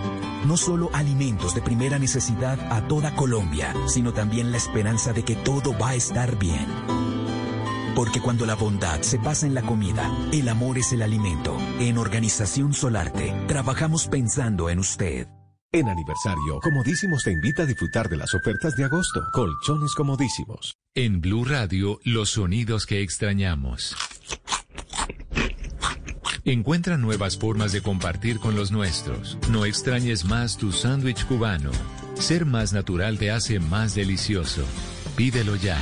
no solo alimentos de primera necesidad a toda Colombia, sino también la esperanza de que todo va a estar bien. Porque cuando la bondad se pasa en la comida, el amor es el alimento. En Organización Solarte, trabajamos pensando en usted. En aniversario, Comodísimos te invita a disfrutar de las ofertas de agosto. Colchones comodísimos. En Blue Radio, los sonidos que extrañamos. Encuentra nuevas formas de compartir con los nuestros. No extrañes más tu sándwich cubano. Ser más natural te hace más delicioso. Pídelo ya.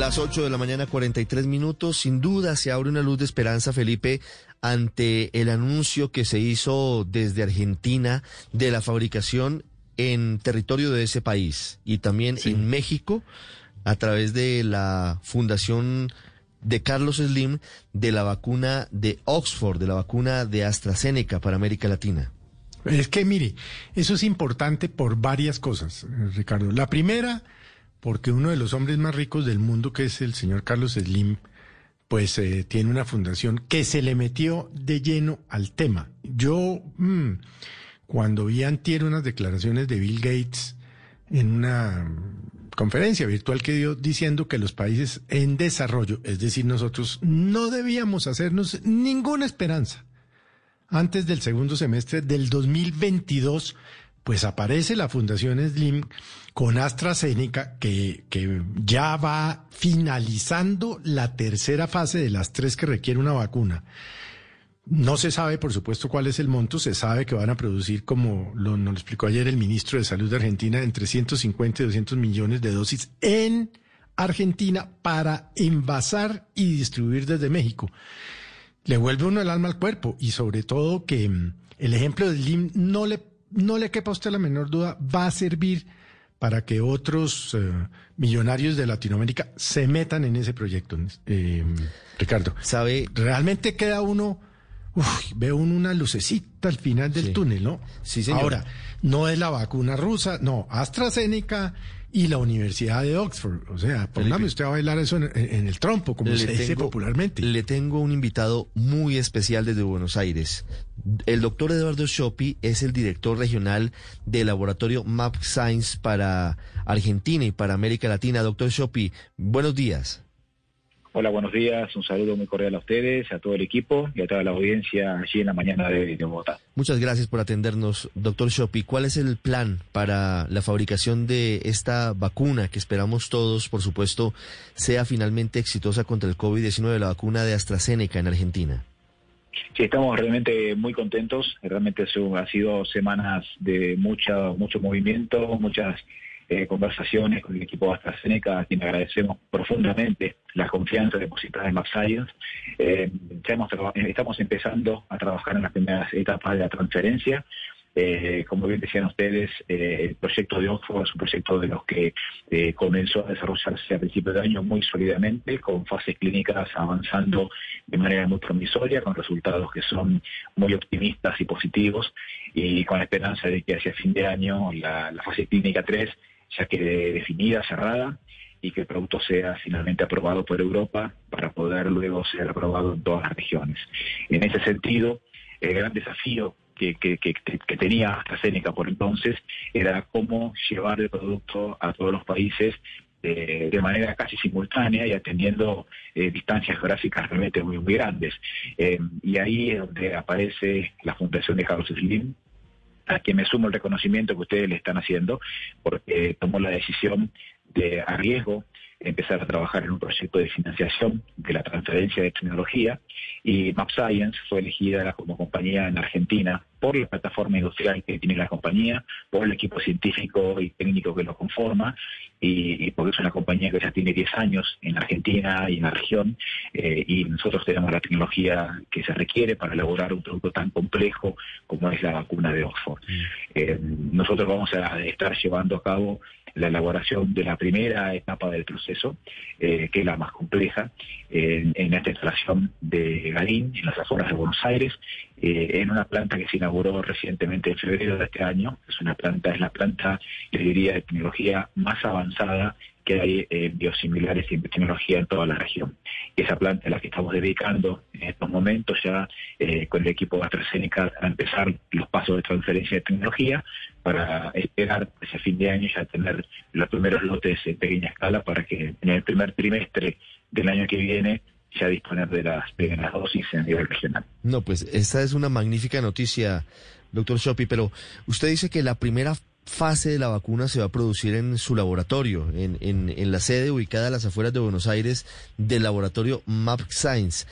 Las 8 de la mañana, 43 minutos. Sin duda se abre una luz de esperanza, Felipe, ante el anuncio que se hizo desde Argentina de la fabricación en territorio de ese país y también en México a través de la Fundación de Carlos Slim de la vacuna de Oxford, de la vacuna de AstraZeneca para América Latina. Es que mire, eso es importante por varias cosas, Ricardo. La primera porque uno de los hombres más ricos del mundo, que es el señor Carlos Slim, pues eh, tiene una fundación que se le metió de lleno al tema. Yo, mm, cuando vi antier unas declaraciones de Bill Gates en una conferencia virtual que dio diciendo que los países en desarrollo, es decir, nosotros no debíamos hacernos ninguna esperanza antes del segundo semestre del 2022 pues aparece la Fundación Slim con AstraZeneca, que, que, ya va finalizando la tercera fase de las tres que requiere una vacuna. No se sabe, por supuesto, cuál es el monto, se sabe que van a producir, como lo, nos lo explicó ayer el ministro de Salud de Argentina, entre 150 y 200 millones de dosis en Argentina para envasar y distribuir desde México. Le vuelve uno el alma al cuerpo y sobre todo que mm, el ejemplo de Slim no le no le quepa a usted la menor duda, va a servir para que otros eh, millonarios de Latinoamérica se metan en ese proyecto, eh, Ricardo. ¿Sabe? Realmente queda uno, uf, ve uno una lucecita al final del túnel, ¿no? Sí, señor. Ahora, no es la vacuna rusa, no, AstraZeneca y la Universidad de Oxford. O sea, póngame usted a bailar eso en, el trompo, como se dice popularmente. Le tengo un invitado muy especial desde Buenos Aires. El doctor Eduardo Shopi es el director regional del laboratorio Map Science para Argentina y para América Latina. Doctor Shopi, buenos días. Hola, buenos días. Un saludo muy cordial a ustedes, a todo el equipo y a toda la audiencia allí en la mañana de, Bogotá. Muchas gracias por atendernos, doctor Shopi. ¿Cuál es el plan para la fabricación de esta vacuna que esperamos todos, por supuesto, sea finalmente exitosa contra el COVID-19, la vacuna de AstraZeneca en Argentina? Sí, estamos realmente muy contentos. Realmente ha sido semanas de mucha, mucho movimiento, muchas eh, conversaciones con el equipo de AstraZeneca, a quien agradecemos profundamente la confianza depositada en MapScience. Eh, estamos empezando a trabajar en las primeras etapas de la transferencia. Eh, como bien decían ustedes, el proyecto de Oxford es un proyecto de los que comenzó a desarrollarse a principios de año muy sólidamente, con fases clínicas avanzando de manera muy promisoria, con resultados que son muy optimistas y positivos, y con la esperanza de que hacia fin de año la, la fase clínica 3 ya quede definida, cerrada, y que el producto sea finalmente aprobado por Europa para poder luego ser aprobado en todas las regiones. En ese sentido, el gran desafío que, que, que, que tenía AstraZeneca por entonces era cómo llevar el producto a todos los países eh, de manera casi simultánea y atendiendo eh, distancias geográficas realmente muy, muy grandes. Eh, y ahí es donde aparece la Fundación de Carlos Slim, a quien me sumo el reconocimiento que ustedes le están haciendo, porque tomó la decisión de a riesgo empezar a trabajar en un proyecto de financiación de la transferencia de tecnología y Map Science fue elegida como compañía en Argentina por la plataforma industrial que tiene la compañía, por el equipo científico y técnico que lo conforma y, porque es una compañía que ya tiene 10 años en Argentina y en la región eh, y nosotros tenemos la tecnología que se requiere para elaborar un producto tan complejo como es la vacuna de Oxford. Mm. Eh, nosotros vamos a estar llevando a cabo la elaboración de la primera etapa del proceso, eh, que es la más compleja, en, esta instalación de Garín, en las afueras de Buenos Aires, eh, en una planta que se inauguró recientemente en febrero de este año. Es una planta, es la planta, yo diría, de tecnología más avanzada que hay en biosimilares y en tecnología en toda la región. Y esa planta es la que estamos dedicando en estos momentos ya eh, con el equipo AstraZeneca a empezar los pasos de transferencia de tecnología para esperar ese fin de año ya tener los primeros lotes en pequeña escala para que en el primer trimestre del año que viene ya disponer de las primeras dosis a nivel regional. No, pues esta es una magnífica noticia, doctor Shopi, pero usted dice que la primera fase de la vacuna se va a producir en su laboratorio, en, en, la sede ubicada a las afueras de Buenos Aires del laboratorio Map Science.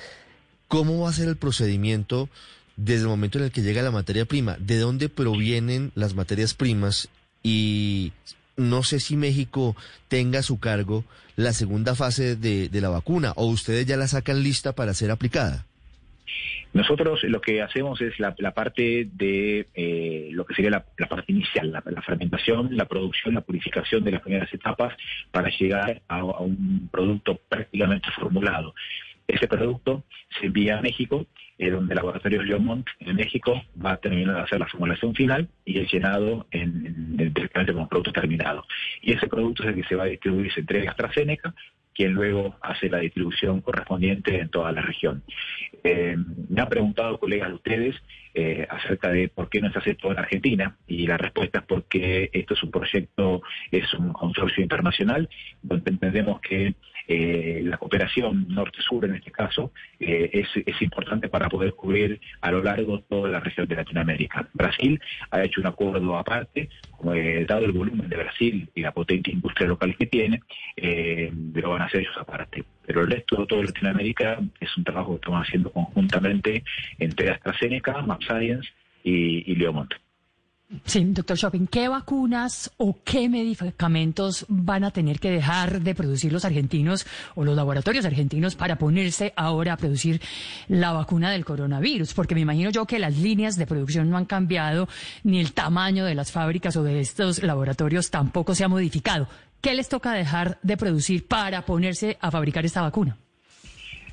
¿Cómo va a ser el procedimiento desde el momento en el que llega la materia prima? ¿De dónde provienen las materias primas? Y no sé si México tenga a su cargo la segunda fase de, de la vacuna o ustedes ya la sacan lista para ser aplicada. Nosotros lo que hacemos es la, parte de eh, lo que sería la, parte inicial, la, fermentación, la producción, la purificación de las primeras etapas para llegar a, un producto prácticamente formulado. Ese producto se envía a México, eh, donde el laboratorio Leomont en México va a terminar de hacer la formulación final y el llenado en, directamente como producto terminado. Y ese producto es el que se va a distribuir, se entrega a AstraZeneca, quien luego hace la distribución correspondiente en toda la región. Eh, me han preguntado colegas de ustedes eh, acerca de por qué no se hace todo en Argentina y la respuesta es porque esto es un proyecto, es un consorcio internacional donde entendemos que eh, la cooperación norte-sur en este caso es, es, importante para poder cubrir a lo largo toda la región de Latinoamérica. Brasil ha hecho un acuerdo aparte, dado el volumen de Brasil y la potente industria local que tiene, lo van a hacer ellos aparte. Pero el resto de toda Latinoamérica es un trabajo que estamos haciendo conjuntamente entre AstraZeneca, MapScience y, y Leomont. Sí, doctor Shopping, ¿qué vacunas o qué medicamentos van a tener que dejar de producir los argentinos o los laboratorios argentinos para ponerse ahora a producir la vacuna del coronavirus? Porque me imagino yo que las líneas de producción no han cambiado, ni el tamaño de las fábricas o de estos laboratorios tampoco se ha modificado. ¿Qué les toca dejar de producir para ponerse a fabricar esta vacuna?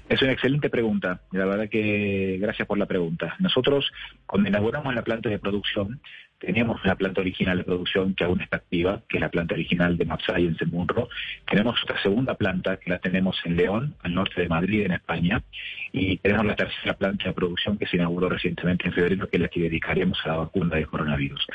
Es una excelente pregunta. La verdad que gracias por la pregunta. Nosotros, cuando inauguramos la planta de producción, teníamos una planta original de producción que aún está activa, que es la planta original de Mapscience en Munro. Tenemos otra segunda planta que la tenemos en León, al norte de Madrid, en España. Y tenemos la tercera planta de producción que se inauguró recientemente en febrero, que es la que dedicaremos a la vacuna de coronavirus.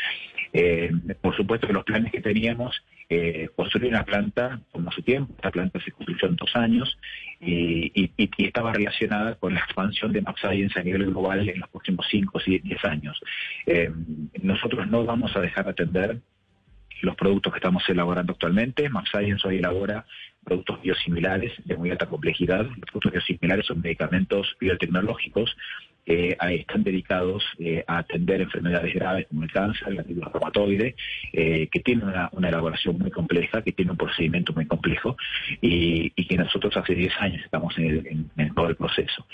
Eh, por supuesto que los planes que teníamos, eh, construir una planta, como su tiempo, esta planta se construyó en dos años y, estaba relacionada con la expansión de MapScience a nivel global en los próximos cinco o diez años. Eh, nosotros no vamos a dejar de atender los productos que estamos elaborando actualmente. MapScience hoy elabora productos biosimilares de muy alta complejidad. Los productos biosimilares son medicamentos biotecnológicos eh, están dedicados eh, a atender enfermedades graves como el cáncer, la artritis reumatoide, eh, que tienen una, elaboración muy compleja, que tiene un procedimiento muy complejo y, que nosotros hace 10 años estamos en, todo el proceso.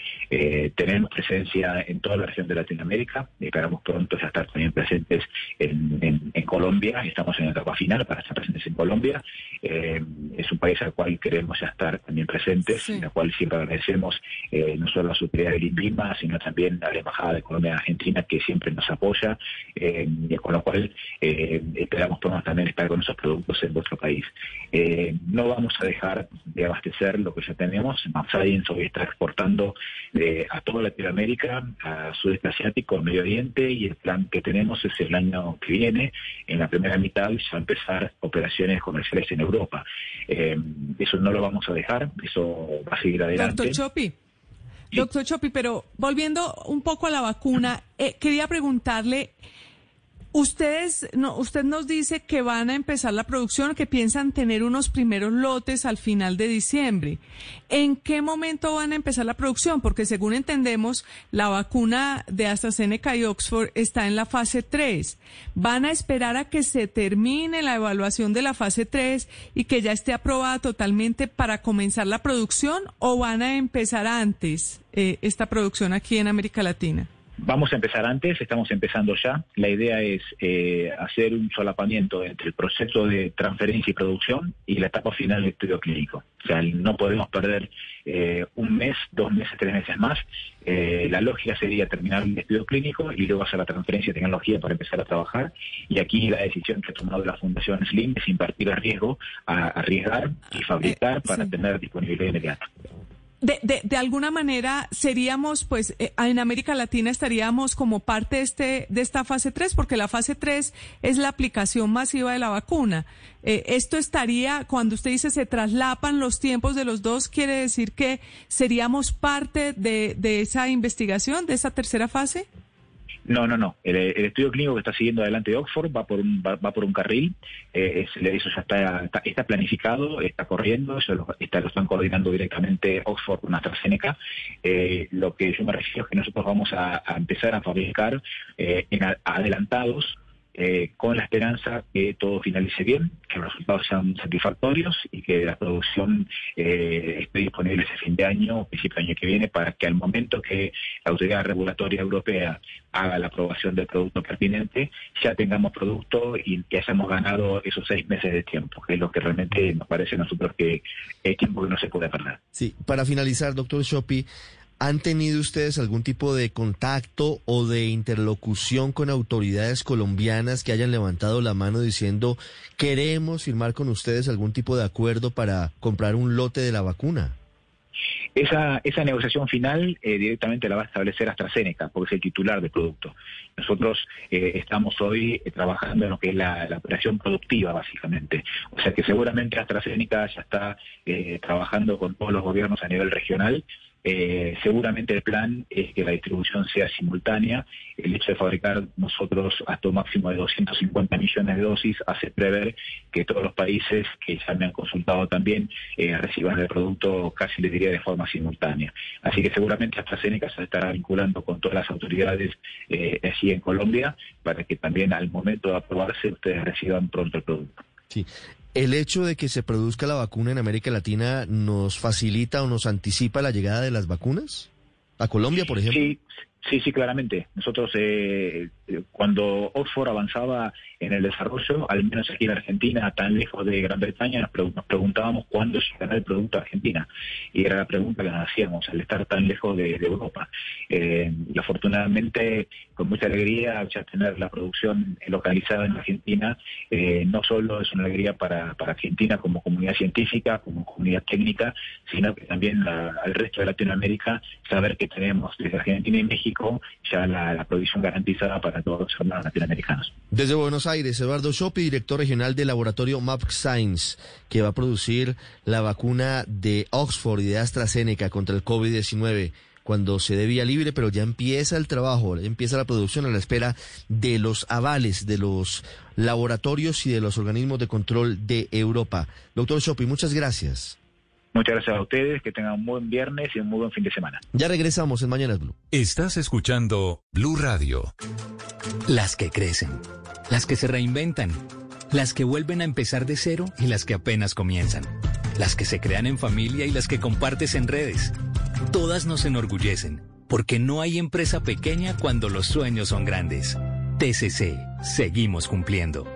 tenemos presencia en toda la región de Latinoamérica, esperamos pronto ya estar también presentes en, Colombia, estamos en la etapa final para estar presentes en Colombia. es un país al cual queremos ya estar también presentes, en el cual siempre agradecemos no solo la superioridad del INVIMA, sino también también a la Embajada de Colombia en Argentina, que siempre nos apoya, eh, con lo cual eh, esperamos podamos también estar con esos productos en vuestro país. Eh, no vamos a dejar de abastecer lo que ya tenemos. Science hoy está exportando a toda Latinoamérica, a Sudeste Asiático, al Medio Oriente, y el plan que tenemos es el año que viene, en la primera mitad, ya empezar operaciones comerciales en Europa. eso no lo vamos a dejar, eso va a seguir adelante. Doctor Chopi. Doctor Chopi, pero volviendo un poco a la vacuna, eh, quería preguntarle, Ustedes, no, usted nos dice que van a empezar la producción, que piensan tener unos primeros lotes al final de diciembre. ¿En qué momento van a empezar la producción? Porque según entendemos, la vacuna de AstraZeneca y Oxford está en la fase 3. ¿Van a esperar a que se termine la evaluación de la fase 3 y que ya esté aprobada totalmente para comenzar la producción o van a empezar antes eh, esta producción aquí en América Latina? Vamos a empezar antes, estamos empezando ya. La idea es eh, hacer un solapamiento entre el proceso de transferencia y producción y la etapa final del estudio clínico. O sea, no podemos perder eh, un mes, dos meses, tres meses más. Eh, la lógica sería terminar el estudio clínico y luego hacer la transferencia de tecnología para empezar a trabajar. Y aquí la decisión que ha tomado la Fundación Slim es invertir a riesgo, a arriesgar y fabricar para tener disponibilidad inmediata. De, de, alguna manera seríamos, pues, eh, en América Latina estaríamos como parte de, este, de esta fase 3, porque la fase 3 es la aplicación masiva de la vacuna. Eh, esto estaría, cuando usted dice se traslapan los tiempos de los dos, quiere decir que seríamos parte de, de esa investigación, de esa tercera fase? No, no, no. El, estudio clínico que está siguiendo adelante de Oxford va por un, va, por un carril. Eh, eso ya está, está, planificado, está corriendo, eso lo, está, lo están coordinando directamente Oxford con AstraZeneca. Eh, lo que yo me refiero es que nosotros vamos a, empezar a fabricar eh, en adelantados eh, con la esperanza que todo finalice bien, que los resultados sean satisfactorios y que la producción eh, esté disponible ese fin de año, principio del año que viene, para que al momento que la autoridad regulatoria europea haga la aprobación del producto pertinente, ya tengamos producto y que hayamos ganado esos seis meses de tiempo, que es lo que realmente nos parece a nosotros que es tiempo que no se puede perder. Sí, para finalizar, doctor Shopi, ¿Han tenido ustedes algún tipo de contacto o de interlocución con autoridades colombianas que hayan levantado la mano diciendo queremos firmar con ustedes algún tipo de acuerdo para comprar un lote de la vacuna? Esa, esa negociación final eh, directamente la va a establecer AstraZeneca, porque es el titular del producto. Nosotros eh, estamos hoy eh, trabajando en lo que es la, la, operación productiva, básicamente. O sea que seguramente AstraZeneca ya está trabajando con todos los gobiernos a nivel regional eh, seguramente el plan es que la distribución sea simultánea. El hecho de fabricar nosotros hasta un máximo de 250 millones de dosis hace prever que todos los países que ya me han consultado también eh, reciban el producto casi les diría de forma simultánea. Así que seguramente AstraZeneca se estará vinculando con todas las autoridades eh, en Colombia para que también al momento de aprobarse ustedes reciban pronto el producto. Sí. ¿El hecho de que se produzca la vacuna en América Latina nos facilita o nos anticipa la llegada de las vacunas? ¿A Colombia, por ejemplo? Sí, sí, sí claramente. Nosotros, eh, cuando Oxford avanzaba en el desarrollo, al menos aquí en Argentina, tan lejos de Gran Bretaña, nos, preguntábamos cuándo llegará el producto a Argentina. Y era la pregunta que nos hacíamos, al estar tan lejos de, Europa. Eh, y afortunadamente, con mucha alegría, ya tener la producción localizada en Argentina, eh, no solo es una alegría para, Argentina como comunidad científica, como comunidad técnica, sino que también al resto de Latinoamérica, saber que tenemos desde Argentina y México ya la, la producción garantizada para todos los hermanos latinoamericanos. Desde Buenos Aires, Eduardo Shopi, director regional del laboratorio Map Science, que va a producir la vacuna de Oxford y de AstraZeneca contra el COVID-19 cuando se dé vía libre, pero ya empieza el trabajo, empieza la producción a la espera de los avales de los laboratorios y de los organismos de control de Europa. Doctor Shopi, muchas gracias. Muchas gracias a ustedes, que tengan un buen viernes y un muy buen fin de semana. Ya regresamos en Mañanas Blue. Estás escuchando Blue Radio. Las que crecen, las que se reinventan, las que vuelven a empezar de cero y las que apenas comienzan, las que se crean en familia y las que compartes en redes. Todas nos enorgullecen, porque no hay empresa pequeña cuando los sueños son grandes. TCC, seguimos cumpliendo.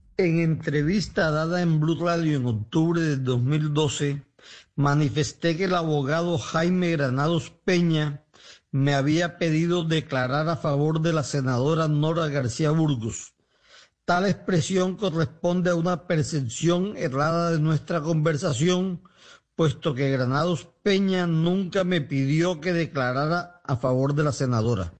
En entrevista dada en Blue Radio en octubre de 2012, manifesté que el abogado Jaime Granados Peña me había pedido declarar a favor de la senadora Nora García Burgos. Tal expresión corresponde a una percepción errada de nuestra conversación, puesto que Granados Peña nunca me pidió que declarara a favor de la senadora.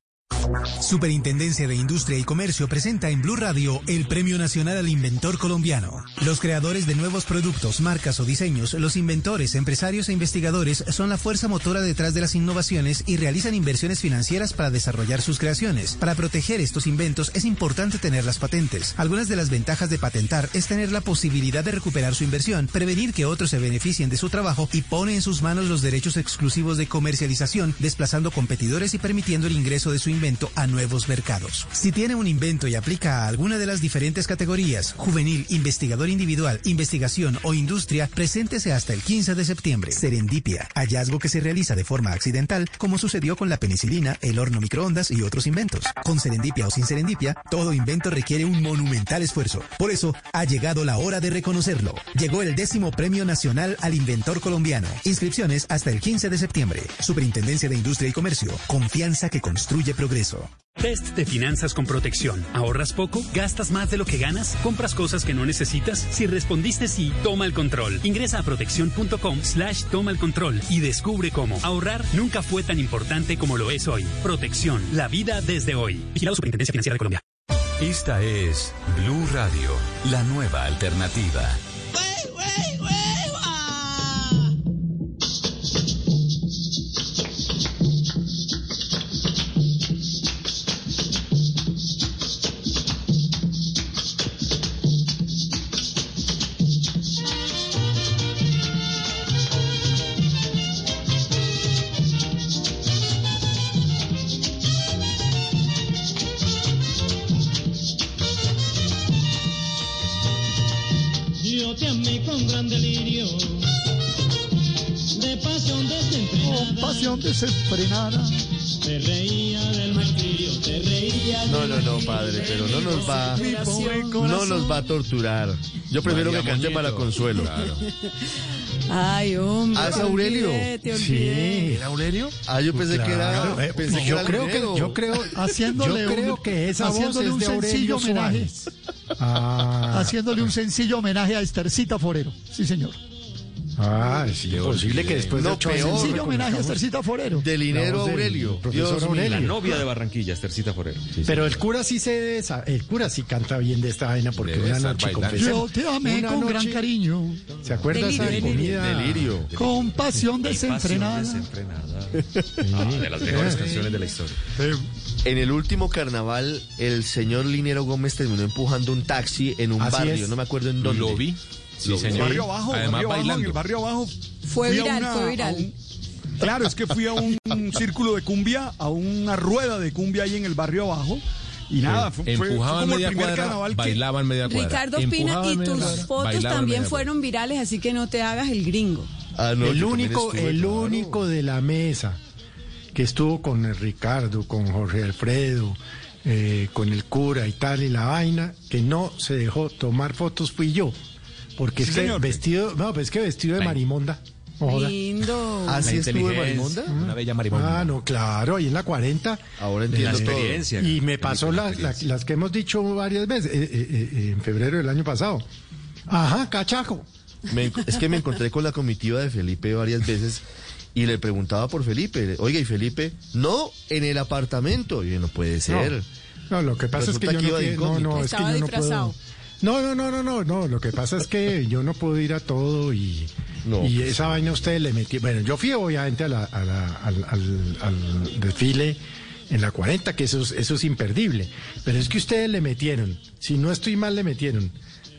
Superintendencia de Industria y Comercio presenta en Blue Radio el Premio Nacional al Inventor Colombiano. Los creadores de nuevos productos, marcas o diseños, los inventores, empresarios e investigadores son la fuerza motora detrás de las innovaciones y realizan inversiones financieras para desarrollar sus creaciones. Para proteger estos inventos es importante tener las patentes. Algunas de las ventajas de patentar es tener la posibilidad de recuperar su inversión, prevenir que otros se beneficien de su trabajo y pone en sus manos los derechos exclusivos de comercialización, desplazando competidores y permitiendo el ingreso de su invento a nuevos mercados. Si tiene un invento y aplica a alguna de las diferentes categorías, juvenil, investigador individual, investigación o industria, preséntese hasta el 15 de septiembre. Serendipia, hallazgo que se realiza de forma accidental, como sucedió con la penicilina, el horno microondas y otros inventos. Con Serendipia o sin Serendipia, todo invento requiere un monumental esfuerzo. Por eso, ha llegado la hora de reconocerlo. Llegó el décimo Premio Nacional al Inventor Colombiano. Inscripciones hasta el 15 de septiembre. Superintendencia de Industria y Comercio. Confianza que construye progreso. Test de finanzas con protección. ¿Ahorras poco? ¿Gastas más de lo que ganas? ¿Compras cosas que no necesitas? Si respondiste sí, toma el control. Ingresa a protección.com slash toma el control y descubre cómo ahorrar nunca fue tan importante como lo es hoy. Protección. La vida desde hoy. Vigilado Superintendencia Financiera de Colombia. Esta es Blue Radio, la nueva alternativa. Pasión desenfrenada. Te reía del martirio, te reía No, no, no, padre, pero no nos va, no nos va a torturar. Yo prefiero María que cante para consuelo. Ay, hombre. ¿Ah, es te Aurelio? olvidé, te olvidé. ¿Era Aurelio? Ah, yo pensé que era. eh, Pensé que yo era creo que yo creo haciéndole Yo creo un, que esa voz haciéndole es un de sencillo Aurelio homenaje Ah, haciéndole un sencillo homenaje a Estercita Forero sí señor ah, es imposible que después No, de ocho peor. años sencillo homenaje a Estercita Forero De Linero La voz del Aurelio. profesor. Aurelio. La novia de Barranquilla, Estercita Forero. Sí, Pero sí. el cura sí se el cura sí canta bien de esta vaina porque Debe una noche yo te amé una con noche- gran cariño ¿Se acuerda Delirio, esa comida? Delirio. con pasión Pasión desenfrenada desenfrenada. Ah, de las mejores canciones de la historia. En el último carnaval, el señor Linero Gómez terminó empujando un taxi en un Así barrio, es. no me acuerdo en dónde. Lo vi. Sí, señor. Barrio abajo, Además, barrio en el barrio abajo. Fue viral, una- fue viral. un- claro, es que fui a un, (laughs) círculo de cumbia, a una rueda de cumbia ahí en el barrio abajo. Y nada, fue, fue- fue Empujaban como el primer cuadra, carnaval que... bailaban media cuadra. Ricardo Espina, Empujaban y tus cuadra, fotos también fueron virales, así que no te hagas el gringo. Ah, no, el único, estuve, el claro. único de la mesa que estuvo con el Ricardo, con Jorge Alfredo, eh, con el cura y tal y la vaina, que no se dejó tomar fotos fui yo. Porque Sí, es que señor. vestido, no, pues es que vestido de La- marimonda. no. Lindo. ¿Ah, sí La estuvo de Marimonda? Una bella marimonda. Ah, no, claro, ahí en la 40. Ahora la entiendo todo. experiencia. Y me pasó la- la- las que hemos dicho varias veces, eh, eh, eh, en febrero del año pasado. Ajá, cachaco. Me- es que me encontré con la comitiva de Felipe varias veces y le preguntaba por Felipe. Oiga, ¿y Felipe? No, en el apartamento. Y yo, no puede ser. No, lo que pasa es que yo que no, no, no, es que Estaba yo no disfrazado. puedo. No, no, no, no, no, no. Lo que pasa es que yo no puedo ir a todo y, No, y pues esa vaina usted le metió. Bueno, yo fui obviamente a la- a la- al, al- al desfile en la 40, que eso es, eso es imperdible. Pero es que ustedes le metieron, si no estoy mal, le metieron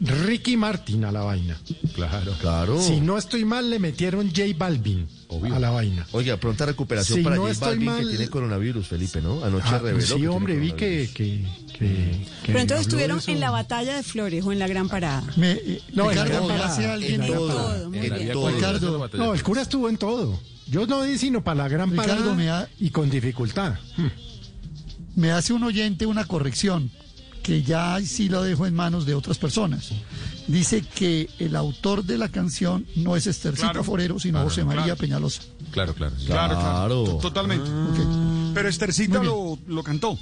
Ricky Martin a la vaina. Claro. Claro. Si no estoy mal, le metieron J Balvin a la vaina. Oiga, pronta recuperación Si para no J estoy Balvin mal- que tiene coronavirus, Felipe, ¿no? Anoche Ah, reveló. sí, hombre, vi que... que, que- que Pero entonces estuvieron en la batalla de Flores o en la Gran Parada. Me, eh, No, en la Ricardo, gran me hace parada, alguien en todo, en bien. todo. Ricardo, No, el cura estuvo en todo. Yo no di sino para la gran Ricardo, parada me ha- y con dificultad. Hmm. me hace un oyente una corrección que ya sí lo dejo en manos de otras personas. Dice que el autor de la canción no es Estercita Claro. Forero, sino José María claro. Peñalosa. Claro, claro. Claro, claro. Claro. to- Totalmente. Pero Estercita lo, lo cantó.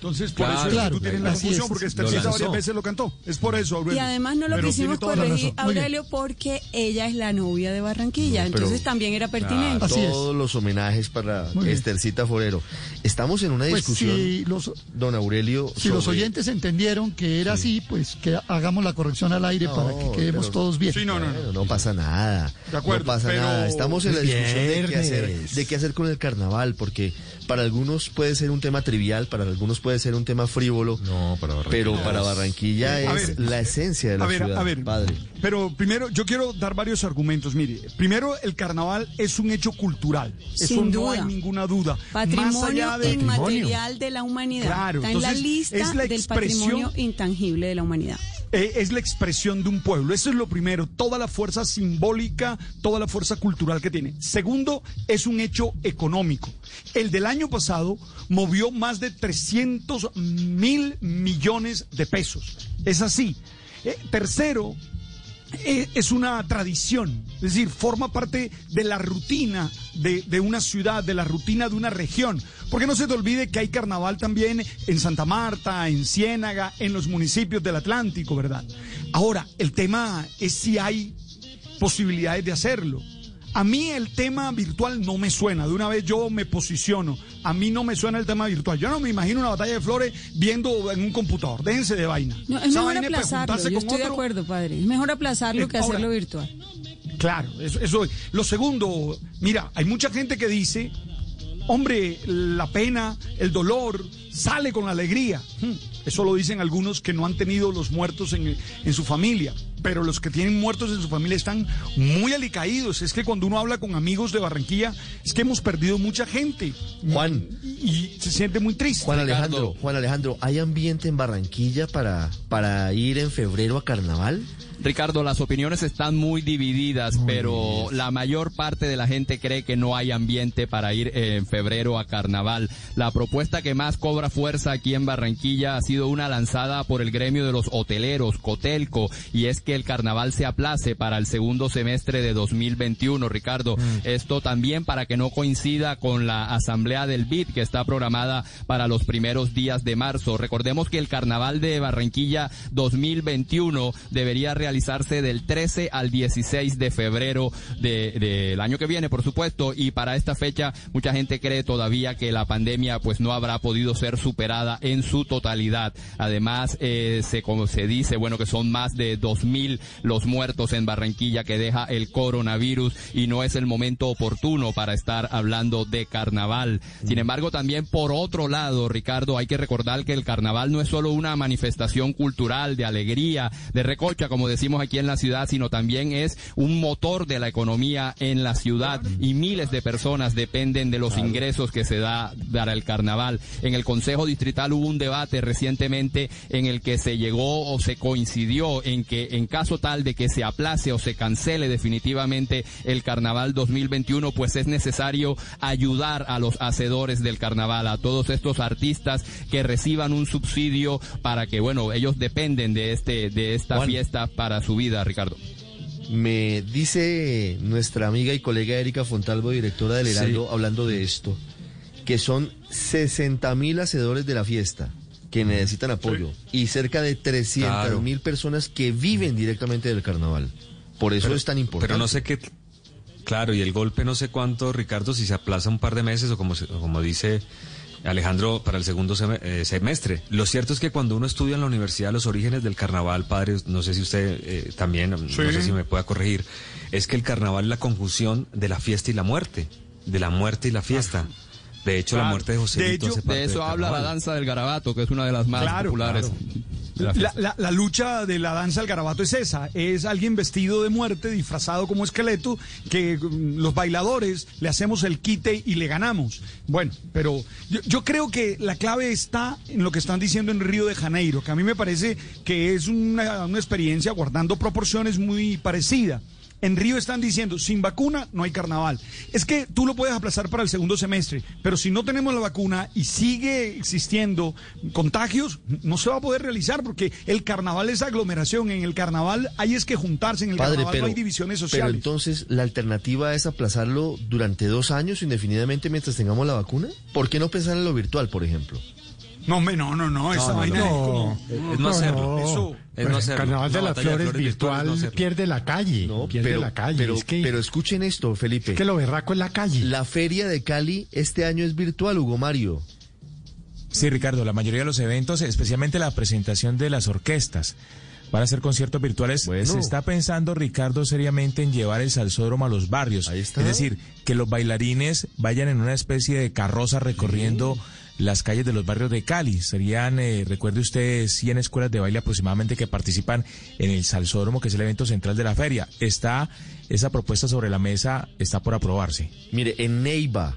Entonces, por Claro, eso claro, tú tienes la confusión, es. porque Estercita varias veces lo cantó. Es por eso, Y Aurelio. además no lo Pero quisimos corregir. Aurelio, porque ella es la novia de Barranquilla, No, entonces también era pertinente. Así es. Todos los homenajes para. Estercita Forero. Estamos en una Pues discusión, si los, don Aurelio. si los oyentes entendieron que era así, pues que hagamos la corrección al aire para que quedemos pero- todos bien. Sí, no, no, no. Pasa nada. De acuerdo, no pasa pero- nada. Estamos en la discusión de qué, hacer, de qué hacer con el carnaval, porque para algunos puede ser un tema trivial, para algunos puede ser un tema frívolo, No, para Barranquilla. pero para Barranquilla es ver, la esencia de la a ver, ciudad, a ver, padre. Pero primero, yo quiero dar varios argumentos. Mire, primero, el carnaval es un hecho cultural. Eso Sin no duda. hay ninguna duda. Más Patrimonio allá de. inmaterial de la humanidad. Claro, Está en la entonces, lista es la del expresión- patrimonio intangible de la humanidad. Eh, es la expresión de un pueblo. Eso es lo primero. Toda la fuerza simbólica, toda la fuerza cultural que tiene. Segundo, es un hecho económico. El del año pasado movió más de 300 mil millones de pesos. Es así. Eh, tercero, es una tradición, es decir, forma parte de la rutina de, de una ciudad, de la rutina de una región. Porque no se te olvide que hay carnaval también en Santa Marta, en Ciénaga, en los municipios del Atlántico, ¿verdad? Ahora, el tema es si hay posibilidades de hacerlo. A mí el tema virtual no me suena, de una vez yo me posiciono. A mí no me suena el tema virtual. Yo no me imagino una batalla de flores viendo en un computador. Déjense de vaina. No, es Esa mejor vaina aplazarlo. Yo estoy de acuerdo, padre. Es mejor aplazarlo Eh, que ahora- hacerlo virtual. Claro, eso, eso. Lo segundo, mira, hay mucha gente que dice, hombre, la pena, el dolor, sale con la alegría. Hmm, Eso lo dicen algunos que no han tenido los muertos en, en su familia, pero los que tienen muertos en su familia están muy alicaídos. Es que cuando uno habla con amigos de Barranquilla, es que hemos perdido mucha gente. Juan. Y, se siente muy triste. Juan Alejandro, Juan Alejandro, ¿hay ambiente en Barranquilla para, para ir en febrero a carnaval? Ricardo, las opiniones están muy divididas, pero la mayor parte de la gente cree que no hay ambiente para ir en febrero a carnaval. La propuesta que más cobra fuerza aquí en Barranquilla ha sido una lanzada por el gremio de los hoteleros, Cotelco, y es que el carnaval se aplace para el segundo semestre de 2021, Ricardo. Esto también para que no coincida con la asamblea del BID que está programada para los primeros días de marzo. Recordemos que el carnaval de Barranquilla 2021 debería realizarse del 13 al 16 de febrero de- del año que viene, por supuesto, y para esta fecha mucha gente cree todavía que la pandemia pues no habrá podido ser superada en su totalidad. Además, eh, se, como se dice, bueno, que son más de 2.000 los muertos en Barranquilla que deja el coronavirus y no es el momento oportuno para estar hablando de carnaval. Sin embargo, también por otro lado, Ricardo, hay que recordar que el carnaval no es solo una manifestación cultural de alegría, de recocha, como decimos aquí en la ciudad, sino también es un motor de la economía en la ciudad y miles de personas dependen de los ingresos que se da para el carnaval. En el Consejo Distrital hubo un debate recientemente en el que se llegó o se coincidió en que en caso tal de que se aplace o se cancele definitivamente el carnaval 2021, pues es necesario ayudar a los hacedores del carnaval, a todos estos artistas que reciban un subsidio para que, bueno, ellos dependen de este de esta fiesta para su vida, Ricardo. Me dice nuestra amiga y colega Erika Fontalvo, directora del Heraldo, hablando de esto, que son 60 mil hacedores de la fiesta que necesitan apoyo y cerca de 300 Claro. mil personas que viven directamente del carnaval. Por eso Pero- es tan importante. Pero no sé qué. Claro, y el golpe no sé cuánto, Ricardo, si se aplaza un par de meses o como, o como dice Alejandro, para el segundo eh, semestre. Lo cierto es que cuando uno estudia en la universidad los orígenes del carnaval, padre, no sé si usted eh, también, no sé si me pueda corregir, es que el carnaval es la conjunción de la fiesta y la muerte, de la muerte y la fiesta. De hecho, la muerte de José De, hecho, de eso habla la danza del garabato, que es una de las más Claro, populares. claro. La, la- la lucha de la danza del garabato es esa, es alguien vestido de muerte, disfrazado como esqueleto, que mm, los bailadores le hacemos el quite y le ganamos. Bueno, pero yo, yo creo que la clave está en lo que están diciendo en Río de Janeiro, que a mí me parece que es una, una experiencia guardando proporciones muy parecida. En Río están diciendo, sin vacuna no hay carnaval. Es que tú lo puedes aplazar para el segundo semestre, pero si no tenemos la vacuna y sigue existiendo contagios, no se va a poder realizar porque el carnaval es aglomeración. En el carnaval hay es que juntarse, en el Padre, carnaval pero, no hay divisiones pero sociales. entonces, ¿la alternativa es aplazarlo durante dos años indefinidamente mientras tengamos la vacuna? ¿Por qué no pensar en lo virtual, por ejemplo? No, hombre, no, no, no, esa no, vaina no. es como... Es no hacerlo. Eso- Es no hacerlo. Carnaval de las de Flores flores virtual no pierde la calle. pierde pero, la calle. Pero, es que, pero escuchen esto, Felipe. es que lo berraco es la calle. La feria de Cali este año es virtual, Hugo Mario. Sí, Ricardo, la mayoría de los eventos, especialmente la presentación de las orquestas, van a ser conciertos virtuales. Se está pensando, Ricardo, seriamente en llevar el salsódromo a los barrios. Es decir, que los bailarines vayan en una especie de carroza recorriendo las calles de los barrios de Cali. Serían, eh, recuerde usted, 100 escuelas de baile aproximadamente que participan en el salsódromo, que es el evento central de la feria. Está esa propuesta sobre la mesa, está por aprobarse. Mire, en Neiva,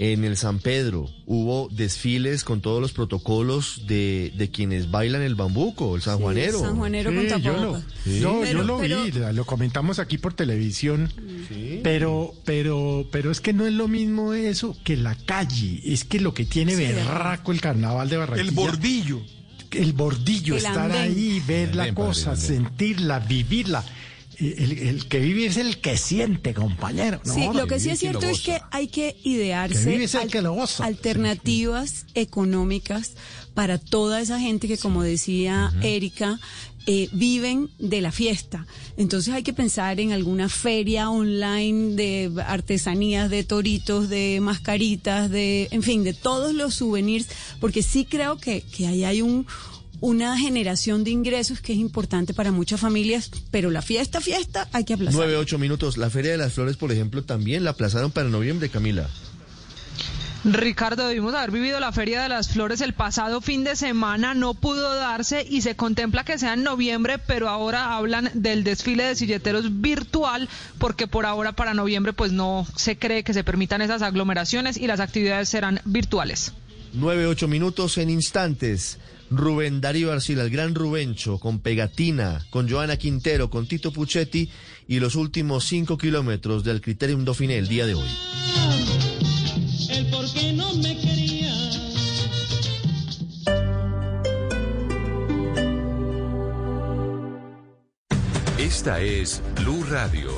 en el San Pedro, hubo desfiles con todos los protocolos de, de quienes bailan el bambuco, el sanjuanero. sanjuanero con Sí, yo lo, tapabocas. yo, Pero- yo lo pero- vi, lo comentamos aquí por televisión, pero, pero, pero es que no es lo mismo eso que la calle, es que lo que tiene Sí, berraco el carnaval de Barranquilla. El bordillo. El bordillo, El estar andén. ahí, ver El la andén, cosa, sentirla, vivirla. El, el que vive es el que siente, compañero. Sí, lo que sí es cierto es que hay que idearse al- que alternativas económicas para toda esa gente que, como decía Erika, eh, viven de la fiesta. Entonces hay que pensar en alguna feria online de artesanías, de toritos, de mascaritas, de, en fin, de todos los souvenirs, porque sí creo que, que ahí hay un una generación de ingresos que es importante para muchas familias, pero la fiesta, fiesta, hay que aplazar. Nueve, ocho minutos. La Feria de las Flores, por ejemplo, también la aplazaron para noviembre, Camila. Ricardo, debimos haber vivido la Feria de las Flores el pasado fin de semana, no pudo darse y se contempla que sea en noviembre, pero ahora hablan del desfile de silleteros virtual, porque por ahora para noviembre pues no se cree que se permitan esas aglomeraciones y las actividades serán virtuales. Nueve, ocho minutos en instantes. Rubén Darío Arcila, el gran Rubencho, con Pegatina, con Joana Quintero, con Tito Puchetti y los últimos cinco kilómetros del Criterium Dauphiné el día de hoy. El por qué no me quería. Esta es Blue Radio.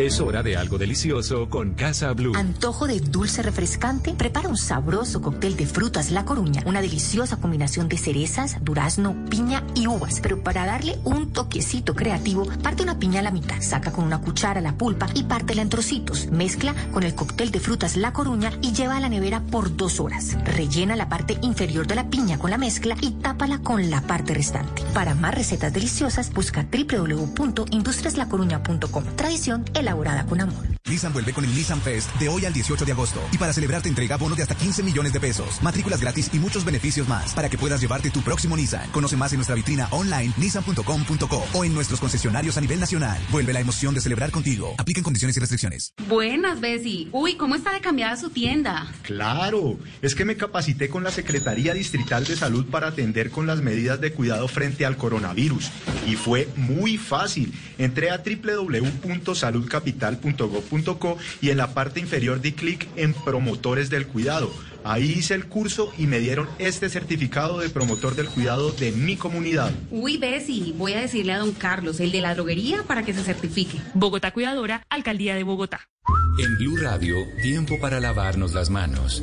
Es hora de algo delicioso con Casa Blue. Antojo de dulce refrescante. Prepara un sabroso cóctel de frutas La Coruña. Una deliciosa combinación de cerezas, durazno, piña y uvas. Pero para darle un toquecito creativo, parte una piña a la mitad. Saca con una cuchara la pulpa y pártela en trocitos. Mezcla con el cóctel de frutas La Coruña y lleva a la nevera por dos horas. Rellena la parte inferior de la piña con la mezcla y tápala con la parte restante. Para más recetas deliciosas, busca www.industriaslacoruña.com. Tradición elaborada con amor. Nissan vuelve con el Nissan Fest de hoy al 18 de agosto. Y para celebrar te entrega bonos de hasta 15 millones de pesos, matrículas gratis y muchos beneficios más para que puedas llevarte tu próximo Nissan. Conoce más en nuestra vitrina online nissan.com.co o en nuestros concesionarios a nivel nacional. Vuelve la emoción de celebrar contigo. Apliquen condiciones y restricciones. Buenas, Bessie. Uy, ¿cómo está de cambiada su tienda? Claro, es que me capacité con la Secretaría Distrital de Salud para atender con las medidas de cuidado frente al coronavirus. Y fue muy fácil. Entré a y en la parte inferior di clic en promotores del cuidado. Ahí hice el curso y me dieron este certificado de promotor del cuidado de mi comunidad. Uy, Bessie, voy a decirle a don Carlos, el de la droguería, para que se certifique. Bogotá Cuidadora, Alcaldía de Bogotá. En Blue Radio, tiempo para lavarnos las manos.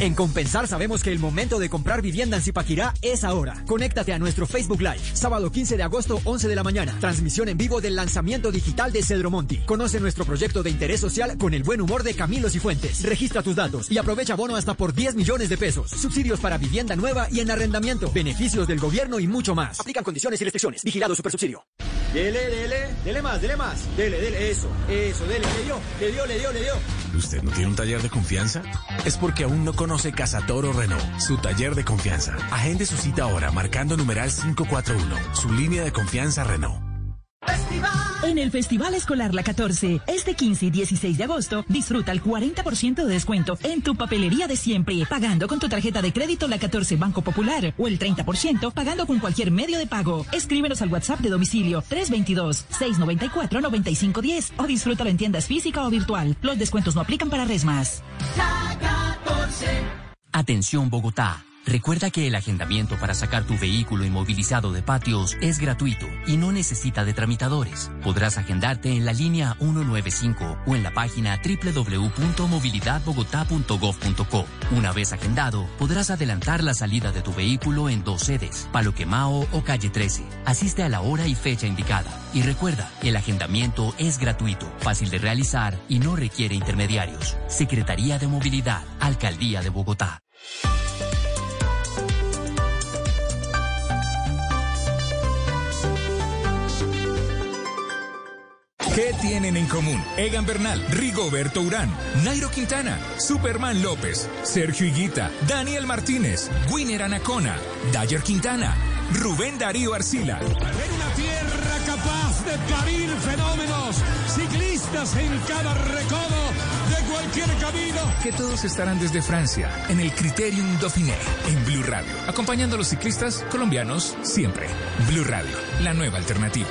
En Compensar sabemos que el momento de comprar vivienda en Zipaquirá es ahora. Conéctate a nuestro Facebook Live, sábado 15 de agosto, 11 de la mañana. Transmisión en vivo del lanzamiento digital de Cedro Monti. Conoce nuestro proyecto de interés social con el buen humor de Camilo Cifuentes. Registra tus datos y aprovecha bono hasta por 10 millones de pesos. Subsidios para vivienda nueva y en arrendamiento. Beneficios del gobierno y mucho más. Aplican condiciones y restricciones. Vigilado Supersubsidio. Dele, dele, dele más, dele más. Dele, dele, eso, eso, dele, le dio, le dio, le dio, le dio. ¿Usted no tiene un taller de confianza? Es porque aún no conoce Casa Toro Renault, su taller de confianza. Agende su cita ahora marcando numeral 541, su línea de confianza Renault. En el Festival Escolar La 14, este 15 y 16 de agosto, disfruta el 40% de descuento en tu papelería de siempre, pagando con tu tarjeta de crédito La 14 Banco Popular o el 30% pagando con cualquier medio de pago. Escríbenos al WhatsApp de domicilio 322-694-9510 o disfrútalo en tiendas física o virtual. Los descuentos no aplican para Resmas. Atención Bogotá. Recuerda que el agendamiento para sacar tu vehículo inmovilizado de patios es gratuito y no necesita de tramitadores. Podrás agendarte en la línea 195 o en la página www.movilidadbogotá.gov.co. Una vez agendado, podrás adelantar la salida de tu vehículo en dos sedes, Palo Quemao o Calle 13. Asiste a la hora y fecha indicada. Y recuerda, el agendamiento es gratuito, fácil de realizar y no requiere intermediarios. Secretaría de Movilidad, Alcaldía de Bogotá. ¿Qué tienen en común? Egan Bernal, Rigoberto Urán, Nairo Quintana, Superman López, Sergio Higuita, Daniel Martínez, Winner Anacona, Dyer Quintana, Rubén Darío Arcila. En una tierra capaz de parir fenómenos, ciclistas en cada recodo de cualquier camino. Que todos estarán desde Francia, en el Criterium Dauphiné, en Blue Radio, acompañando a los ciclistas colombianos siempre. Blue Radio, la nueva alternativa.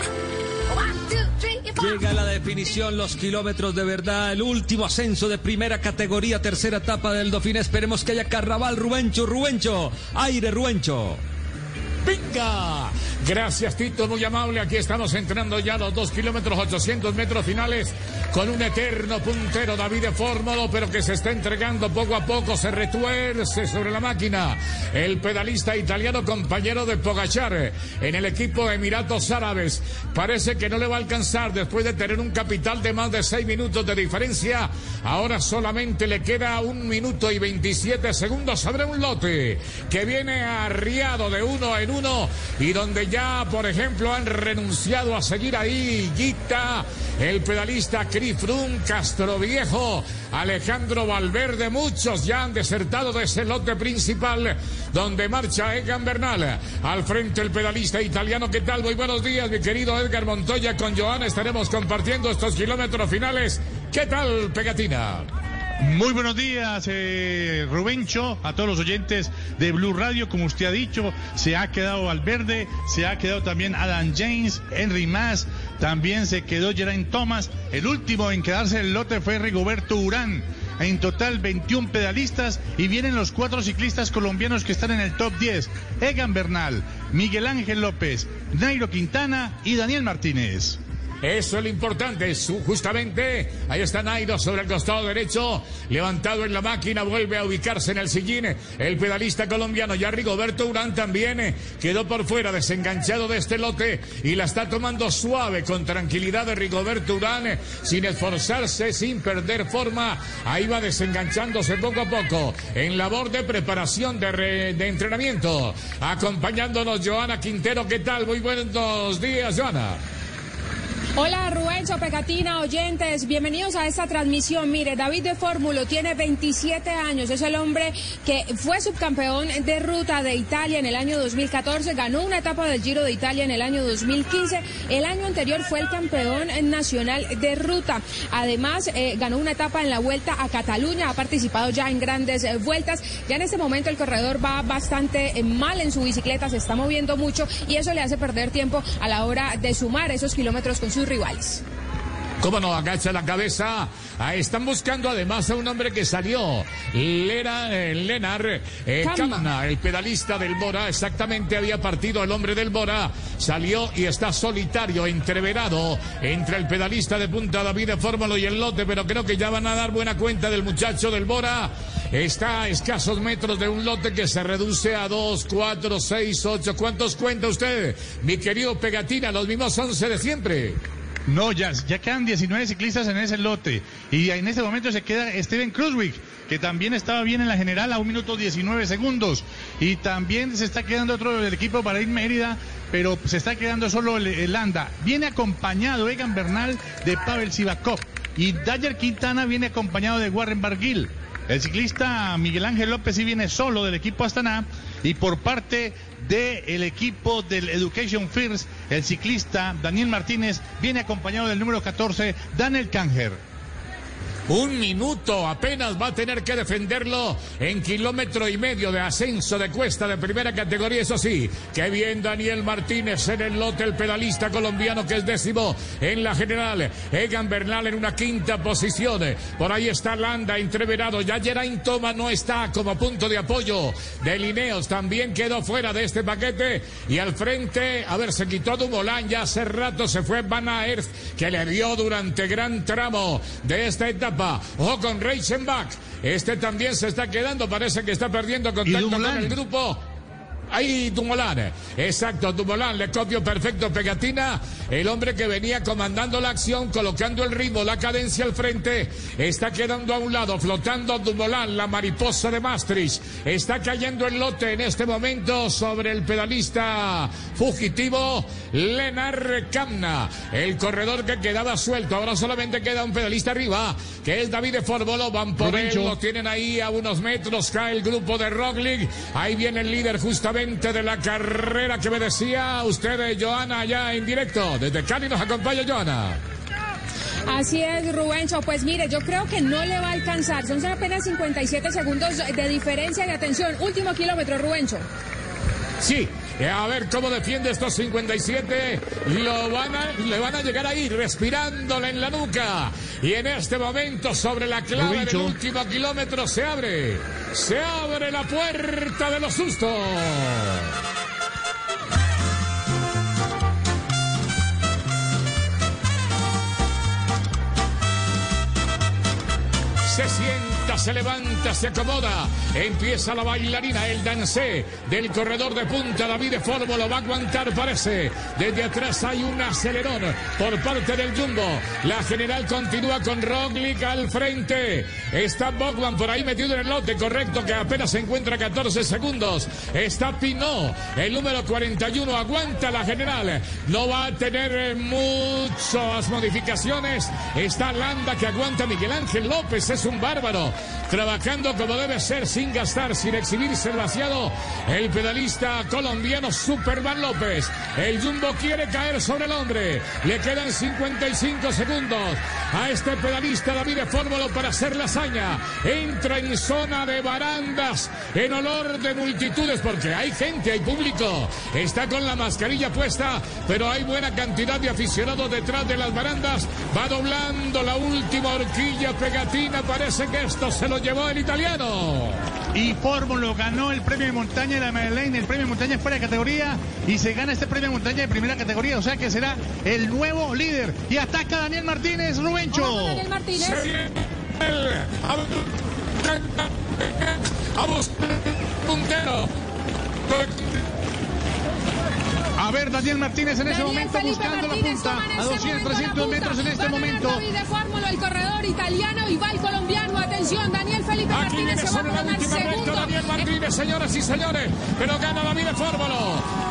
Llega la definición, los kilómetros de verdad, el último ascenso de primera categoría, tercera etapa del Dauphiné. Esperemos que haya carnaval, Rubencho, Rubencho, aire, Rubencho. ¡Venga! Gracias, Tito, muy amable. Aquí estamos entrando ya a los 2 kilómetros 800 metros finales con un eterno puntero, David Fórmolo, pero que se está entregando poco a poco, se retuerce sobre la máquina. El pedalista italiano, compañero de Pogachar en el equipo Emiratos Árabes. Parece que no le va a alcanzar después de tener un capital de más de 6 minutos de diferencia. Ahora solamente le queda un minuto y 27 segundos sobre un lote que viene arriado de uno en uno y donde ya, por ejemplo, han renunciado a seguir ahí Guita, el pedalista Crifrun, Castro Viejo, Alejandro Valverde, muchos ya han desertado de ese lote principal donde marcha Egan Bernal. Al frente el pedalista italiano, ¿qué tal? Muy buenos días, mi querido Edgar Montoya, con Joana estaremos compartiendo estos kilómetros finales. ¿Qué tal, Pegatina? Muy buenos días, eh, Rubencho, a todos los oyentes de Blue Radio. Como usted ha dicho, se ha quedado Valverde, se ha quedado también Adam James, Henry Mas, también se quedó Geraint Thomas. El último en quedarse en el lote fue Rigoberto Urán. En total 21 pedalistas y vienen los cuatro ciclistas colombianos que están en el top 10. Egan Bernal, Miguel Ángel López, Nairo Quintana y Daniel Martínez. Eso es lo importante, justamente ahí está Nairo sobre el costado derecho, levantado en la máquina, vuelve a ubicarse en el sillín, el pedalista colombiano, ya Rigoberto Urán también eh, quedó por fuera, desenganchado de este lote y la está tomando suave, con tranquilidad de Rigoberto Urán, eh, sin esforzarse, sin perder forma, ahí va desenganchándose poco a poco, en labor de preparación de, de entrenamiento, acompañándonos Joana Quintero, ¿qué tal? Muy buenos días, Joana. Hola Rubencho, Pegatina, oyentes, bienvenidos a esta transmisión. Mire, David de Fórmulo tiene 27 años, es el hombre que fue subcampeón de ruta de Italia en el año 2014, ganó una etapa del Giro de Italia en el año 2015, el año anterior fue el campeón nacional de ruta, además eh, ganó una etapa en la vuelta a Cataluña, ha participado ya en grandes eh, vueltas, ya en este momento el corredor va bastante eh, mal en su bicicleta, se está moviendo mucho y eso le hace perder tiempo a la hora de sumar esos kilómetros con su rivales. ¿Cómo no? Agacha la cabeza. Ahí están buscando además a un hombre que salió. Lera, eh, Lenar eh, Camna, el pedalista del Bora. Exactamente había partido el hombre del Bora. Salió y está solitario, entreverado entre el pedalista de punta David de Fórmula y el lote. Pero creo que ya van a dar buena cuenta del muchacho del Bora. está a escasos metros de un lote que se reduce a 2, 4, 6, 8. ¿Cuántos cuenta usted, mi querido Pegatina? Los mismos 11 de siempre. No, ya, ya quedan 19 ciclistas en ese lote. Y en este momento se queda Steven Cruzwick, que también estaba bien en la general a un minuto 19 segundos. Y también se está quedando otro del equipo para ir Mérida, pero se está quedando solo el, el Landa. Viene acompañado Egan Bernal de Pavel Sivakov. Y Dyer Quintana viene acompañado de Warren Barguil. El ciclista Miguel Ángel López sí viene solo del equipo Astana. Y por parte del equipo del Education First, el ciclista Daniel Martínez viene acompañado del número 14, Daniel Kanger. Un minuto apenas va a tener que defenderlo en kilómetro y medio de ascenso de cuesta de primera categoría. Eso sí, que bien Daniel Martínez en el lote, el pedalista colombiano que es décimo en la general. Egan Bernal en una quinta posición. Por ahí está Landa entreverado. Ya Geraint Toma no está como punto de apoyo de Lineos. También quedó fuera de este paquete. Y al frente, a ver, se quitó Dumoulin. Ya hace rato se fue Van Aert, que le dio durante gran tramo de esta etapa. Ojo con Reichenbach. Este también se está quedando. Parece que está perdiendo contacto con el grupo. Ahí Dumoulin, exacto, Dumoulin le copio perfecto Pegatina, el hombre que venía comandando la acción, colocando el ritmo, la cadencia al frente, está quedando a un lado, flotando Dumoulin, la mariposa de Maastricht, está cayendo el lote en este momento sobre el pedalista fugitivo Lenar Camna, el corredor que quedaba suelto, ahora solamente queda un pedalista arriba, que es David de Forbolo, van por él, lo tienen ahí a unos metros, cae el grupo de Roglic, ahí viene el líder justamente de la carrera que me decía usted, Joana, ya en directo. Desde Cali nos acompaña Joana. Así es, Rubencho. Pues mire, yo creo que no le va a alcanzar. Son apenas 57 segundos de diferencia de atención. Último kilómetro, Rubencho. Sí, a ver cómo defiende estos 57. Lo van a, le van a llegar ahí respirándole en la nuca. Y en este momento, sobre la clave del último kilómetro, se abre. Se abre la puerta de los sustos. Se se levanta, se acomoda. Empieza la bailarina, el dancé del corredor de punta. David de Formo lo va a aguantar, parece. Desde atrás hay un acelerón por parte del Jumbo. La general continúa con Roglic al frente. Está Bogman por ahí metido en el lote, correcto, que apenas se encuentra 14 segundos. Está Pinot, el número 41, aguanta la general. No va a tener muchas modificaciones. Está Landa que aguanta Miguel Ángel López, es un bárbaro. Trabajando como debe ser, sin gastar, sin exhibirse demasiado. El pedalista colombiano Superman López. El Jumbo quiere caer sobre el hombre. Le quedan 55 segundos a este pedalista David de Fórmula para hacer la hazaña. Entra en zona de barandas en olor de multitudes porque hay gente, hay público. Está con la mascarilla puesta, pero hay buena cantidad de aficionados detrás de las barandas. Va doblando la última horquilla pegatina. Parece que esto se lo llevó el italiano. Y Fórmula ganó el premio de montaña de la Madeleine, el premio de montaña fuera de categoría y se gana este premio de montaña de primera categoría, o sea que será el nuevo líder. Y ataca Daniel Martínez, Rubencho. Daniel Martínez. Vamos, puntero. Ver, Daniel Martínez en ese Daniel momento Felipe buscando Martínez la punta. A este 200, momento la 300 punta. metros en este Va momento. David de Fórmula, el corredor italiano y va el colombiano. Atención, Daniel Felipe Aquí Martínez viene se va a sobre la colocar última recta. Daniel Martínez, señoras y señores. Pero gana David de Fórmolo.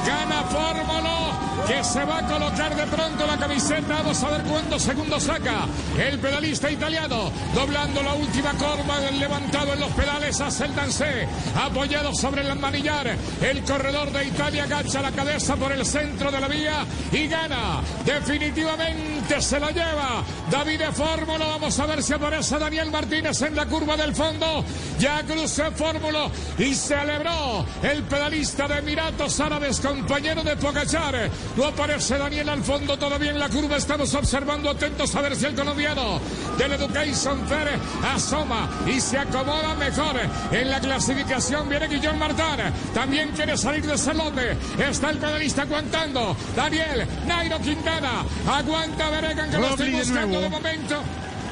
Gana Fórmolo, que se va a colocar de pronto la camiseta. Vamos a ver cuántos segundos saca el pedalista italiano. Doblando la última curva, levantado en los pedales, hace el dancé. Apoyado sobre el manillar. El corredor de Italia agacha la cabeza por el centro de la vía y gana. Definitivamente se la lleva David de Fórmula. Vamos a ver si aparece Daniel Martínez en la curva del fondo. Ya cruzó Fórmula y celebró el pedalista de Emiratos Árabes, compañero de Pogachar. No aparece Daniel al fondo todavía en la curva. Estamos observando atentos a ver si el colombiano del Education Fair asoma y se acomoda mejor en la clasificación. Viene Guillón Martán. También quiere salir de ese lote. Está el pedalista aguantando. Daniel, Nairo Quintana. Aguanta Beregan que lo estoy de buscando de momento.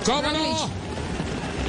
¿Cómo no?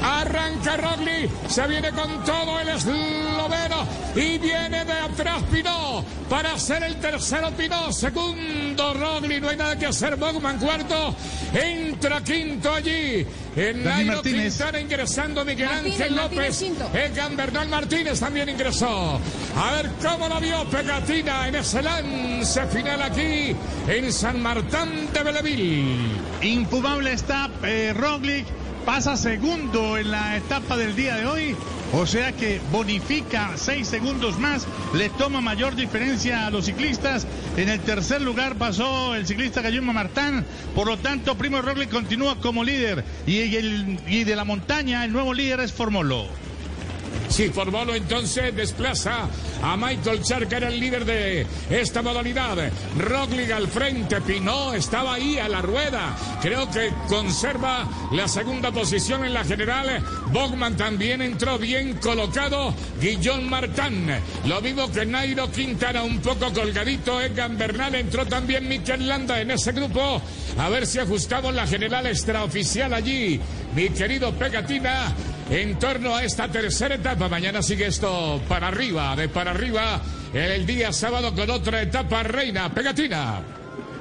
Arranca Roglic, se viene con todo el esloveno y viene de atrás Pinó para hacer el tercero Pinó, segundo Roglic, no hay nada que hacer, Bogman cuarto, entra quinto allí, en Nairo Quintana ingresando Miguel Ángel López, Egan Bernal Martínez también ingresó. A ver cómo lo vio Pegatina en ese lance final aquí en San Martín de Belleville. Infumable está eh, Roglic, pasa segundo en la etapa del día de hoy. O sea que bonifica seis segundos más, le toma mayor diferencia a los ciclistas. En el tercer lugar pasó el ciclista Galluma Martán. Por lo tanto, Primo Roglic continúa como líder. Y, el, y de la montaña, el nuevo líder es Formolo. Sí, Formolo entonces desplaza a Michael Char, que era el líder de esta modalidad. Roglic al frente, Pinot estaba ahí a la rueda. Creo que conserva la segunda posición en la general. Bogman también entró bien colocado. Guillón Martán. Lo mismo que Nairo Quintana, un poco colgadito. Egan Bernal entró también Mikel Landa en ese grupo. A ver si ajustamos la general extraoficial allí. Mi querido Pegatina en torno a esta tercera etapa. Mañana sigue esto para arriba, de para arriba, el día sábado con otra etapa reina, pegatina.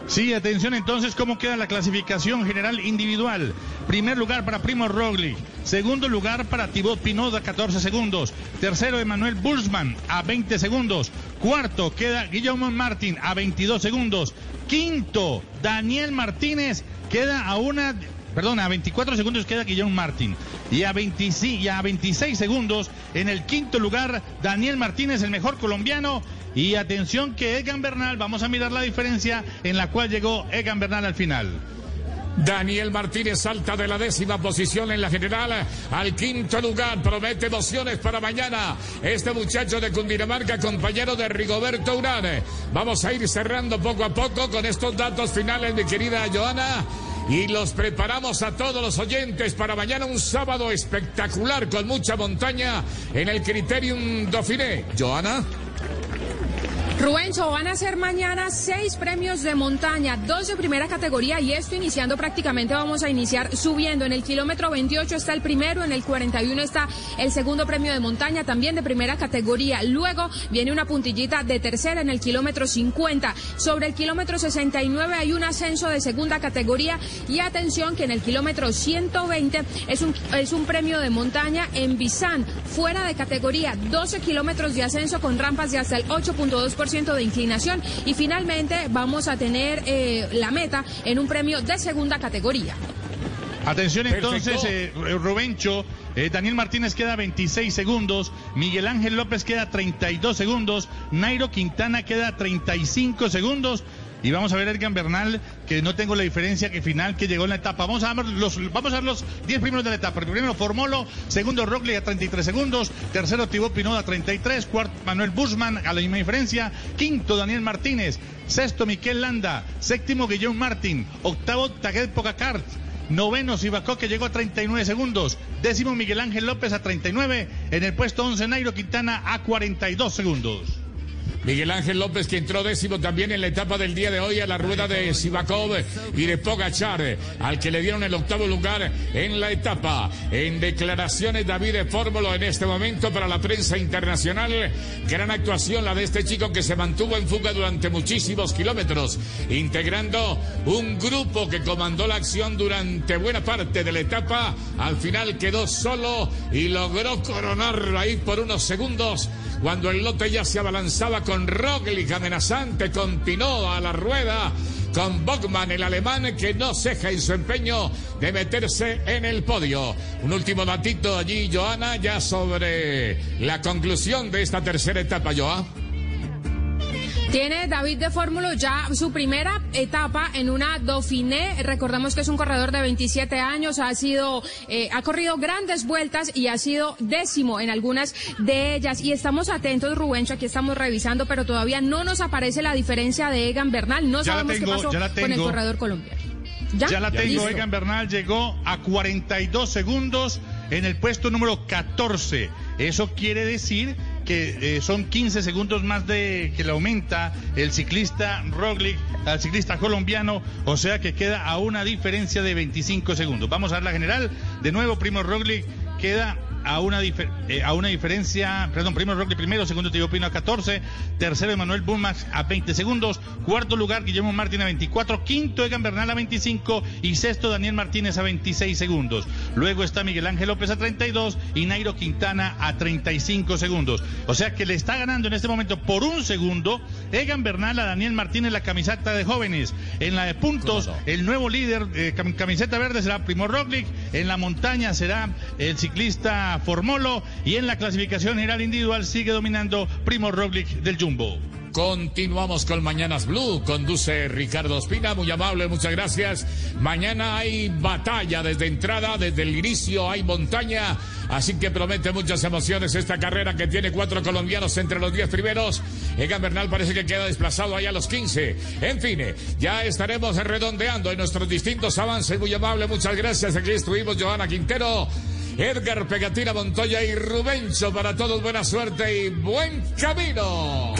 Sí, atención entonces cómo queda la clasificación general individual. Primer lugar para Primo Roglic. Segundo lugar para Thibaut Pinot a 14 segundos. Tercero Emanuel Bursman a 20 segundos. Cuarto queda Guillermo Martín a 22 segundos. Quinto Daniel Martínez queda a una Perdón, a 24 segundos queda Guillaume Martín. Y a, 26, y a 26 segundos, en el quinto lugar, Daniel Martínez, el mejor colombiano. Y atención que Egan Bernal, vamos a mirar la diferencia en la cual llegó Egan Bernal al final. Daniel Martínez salta de la décima posición en la general al quinto lugar. Promete emociones para mañana. Este muchacho de Cundinamarca, compañero de Rigoberto Urán. Vamos a ir cerrando poco a poco con estos datos finales, mi querida Joana. Y los preparamos a todos los oyentes para mañana un sábado espectacular con mucha montaña en el Criterium Dauphiné. Joana. Rubencho, van a ser mañana seis premios de montaña, dos de primera categoría y esto iniciando prácticamente vamos a iniciar subiendo. En el kilómetro 28 está el primero, en el 41 está el segundo premio de montaña, también de primera categoría. Luego viene una puntillita de tercera en el kilómetro 50. Sobre el kilómetro 69 hay un ascenso de segunda categoría y atención que en el kilómetro 120 es un, es un premio de montaña en Bizán, fuera de categoría, 12 kilómetros de ascenso con rampas de hasta el 8.2% de inclinación y finalmente vamos a tener eh, la meta en un premio de segunda categoría. Atención entonces, eh, Rubencho, eh, Daniel Martínez queda 26 segundos, Miguel Ángel López queda 32 segundos, Nairo Quintana queda 35 segundos. Y vamos a ver Edgar Bernal, que no tengo la diferencia que final que llegó en la etapa. Vamos a ver los, vamos a ver los 10 primeros de la etapa. Primero Formolo, segundo Rockley a 33 segundos, tercero Thibaut Pinot a 33, cuarto Manuel Busman a la misma diferencia, quinto Daniel Martínez, sexto Miquel Landa, séptimo Guillaume Martín, octavo Taguet Pocacart. Noveno Sibacó que llegó a 39 segundos. Décimo Miguel Ángel López a 39. En el puesto 11 Nairo Quintana a 42 segundos. Miguel Ángel López, que entró décimo también en la etapa del día de hoy a la rueda de Sivakov y de Pogachar, al que le dieron el octavo lugar en la etapa. En declaraciones, David Fórmulo en este momento para la prensa internacional. Gran actuación la de este chico que se mantuvo en fuga durante muchísimos kilómetros, integrando un grupo que comandó la acción durante buena parte de la etapa. Al final quedó solo y logró coronar ahí por unos segundos cuando el lote ya se abalanzaba con Roglic amenazante, con Pinot a la rueda, con Bogman el alemán que no ceja en su empeño de meterse en el podio. Un último datito allí, Joana, ya sobre la conclusión de esta tercera etapa, Joa. Tiene David de Fórmula ya su primera etapa en una Dauphiné. Recordemos que es un corredor de 27 años, ha sido, eh, ha corrido grandes vueltas y ha sido décimo en algunas de ellas. Y estamos atentos, Rubencho, aquí estamos revisando, pero todavía no nos aparece la diferencia de Egan Bernal. No sabemos qué pasó con el corredor colombiano. Ya, la tengo, Egan Bernal llegó a 42 segundos en el puesto número 14. Eso quiere decir que eh, son 15 segundos más de que le aumenta el ciclista Roglic al ciclista colombiano, o sea que queda a una diferencia de 25 segundos. Vamos a ver la general. De nuevo, Primo Roglic queda a una, eh, a una diferencia, perdón, primero Roglic primero, segundo Thibaut Pino a 14, tercero Emanuel Bumax a 20 segundos, cuarto lugar Guillermo Martín a 24, quinto Egan Bernal a 25 y sexto Daniel Martínez a 26 segundos. Luego está Miguel Ángel López a 32 y Nairo Quintana a 35 segundos. O sea que le está ganando en este momento por un segundo Egan Bernal a Daniel Martínez la camiseta de jóvenes. En la de puntos, el nuevo líder eh, camiseta verde será Primo Roglic, en la montaña será el ciclista Formolo y en la clasificación general individual sigue dominando Primo Roglic del Jumbo. Continuamos con Mañanas Blue. Conduce Ricardo Espina. Muy amable, muchas gracias. Mañana hay batalla desde entrada, desde el inicio hay montaña. Así que promete muchas emociones esta carrera que tiene cuatro colombianos entre los diez primeros. Egan Bernal parece que queda desplazado ahí a los 15. En fin, ya estaremos redondeando en nuestros distintos avances. Muy amable, muchas gracias. Aquí estuvimos Johanna Quintero. Edgar Pegatina Montoya y Rubencho. Para todos, buena suerte y buen camino.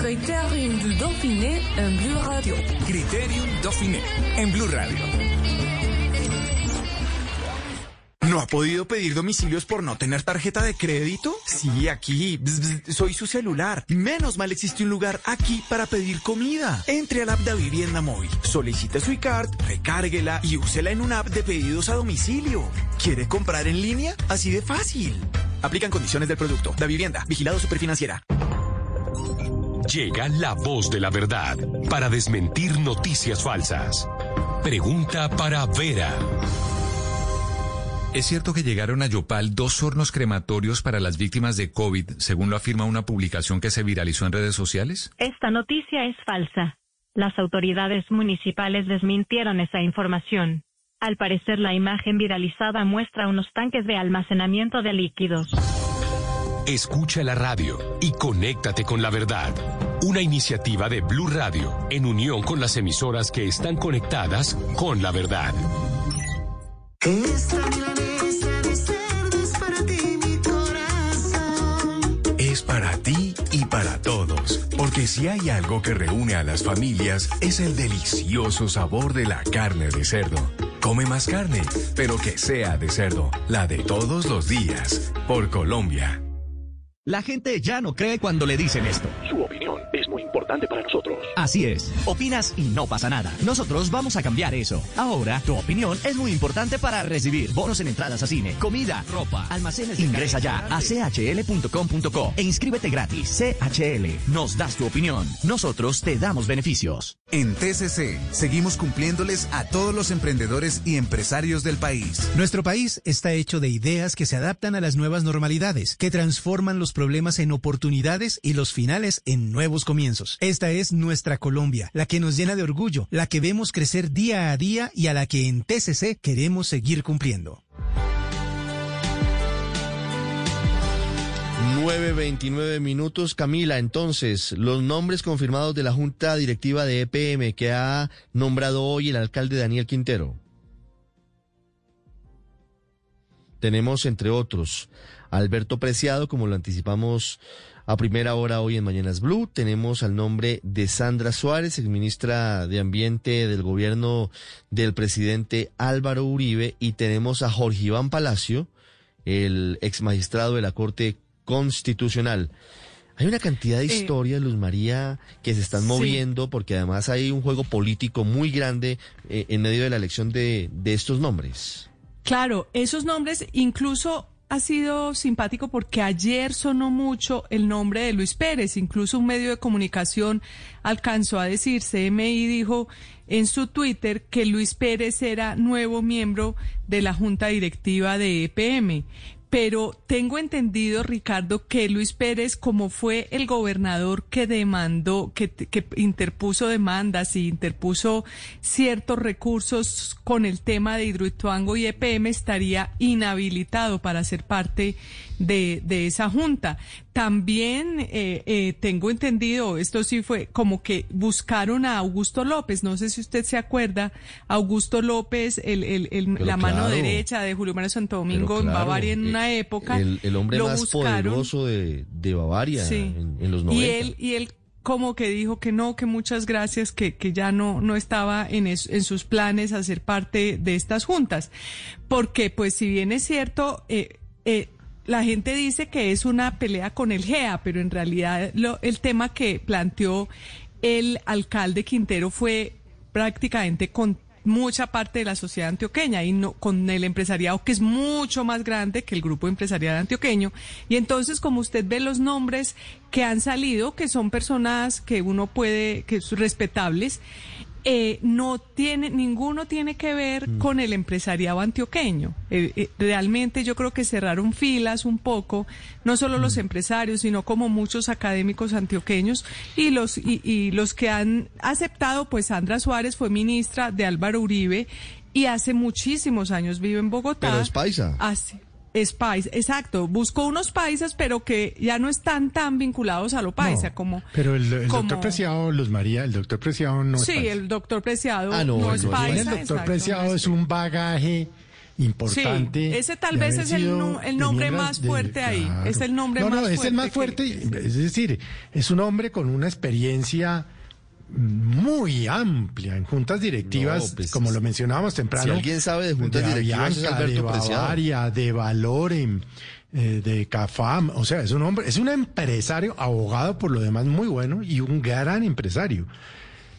Criterium Dauphiné en Blue Radio. Criterium Dauphiné en Blue Radio. ¿No ha podido pedir domicilios por no tener tarjeta de crédito? Sí, aquí. soy su celular. Menos mal existe un lugar aquí para pedir comida. Entre al app de Vivienda Móvil, solicite su iCard, recárguela y úsela en una app de pedidos a domicilio. ¿Quiere comprar en línea? Así de fácil. Aplican condiciones del producto. Da Vivienda, vigilado superfinanciera. Llega la voz de la verdad para desmentir noticias falsas. Pregunta para Vera. ¿Es cierto que llegaron a Yopal dos hornos crematorios para las víctimas de COVID, según lo afirma una publicación que se viralizó en redes sociales? Esta noticia es falsa. Las autoridades municipales desmintieron esa información. Al parecer, la imagen viralizada muestra unos tanques de almacenamiento de líquidos. Escucha la radio y conéctate con la verdad. Una iniciativa de Blue Radio en unión con las emisoras que están conectadas con la verdad. Esta milanesa de cerdo es para ti, mi corazón. Es para ti y para todos, porque si hay algo que reúne a las familias es el delicioso sabor de la carne de cerdo. Come más carne, pero que sea de cerdo, la de todos los días, por Colombia. La gente ya no cree cuando le dicen esto. Importante para nosotros. Así es. Opinas y no pasa nada. Nosotros vamos a cambiar eso. Ahora, tu opinión es muy importante para recibir bonos en entradas a cine, comida, ropa, almacenes. Ingresa ya a chl.com.co e inscríbete gratis. CHL. Nos das tu opinión. Nosotros te damos beneficios. En TCC, seguimos cumpliéndoles a todos los emprendedores y empresarios del país. Nuestro país está hecho de ideas que se adaptan a las nuevas normalidades, que transforman los problemas en oportunidades y los finales en nuevos comienzos. Esta es nuestra Colombia, la que nos llena de orgullo, la que vemos crecer día a día y a la que en TCC queremos seguir cumpliendo. 9.29 minutos. Camila, entonces, los nombres confirmados de la Junta Directiva de EPM que ha nombrado hoy el alcalde Daniel Quintero. Tenemos, entre otros, Alberto Preciado, como lo anticipamos a primera hora hoy en Mañanas Blue. Tenemos al nombre de Sandra Suárez, ministra de Ambiente del gobierno del presidente Álvaro Uribe. Y tenemos a Jorge Iván Palacio, el ex magistrado de la Corte Constitucional. Hay una cantidad de Eh, historias, Luz María, que se están sí. moviendo porque además hay un juego político muy grande eh, en medio de la elección de, de estos nombres. Claro, esos nombres incluso ha sido simpático porque ayer sonó mucho el nombre de Luis Pérez, incluso un medio de comunicación alcanzó a decir, CMI dijo en su Twitter que Luis Pérez era nuevo miembro de la junta directiva de EPM. Pero tengo entendido, Ricardo, que Luis Pérez, como fue el gobernador que demandó, que, interpuso demandas y interpuso ciertos recursos con el tema de Hidroituango y EPM, estaría inhabilitado para ser parte de, de esa junta. También eh, eh, tengo entendido, esto sí fue como que buscaron a Augusto López, no sé si usted se acuerda, Augusto López, el, el- el- la mano derecha de Julio Mario Santo Domingo en Bavaria en eh, una época. El, el hombre lo más buscaron. poderoso de, de Bavaria Sí. en, en los 90. Y él, y él como que dijo que no, que muchas gracias, que, que ya no, no estaba en, es- en sus planes hacer parte de estas juntas. Porque, pues, si bien es cierto, eh, eh, la gente dice que es una pelea con el GEA, pero en realidad lo- el tema que planteó el alcalde Quintero fue prácticamente con mucha parte de la sociedad antioqueña y no con el empresariado que es mucho más grande que el grupo empresarial antioqueño. Y entonces como usted ve los nombres que han salido que son personas que uno puede que son respetables eh, no tiene ninguno tiene que ver con el empresariado antioqueño. Eh, eh, realmente yo creo que cerraron filas un poco no solo los empresarios sino como muchos académicos antioqueños. Y los y, y los que han aceptado pues Sandra Suárez fue ministra de Álvaro Uribe y hace muchísimos años vive en Bogotá. Pero es paisa. Hace- es paisa, exacto. Buscó unos paisas, pero que ya no están tan vinculados a lo paisa No, como. Pero el, el como- doctor Preciado, Luz María, el doctor Preciado no es sí, paisa. el doctor Preciado Ah, no, es paisa. El doctor Preciado no es un bagaje importante. Sí, ese tal de vez es el, el de nombre más de- fuerte ahí. claro. Es el nombre no, más no, fuerte. es el más que- fuerte. Es decir, es un hombre con una experiencia muy amplia en juntas directivas, No, pues, como lo mencionábamos temprano. si alguien sabe de juntas directivas es Avianca, Alberto de. Bavaria, de Valorem, eh, de Cafam, o sea, es un hombre, es un empresario, abogado por lo demás muy bueno y un gran empresario.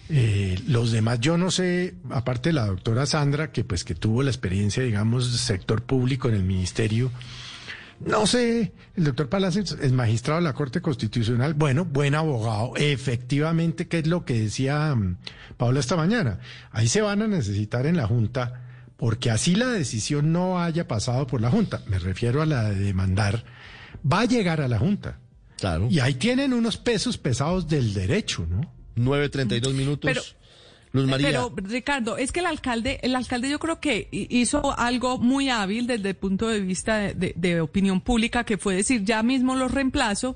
Eh, los demás, yo no sé, aparte de la doctora Sandra, que pues que tuvo la experiencia, digamos, sector público en el ministerio, no sé, el doctor Palacios es magistrado de la Corte Constitucional, bueno, buen abogado, efectivamente, ¿qué es lo que decía mm, Paula esta mañana? Ahí se van a necesitar en la Junta, porque así la decisión no haya pasado por la Junta, me refiero a la de demandar, va a llegar a la Junta. Claro. Y ahí tienen unos pesos pesados del derecho, ¿no? 9.32 minutos. Pero- Luz María. Pero Ricardo, es que el alcalde, el alcalde yo creo que hi- hizo algo muy hábil desde el punto de vista de, de- de opinión pública, que fue decir ya mismo los reemplazo,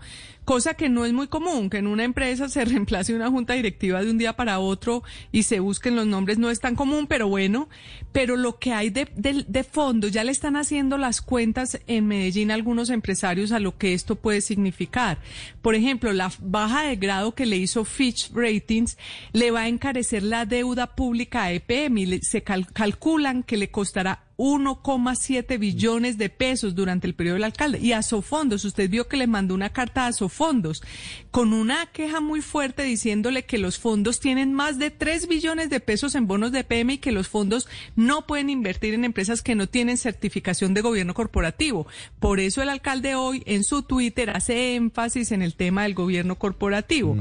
cosa que no es muy común, que en una empresa se (laughs) reemplace una junta directiva de un día para otro y se busquen los nombres, no es tan común, pero bueno, pero lo que hay de, de, de fondo, ya le están haciendo las cuentas en Medellín a algunos empresarios a lo que esto puede significar. Por ejemplo, la baja de grado que le hizo Fitch Ratings le va a encarecer la deuda pública a EPM y se cal- calculan que le costará 1,7 billones de pesos durante el periodo del alcalde. Y a Sofondos, usted vio que le mandó una carta a Sofondos con una queja muy fuerte diciéndole que los fondos tienen más de 3 billones de pesos en bonos de PM y que los fondos no pueden invertir en empresas que no tienen certificación de gobierno corporativo. Por eso el alcalde hoy en su Twitter hace énfasis en el tema del gobierno corporativo.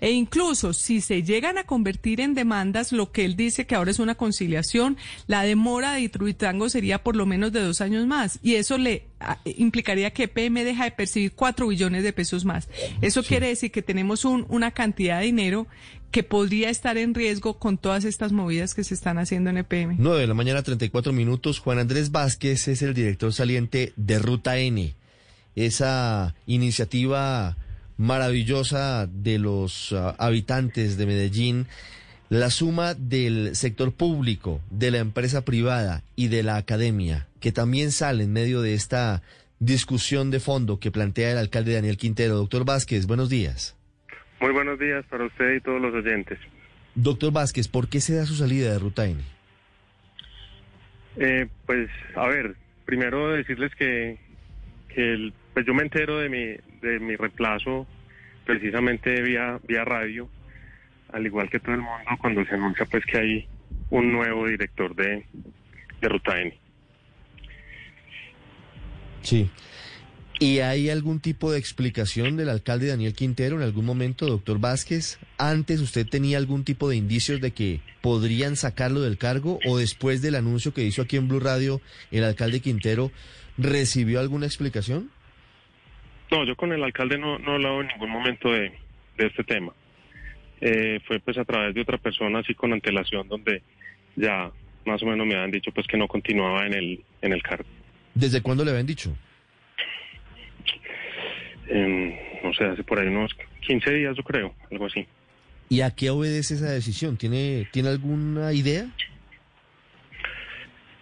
E incluso si se llegan a convertir en demandas, lo que él dice que ahora es una conciliación, la demora de Itruitango sería por lo menos de dos años más. Y eso le implicaría que PM deja de percibir cuatro billones de pesos más. Eso quiere decir que tenemos un, una cantidad de dinero que podría estar en riesgo con todas estas movidas que se están haciendo en EPM. 9 de la mañana, 34 minutos. Juan Andrés Vázquez es el director saliente de Ruta N, esa iniciativa maravillosa de los ah, habitantes de Medellín, la suma del sector público, de la empresa privada y de la academia, que también sale en medio de esta discusión de fondo que plantea el alcalde Daniel Quintero. Doctor Vázquez, buenos días. Muy buenos días para usted y todos los oyentes. Doctor Vázquez, ¿por qué se da su salida de Ruta N? Eh, pues, a ver, primero decirles que, que el- pues yo me entero de mi, de mi reemplazo precisamente vía, vía radio, al igual que todo el mundo cuando se anuncia pues que hay un nuevo director de, de Ruta N. Sí. ¿Y hay algún tipo de explicación del alcalde Daniel Quintero en algún momento, doctor Vázquez? ¿Antes usted tenía algún tipo de indicios de que podrían sacarlo del cargo o después del anuncio que hizo aquí en Blue Radio el alcalde Quintero recibió alguna explicación? No, yo con el alcalde no, no he hablado en ningún momento de, de este tema. Eh, fue pues a través de otra persona, así con antelación, donde ya más o menos me habían dicho pues que no continuaba en el, en el cargo. ¿Desde cuándo le habían dicho? Em, no sé, hace por ahí unos 15 días yo creo, algo así. ¿Y a qué obedece esa decisión? ¿Tiene, ¿tiene alguna idea?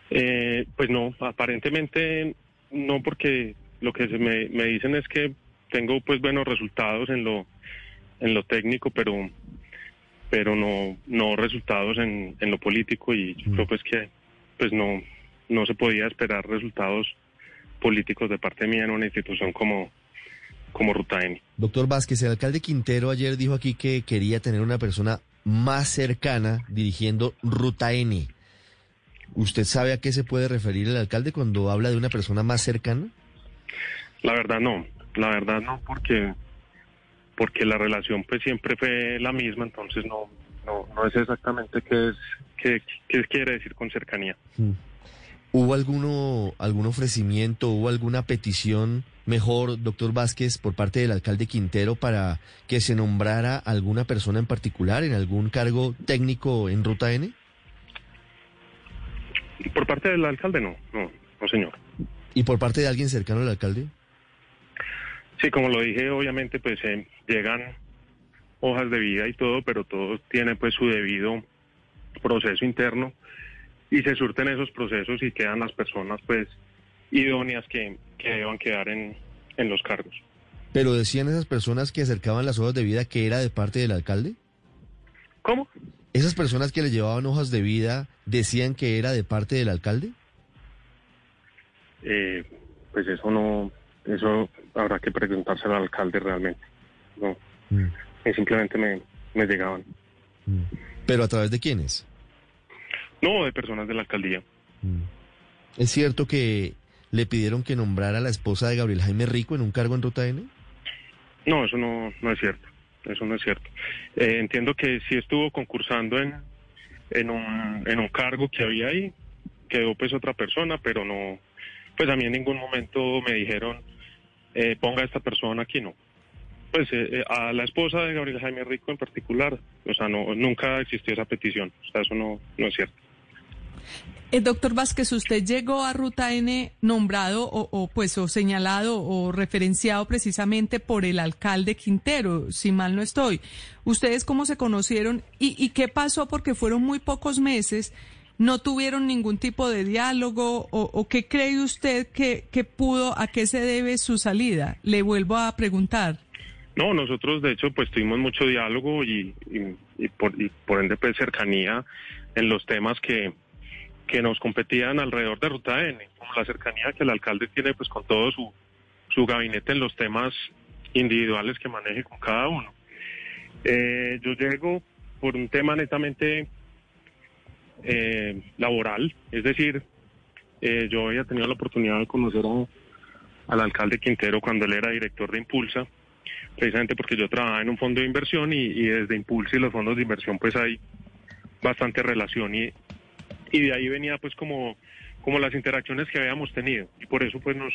Eh, pues no, aparentemente no, porque lo que se me, me dicen es que tengo pues buenos resultados en lo en lo técnico, pero pero no no resultados en, en lo político y yo creo pues que pues no no se podía esperar resultados políticos de parte mía en una institución como como Ruta N. Doctor Vázquez, el alcalde Quintero ayer dijo aquí que quería tener una persona más cercana dirigiendo Ruta N. ¿Usted sabe a qué se puede referir el alcalde cuando habla de una persona más cercana? La verdad no, la verdad no, porque porque la relación pues siempre fue la misma, entonces no no, no es exactamente qué es qué, qué quiere decir con cercanía. Mm. ¿Hubo alguno, algún ofrecimiento, hubo alguna petición mejor, doctor Vázquez, por parte del alcalde Quintero para que se nombrara alguna persona en particular en algún cargo técnico en Ruta N? Por parte del alcalde no, no, no señor. ¿Y por parte de alguien cercano al alcalde? Sí, como lo dije, obviamente pues eh, llegan hojas de vida y todo, pero todo tiene pues su debido proceso interno y se surten esos procesos y quedan las personas pues idóneas que, que deban quedar en, en los cargos. ¿Pero decían esas personas que acercaban las hojas de vida que era de parte del alcalde? ¿Cómo? ¿Esas personas que le llevaban hojas de vida decían que era de parte del alcalde? Eh, pues eso no, eso habrá que preguntárselo al alcalde realmente. No, Eh, simplemente me, me llegaban. ¿Pero a través de quiénes? No, de personas de la alcaldía. ¿Es cierto que le pidieron que nombrara a la esposa de Gabriel Jaime Rico en un cargo en Ruta N? No, eso no, no es cierto. Eso no es cierto. Eh, entiendo que sí estuvo concursando en, en, un, en un cargo que había ahí, quedó pues otra persona, pero no, pues a mí en ningún momento me dijeron, eh, ponga a esta persona aquí, no. Pues eh, eh, a la esposa de Gabriel Jaime Rico en particular, o sea, no, nunca existió esa petición, o sea, eso no, no es cierto. Eh, doctor Vázquez, usted llegó a Ruta N nombrado o, o, pues o señalado o referenciado precisamente por el alcalde Quintero, si mal no estoy. ¿Ustedes cómo se conocieron y, y qué pasó? Porque fueron muy pocos meses, no tuvieron ningún tipo de diálogo o, o qué cree usted que, que pudo, a qué se debe su salida. Le vuelvo a preguntar. No, nosotros de hecho pues tuvimos mucho diálogo y, y, por, y por ende pues cercanía en los temas que, que nos competían alrededor de Ruta N, como la cercanía que el alcalde tiene pues con todo su, su gabinete en los temas individuales que maneje con cada uno. Eh, yo llego por un tema netamente eh, laboral, es decir, eh, yo había tenido la oportunidad de conocer a, al alcalde Quintero cuando él era director de Impulsa, precisamente porque yo trabajaba en un fondo de inversión y, y desde Impulsa y los fondos de inversión pues hay bastante relación y, y de ahí venía pues como, como las interacciones que habíamos tenido y por eso pues nos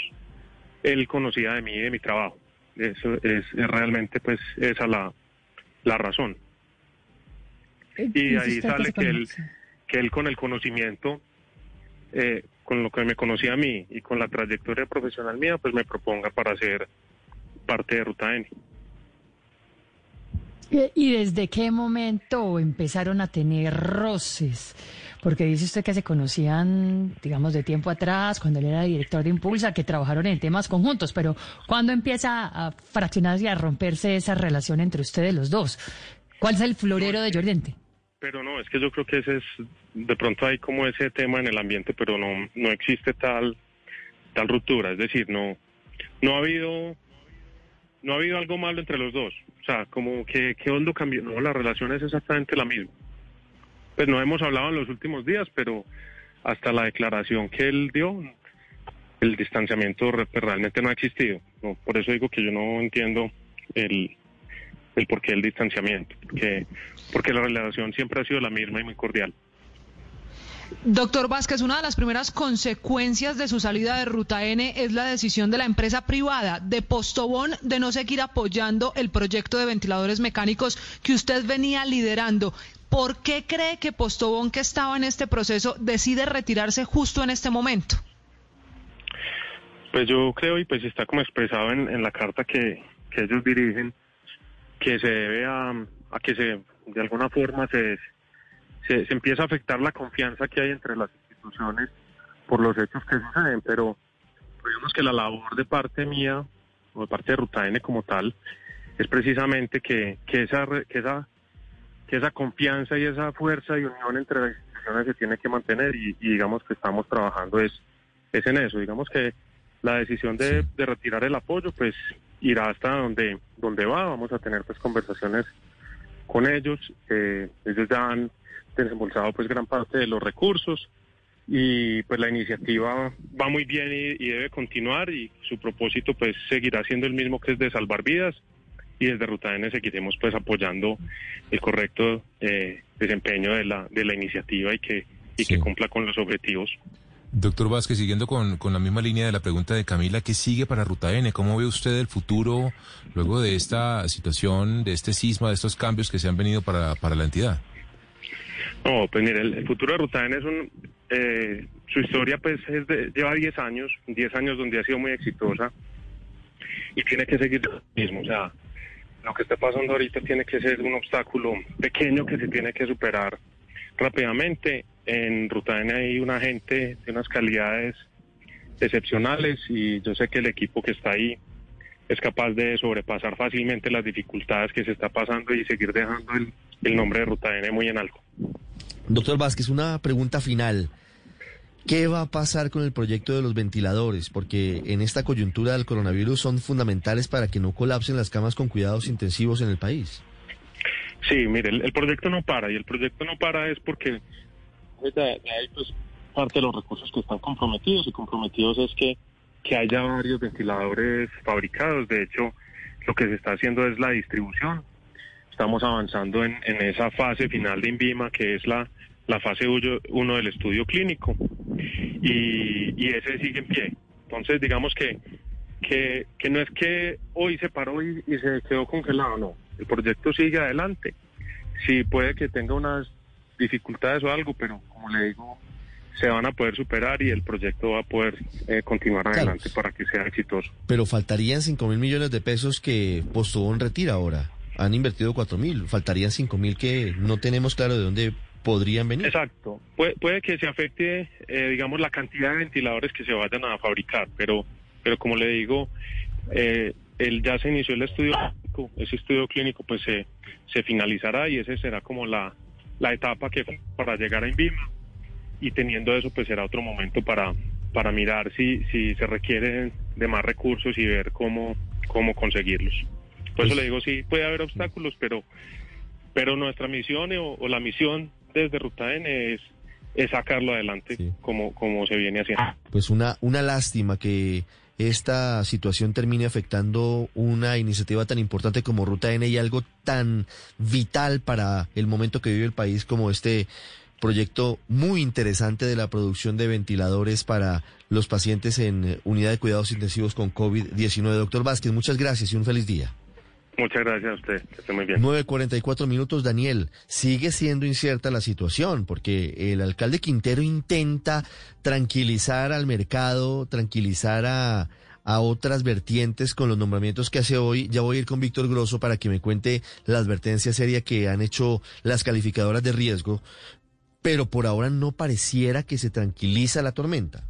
él conocía de mí y de mi trabajo. Eso es, es realmente pues esa la, la razón. Y de ahí sale que él, que él con el conocimiento, eh, con lo que me conocía a mí y con la trayectoria profesional mía, pues me proponga para ser parte de Ruta N. Eh, ¿Y desde qué momento empezaron a tener roces? Porque dice usted que se conocían, digamos, de tiempo atrás, cuando él era director de Impulsa, que trabajaron en temas conjuntos, pero ¿cuándo empieza a fraccionarse y a romperse esa relación entre ustedes los dos? ¿Cuál es el florero de Llorente? Pero no, es que yo creo que ese es, de pronto hay como ese tema en el ambiente, pero no, no existe tal, tal ruptura, es decir, no, no ha habido, no ha habido algo malo entre los dos, o sea, como que, que hondo cambió, no, la relación es exactamente la misma. Pues no hemos hablado en los últimos días, pero hasta la declaración que él dio, el distanciamiento re- realmente no ha existido. No, por eso digo que yo no entiendo el, el porqué del distanciamiento, porque, porque la relación siempre ha sido la misma y muy cordial. Doctor Vázquez, una de las primeras consecuencias de su salida de Ruta N es la decisión de la empresa privada de Postobón de no seguir apoyando el proyecto de ventiladores mecánicos que usted venía liderando. ¿Por qué cree que Postobón, que estaba en este proceso, decide retirarse justo en este momento? Pues yo creo, y pues está como expresado en, en la carta que, que ellos dirigen, que se debe a, a que se, de alguna forma, se, se, se empieza a afectar la confianza que hay entre las instituciones por los hechos que suceden, pero digamos que la labor de parte mía, o de parte de Ruta N como tal, es precisamente que, que esa que esa que esa confianza y esa fuerza y unión entre las instituciones se tiene que mantener y, y digamos que estamos trabajando es, es en eso. Digamos que la decisión de, de retirar el apoyo pues irá hasta donde, donde va. Vamos a tener pues conversaciones con ellos. Eh, ellos ya han desembolsado pues gran parte de los recursos y pues la iniciativa va muy bien y, y debe continuar y su propósito pues seguirá siendo el mismo que es de salvar vidas y desde Ruta N seguiremos pues apoyando el correcto eh, desempeño de la de la iniciativa y que y que cumpla con los objetivos. Doctor Vázquez, siguiendo con, con la misma línea de la pregunta de Camila, ¿qué sigue para Ruta N? ¿Cómo ve usted el futuro luego de esta situación, de este sisma, de estos cambios que se han venido para, para la entidad? No, pues mire, el, futuro de Ruta N es un... eh, su historia pues es de- lleva 10 años, 10 años donde ha sido muy exitosa y tiene que seguir lo mismo. O sea, lo que está pasando ahorita tiene que ser un obstáculo pequeño que se tiene que superar rápidamente. En Ruta hay una gente de unas calidades excepcionales y yo sé que el equipo que está ahí es capaz de sobrepasar fácilmente las dificultades que se está pasando y seguir dejando el, el nombre de Ruta N muy en alto. Doctor Vázquez, una pregunta final. ¿Qué va a pasar con el proyecto de los ventiladores? Porque en esta coyuntura del coronavirus son fundamentales para que no colapsen las camas con cuidados intensivos en el país. Sí, mire, el, el proyecto no para y el proyecto no para es porque pues, de, de ahí pues parte de los recursos que están comprometidos y comprometidos es que, que haya varios ventiladores fabricados. De hecho, lo que se está haciendo es la distribución. Estamos avanzando en, esa fase final de INVIMA, que es la, fase 1 del estudio clínico. Y, y ese sigue en pie. Entonces, digamos que, que, que no es que hoy se paró y, y se quedó congelado, no. El proyecto sigue adelante. Sí, puede que tenga unas dificultades o algo, pero como le digo, se van a poder superar y el proyecto va a poder eh, continuar adelante para que sea exitoso. Pero faltarían 5 mil millones de pesos que Postobón retira ahora. Han invertido 4 mil. Faltarían 5 mil que no tenemos claro de dónde podrían venir. Exacto. Puede, puede que se afecte, eh, digamos, la cantidad de ventiladores que se vayan a fabricar, pero, pero como le digo, eh, el, ya se inició el estudio clínico. Ese estudio clínico pues se, se finalizará y ese será como la, la etapa que para llegar a INVIMA y teniendo eso pues será otro momento para, para mirar si, si se requieren de más recursos y ver cómo, cómo conseguirlos. Por eso le digo, sí, puede haber obstáculos, pero, pero nuestra misión o, o la misión desde Ruta N es, es sacarlo adelante como, como se viene haciendo. Pues una, una lástima que esta situación termine afectando una iniciativa tan importante como Ruta N y algo tan vital para el momento que vive el país como este proyecto muy interesante de la producción de ventiladores para los pacientes en eh, unidad de cuidados intensivos con COVID-19. Doctor Vázquez, muchas gracias y un feliz día. Muchas gracias a usted, que esté muy bien. 9.44 minutos, Daniel. Sigue siendo incierta la situación porque el alcalde Quintero intenta tranquilizar al mercado, tranquilizar a, a otras vertientes con los nombramientos que hace hoy. Ya voy a ir con Víctor Grosso para que me cuente la advertencia seria que han hecho las calificadoras de riesgo. Pero por ahora no pareciera que se tranquiliza la tormenta.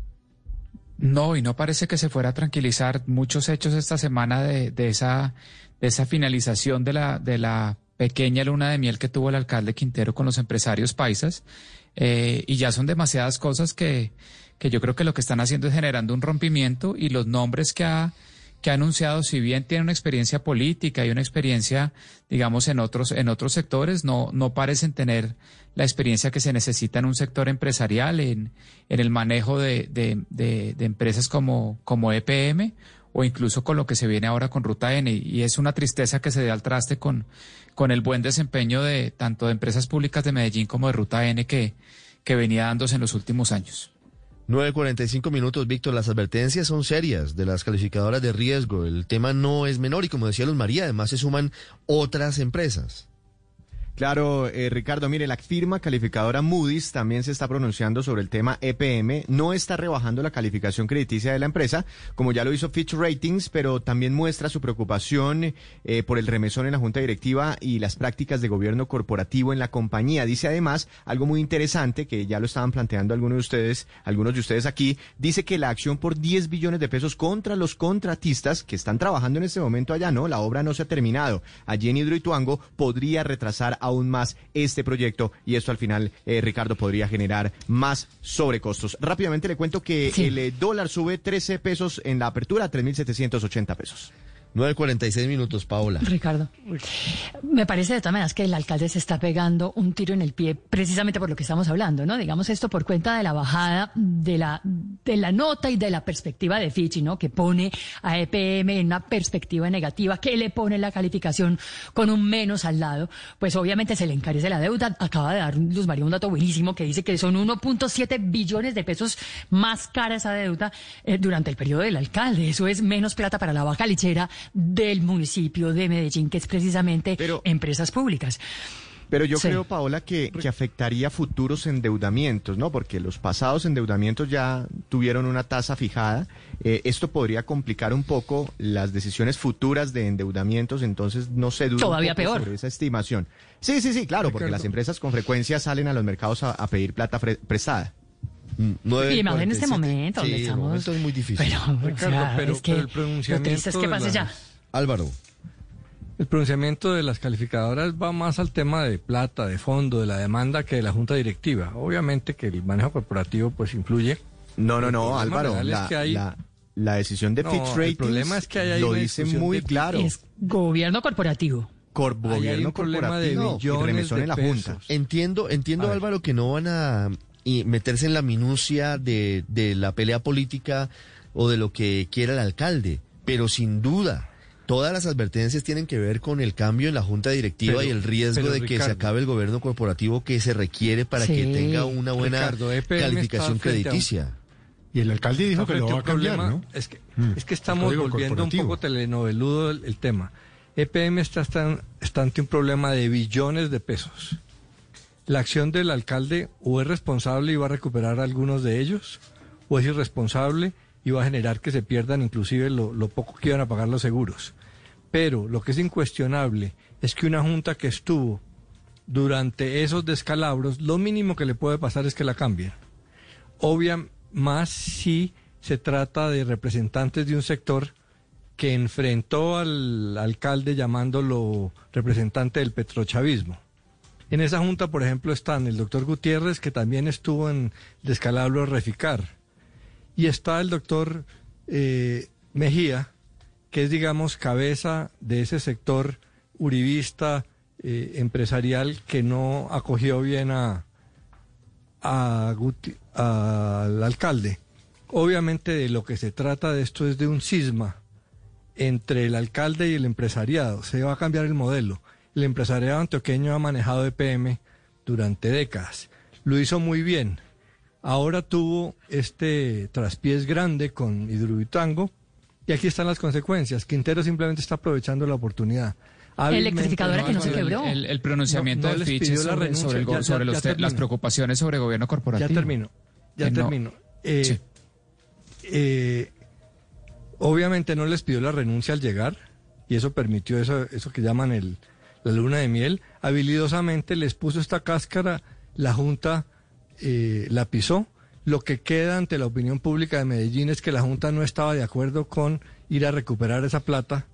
No, y no parece que se fuera a tranquilizar muchos hechos esta semana de, de esa, de esa finalización de la, de la pequeña luna de miel que tuvo el alcalde Quintero con los empresarios paisas. Eh, y ya son demasiadas cosas que, que yo creo que lo que están haciendo es generando un rompimiento y los nombres que ha, que ha anunciado, si bien tiene una experiencia política y una experiencia, digamos, en otros, en otros sectores, no, no parecen tener la experiencia que se necesita en un sector empresarial, en, en el manejo de, de, de, empresas como, como EPM o incluso con lo que se viene ahora con Ruta N. Y es una tristeza que se dé al traste con, con el buen desempeño de tanto de empresas públicas de Medellín como de Ruta N que, que venía dándose en los últimos años. 9.45 minutos, Víctor. Las advertencias son serias de las calificadoras de riesgo. El tema no es menor y como decía Luz María, además se suman otras empresas. Claro, eh, Ricardo, mire, la firma calificadora Moody's también se está pronunciando sobre el tema EPM. No está rebajando la calificación crediticia de la empresa, como ya lo hizo Fitch Ratings, pero también muestra su preocupación eh, por el remesón en la junta directiva y las prácticas de gobierno corporativo en la compañía. Dice además algo muy interesante que ya lo estaban planteando algunos de ustedes, algunos de ustedes aquí. Dice que la acción por 10 billones de pesos contra los contratistas que están trabajando en este momento allá, ¿no? La obra no se ha terminado. Allí en Hidroituango podría retrasar aún más este proyecto y esto al final, eh, Ricardo, podría generar más sobrecostos. Rápidamente le cuento que el eh, dólar sube 13 pesos en la apertura, 3.780 pesos. 9.46 minutos, Paola. Ricardo, me parece de todas maneras que el alcalde se está pegando un tiro en el pie precisamente por lo que estamos hablando, ¿no? Digamos esto por cuenta de la bajada de la, de la nota y de la perspectiva de Fitch, ¿no? Que pone a EPM en una perspectiva negativa, que le pone la calificación con un menos al lado, pues obviamente se le encarece la deuda. Acaba de dar Luz María un dato buenísimo que dice que son 1.7 billones de pesos más cara esa deuda eh, durante el periodo del alcalde. Eso es menos plata para la baja lichera del municipio de Medellín, que es precisamente empresas públicas. Pero yo creo, Paola, que, que, afectaría futuros endeudamientos, ¿no? Porque los pasados endeudamientos ya tuvieron una tasa fijada. Eh, esto podría complicar un poco las decisiones futuras de endeudamientos, entonces no se duda Todavía peor. sobre esa estimación. Sí, sí, sí, claro, porque las empresas con frecuencia salen a los mercados a pedir plata prestada. 9, y más en este momento, sí, donde es muy difícil. Pero, es que el pronunciamiento. Lo triste que pase ya. Álvaro. El pronunciamiento de las calificadoras va más al tema de plata, de fondo, de la demanda que de la junta directiva. Obviamente que el manejo corporativo pues influye. No, no, no, Álvaro. La, que hay... la, la, decisión de no, Fitch el problema es que lo dice muy claro. Es gobierno corporativo. Cor gobierno corporativo problema de billones y en la junta. Entiendo, entiendo Álvaro que no van a y meterse en la minucia de, de la pelea política o de lo que quiera el alcalde, pero sin duda todas las advertencias tienen que ver con el cambio en la junta directiva Pero- y el riesgo de que se acabe el gobierno corporativo que se requiere para que tenga una buena Ricardo, EPM calificación un- crediticia. Y el alcalde dijo que lo va a cambiar, problema, ¿no? Es que, Mm, es que estamos volviendo un poco telenoveludo el, el tema. EPM está, está, está ante un problema de billones de pesos. La acción del alcalde o es responsable y va a recuperar algunos de ellos, o es irresponsable y va a generar que se pierdan inclusive lo, lo poco que iban a pagar los seguros. Pero lo que es incuestionable es que una junta que estuvo durante esos descalabros, lo mínimo que le puede pasar es que la cambien. Obvia más si se trata de representantes de un sector que enfrentó al alcalde llamándolo representante del petrochavismo. En esa junta, por ejemplo, están el doctor Gutiérrez, que también estuvo en descalabro Reficar, y está el doctor eh, Mejía, que es, digamos, cabeza de ese sector uribista eh, empresarial que no acogió bien a, al alcalde. Obviamente de lo que se trata de esto es de un cisma entre el alcalde y el empresariado. Se va a cambiar el modelo. El empresariado antioqueño ha manejado EPM durante décadas. Lo hizo muy bien. Ahora tuvo este traspiés grande con Hidroituango y aquí están las consecuencias. Quintero simplemente está aprovechando la oportunidad. Hábilmente, Electrificadora que no se el- quebró. El, el pronunciamiento No, no de les Fitch pidió la sobre, renuncia. sobre el go- Ya- ya- sobre los ya te- las preocupaciones sobre gobierno corporativo. Ya termino, ya no- termino. Eh, Sí. eh, obviamente no les pidió la renuncia al llegar y eso permitió eso, eso que llaman el, la luna de miel. Habilidosamente les puso esta cáscara, la Junta eh, la pisó. Lo que queda ante la opinión pública de Medellín es que la Junta no estaba de acuerdo con ir a recuperar esa plata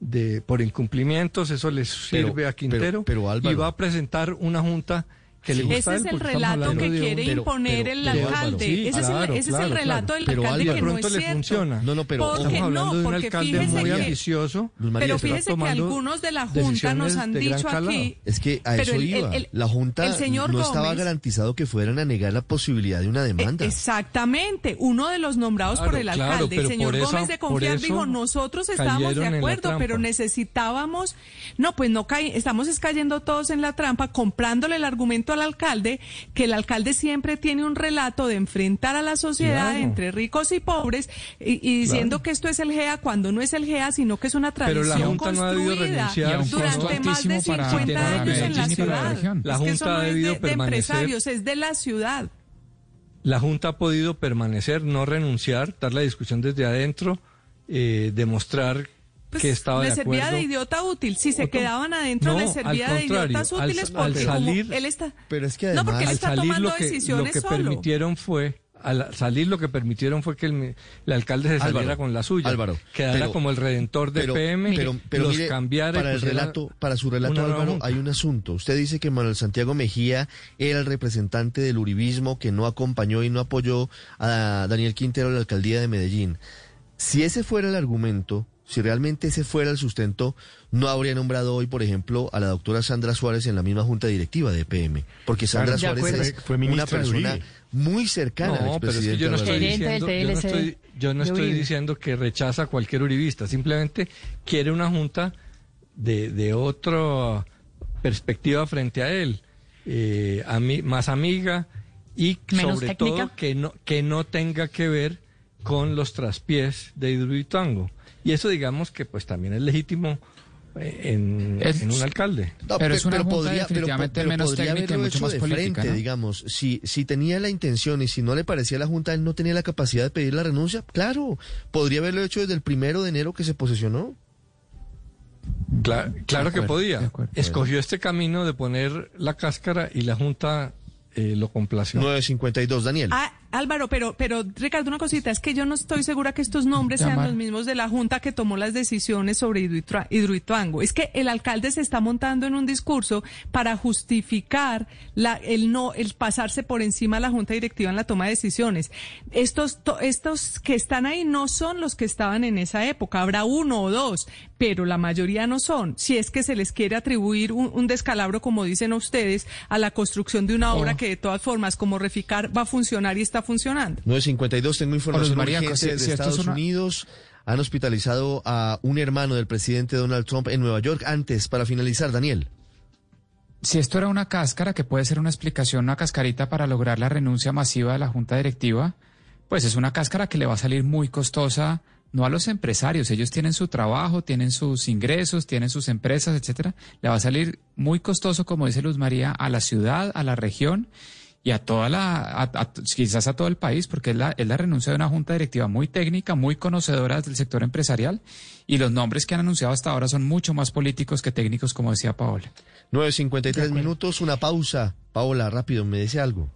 de por incumplimientos, eso les Pero- sirve a Quintero pero- pero, Álvaro- y va a presentar una Junta que le Ese gusta es el relato que quiere pero- imponer pero- el pero, alcalde. Ese es el, claro, ese es el claro, relato claro. del Pero alcalde de que no es le cierto. funciona. No, no, pero Porque Estamos hablando no, de un porque alcalde muy que- ambicioso. Luz María, Pero fíjese que algunos de la Junta nos han dicho aquí. Es que a eso el- iba. el- la Junta el señor no estaba Gómez- garantizado que fueran a negar la posibilidad de una demanda. Eh, Exactamente, uno de los nombrados Claro, por el claro, alcalde, el pero señor eso- Gómez de Confiar, dijo, nosotros estábamos de acuerdo, pero necesitábamos, no, pues no caí, estamos es cayendo todos en la trampa, comprándole el argumento al alcalde, que el alcalde siempre tiene un relato de enfrentar a la sociedad Claro. entre ricos y pobres y, y diciendo Claro. que esto es el GEA cuando no es el GEA, sino que es una Pero tradición la Junta no ha debido construida renunciar. Y a un costo durante más de altísimo para- 50 para años en la la ciudad. región. La Es que Junta eso no ha es debido de, de permanecer- empresarios, es de la ciudad. La Junta ha podido permanecer, no renunciar, dar la discusión desde adentro, eh, demostrar Pues, que estaba de le servía de idiota útil. Si se quedaban adentro, No, le al servía de idiotas útiles al porque como salir- él está... Pero es que No, porque él al está salir tomando lo que, lo decisiones que solo. permitieron fue al salir lo que permitieron fue que el, alcalde se saliera Álvaro, con la suya Álvaro, quedara pero- como el redentor de pero, PM pero, pero los mire, cambiara y para el relato, para su relato Álvaro, hay un asunto. Usted dice que Manuel Santiago Mejía era el representante del uribismo que no acompañó y no apoyó a Daniel Quintero a la alcaldía de Medellín. Si ese fuera el argumento, si realmente ese fuera el sustento, no habría nombrado hoy, por ejemplo, a la doctora Sandra Suárez en la misma junta directiva de PM, porque Sandra Claro, Suárez es Fue una persona muy cercana al No, pero es que yo no estoy diciendo, yo no TLC estoy, yo no estoy diciendo que rechaza a cualquier uribista, simplemente quiere una junta de, de otra perspectiva frente a él, eh, más amiga y Menos sobre técnica. todo que no, que no tenga que ver con los traspiés de Hidroituango. Y eso digamos que pues también es legítimo eh, en, Es- en un alcalde. No, Pero pe- es una junta definitivamente pero menos podría técnica y haberlo mucho hecho más de política, frente, ¿no? digamos. Si, si tenía la intención y si no le parecía a la Junta, él no tenía la capacidad de pedir la renuncia. Claro, podría haberlo hecho desde el primero de enero que se posesionó. Cla- claro que podía. Escogió este camino de poner la cáscara y la Junta eh, lo complació. 952, Daniel. Ah, Álvaro, pero, pero Ricardo, una cosita, es que yo no estoy segura que estos nombres sean los mismos de la Junta que tomó las decisiones sobre Hidroitua- Hidroituango. Es que el alcalde se está montando en un discurso para justificar la, el no, el pasarse por encima de la Junta Directiva en la toma de decisiones. Estos, to- estos que están ahí no son los que estaban en esa época. Habrá uno o dos, pero la mayoría no son. Si es que se les quiere atribuir un, un descalabro, como dicen ustedes, a la construcción de una obra Oh. que de todas formas, como Reficar, va a funcionar y está funcionando. 952, tengo información María, urgente de si esto es Estados una- Unidos. Han hospitalizado a un hermano del presidente Donald Trump en Nueva York. Antes, para finalizar, Daniel. Si esto era una cáscara, que puede ser una explicación, una cascarita para lograr la renuncia masiva de la Junta Directiva, pues es una cáscara que le va a salir muy costosa, no a los empresarios, ellos tienen su trabajo, tienen sus ingresos, tienen sus empresas, etcétera, le va a salir muy costoso, como dice Luz María, a la ciudad, a la región y a toda la, a- a- quizás a todo el país, porque es la, es la renuncia de una junta directiva muy técnica, muy conocedora del sector empresarial, y los nombres que han anunciado hasta ahora son mucho más políticos que técnicos, como decía Paola. 953 minutos, una pausa. Paola, rápido, me dice algo.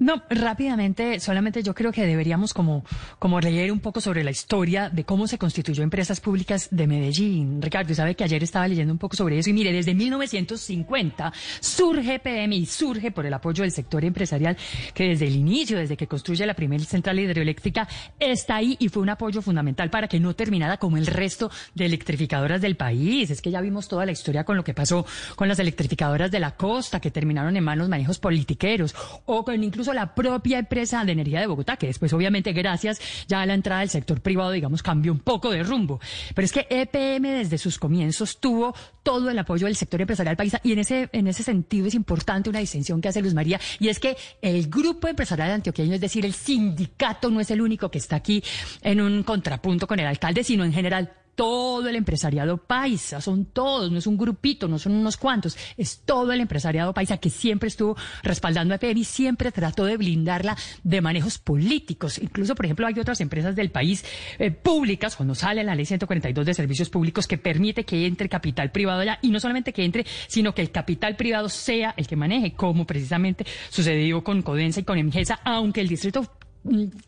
No, rápidamente, solamente yo creo que deberíamos como, como leer un poco sobre la historia de cómo se constituyó Empresas Públicas de Medellín. Ricardo, sabe que ayer estaba leyendo un poco sobre eso y mire, desde 1950 surge PMI, surge por el apoyo del sector empresarial que desde el inicio, desde que construye la primera central hidroeléctrica, está ahí y fue un apoyo fundamental para que no terminara como el resto de electrificadoras del país. Es que ya vimos toda la historia con lo que pasó con las electrificadoras de la costa que terminaron en manos manejos politiqueros o con incluso la propia empresa de energía de Bogotá, que después obviamente gracias ya a la entrada del sector privado, digamos, cambió un poco de rumbo. Pero es que EPM desde sus comienzos tuvo todo el apoyo del sector empresarial paisa y en ese, en ese sentido es importante una distinción que hace Luz María y es que el grupo empresarial antioqueño, es decir, el sindicato no es el único que está aquí en un contrapunto con el alcalde, sino en general todo el empresariado paisa, son todos, no es un grupito, no son unos cuantos, es todo el empresariado paisa que siempre estuvo respaldando a EPM y siempre trató de blindarla de manejos políticos. Incluso, por ejemplo, hay otras empresas del país eh, públicas, cuando sale la ley 142 de servicios públicos que permite que entre capital privado allá, y no solamente que entre, sino que el capital privado sea el que maneje, como precisamente sucedió con Codensa y con Emgesa, aunque el distrito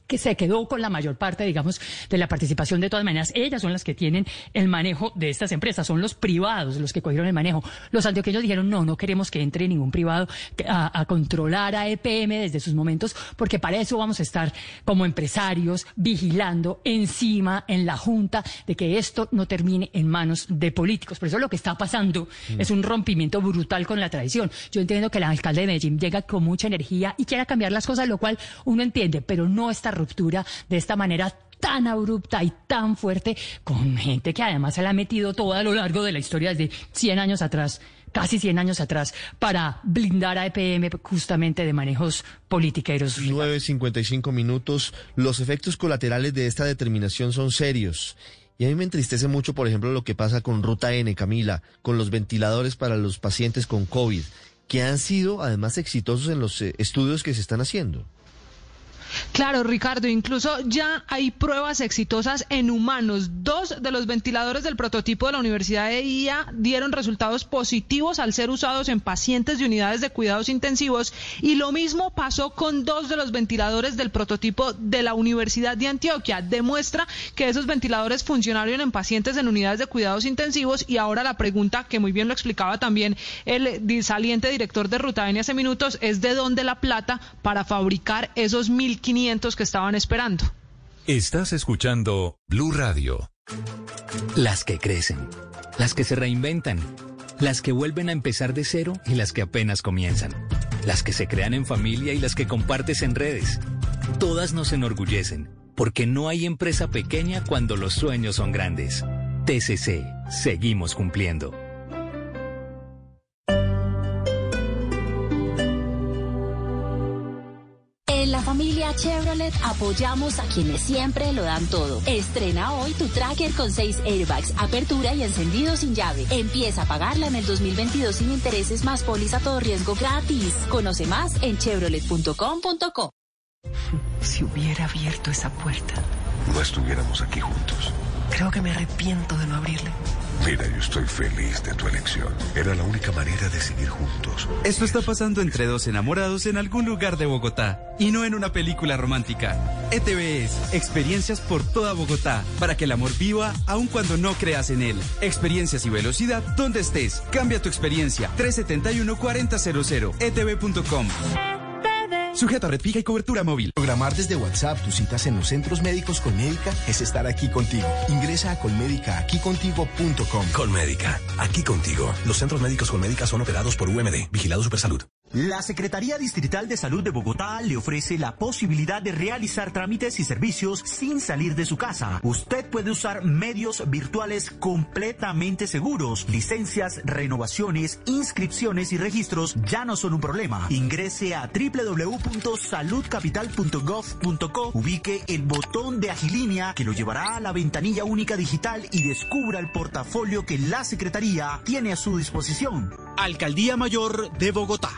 que se quedó con la mayor parte, digamos, de la participación de todas maneras. Ellas son las que tienen el manejo de estas empresas, son los privados los que cogieron el manejo. Los antioqueños dijeron, no, no queremos que entre ningún privado a, a controlar a EPM desde sus momentos, porque para eso vamos a estar como empresarios vigilando encima en la Junta de que esto no termine en manos de políticos. Por eso lo que está pasando es un rompimiento brutal con la tradición. Yo entiendo que el alcalde de Medellín llega con mucha energía y quiera cambiar las cosas, lo cual uno entiende, pero no esta ruptura de esta manera tan abrupta y tan fuerte con gente que además se la ha metido toda a lo largo de la historia desde 100 años atrás casi 100 años atrás para blindar a EPM justamente de manejos politiqueros. 9.55 minutos. Los efectos colaterales de esta determinación son serios. Y a mí me entristece mucho, por ejemplo, lo que pasa con Ruta N, Camila, con los ventiladores para los pacientes con COVID, que han sido además exitosos en los eh, estudios que se están haciendo. Claro, Ricardo, incluso ya hay pruebas exitosas en humanos. Dos de los ventiladores del prototipo de la Universidad de IA dieron resultados positivos al ser usados en pacientes de unidades de cuidados intensivos y lo mismo pasó con dos de los ventiladores del prototipo de la Universidad de Antioquia. Demuestra que esos ventiladores funcionaron en pacientes en unidades de cuidados intensivos y ahora la pregunta, que muy bien lo explicaba también el saliente director de Ruta N hace minutos, es de dónde la plata para fabricar esos 1.500 que estaban esperando. Estás escuchando Blue Radio. Las que crecen, las que se reinventan, las que vuelven a empezar de cero y las que apenas comienzan, las que se crean en familia y las que compartes en redes. Todas nos enorgullecen, porque no hay empresa pequeña cuando los sueños son grandes. TCC, seguimos cumpliendo. Familia Chevrolet apoyamos a quienes siempre lo dan todo. Estrena hoy tu tracker con 6 airbags, apertura y encendido sin llave. Empieza a pagarla en el 2022 sin intereses más póliza todo riesgo gratis. Conoce más en chevrolet.com.co. Si hubiera abierto esa puerta, No estuviéramos aquí juntos. creo que me arrepiento de no abrirle. Mira, yo estoy feliz de tu elección. Era la única manera de seguir juntos. Esto está pasando entre dos enamorados en algún lugar de Bogotá y no en una película romántica. ETVS, experiencias por toda Bogotá, para que el amor viva aun cuando no creas en él. Experiencias y velocidad donde estés. Cambia tu experiencia. 371-4000, etv.com. Sujeto a red fija y cobertura móvil. Programar desde WhatsApp tus citas en los centros médicos Colmédica es estar aquí contigo. Ingresa a colmédicaaquicontigo.com. Colmédica, aquí contigo. Los centros médicos Colmédica son operados por UMD, Vigilado Supersalud. La Secretaría Distrital de Salud de Bogotá le ofrece la posibilidad de realizar trámites y servicios sin salir de su casa. Usted puede usar medios virtuales completamente seguros. Licencias, renovaciones, inscripciones y registros ya no son un problema. Ingrese a www.saludcapital.gov.co, ubique el botón de Agilínea que lo llevará a la ventanilla única digital y descubra el portafolio que la Secretaría tiene a su disposición. Alcaldía Mayor de Bogotá.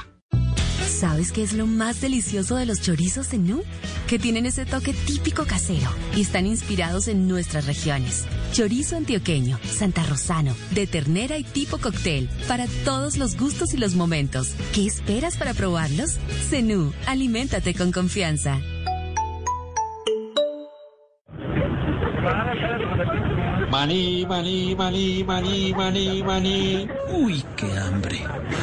¿Sabes qué es lo más delicioso de los chorizos Zenú? Que tienen ese toque típico casero y están inspirados en nuestras regiones. Chorizo antioqueño, santarrosano, de ternera y tipo cóctel, para todos los gustos y los momentos. ¿Qué esperas para probarlos? Zenú, aliméntate con confianza. Maní, maní, maní, maní, maní, maní. Uy, qué hambre.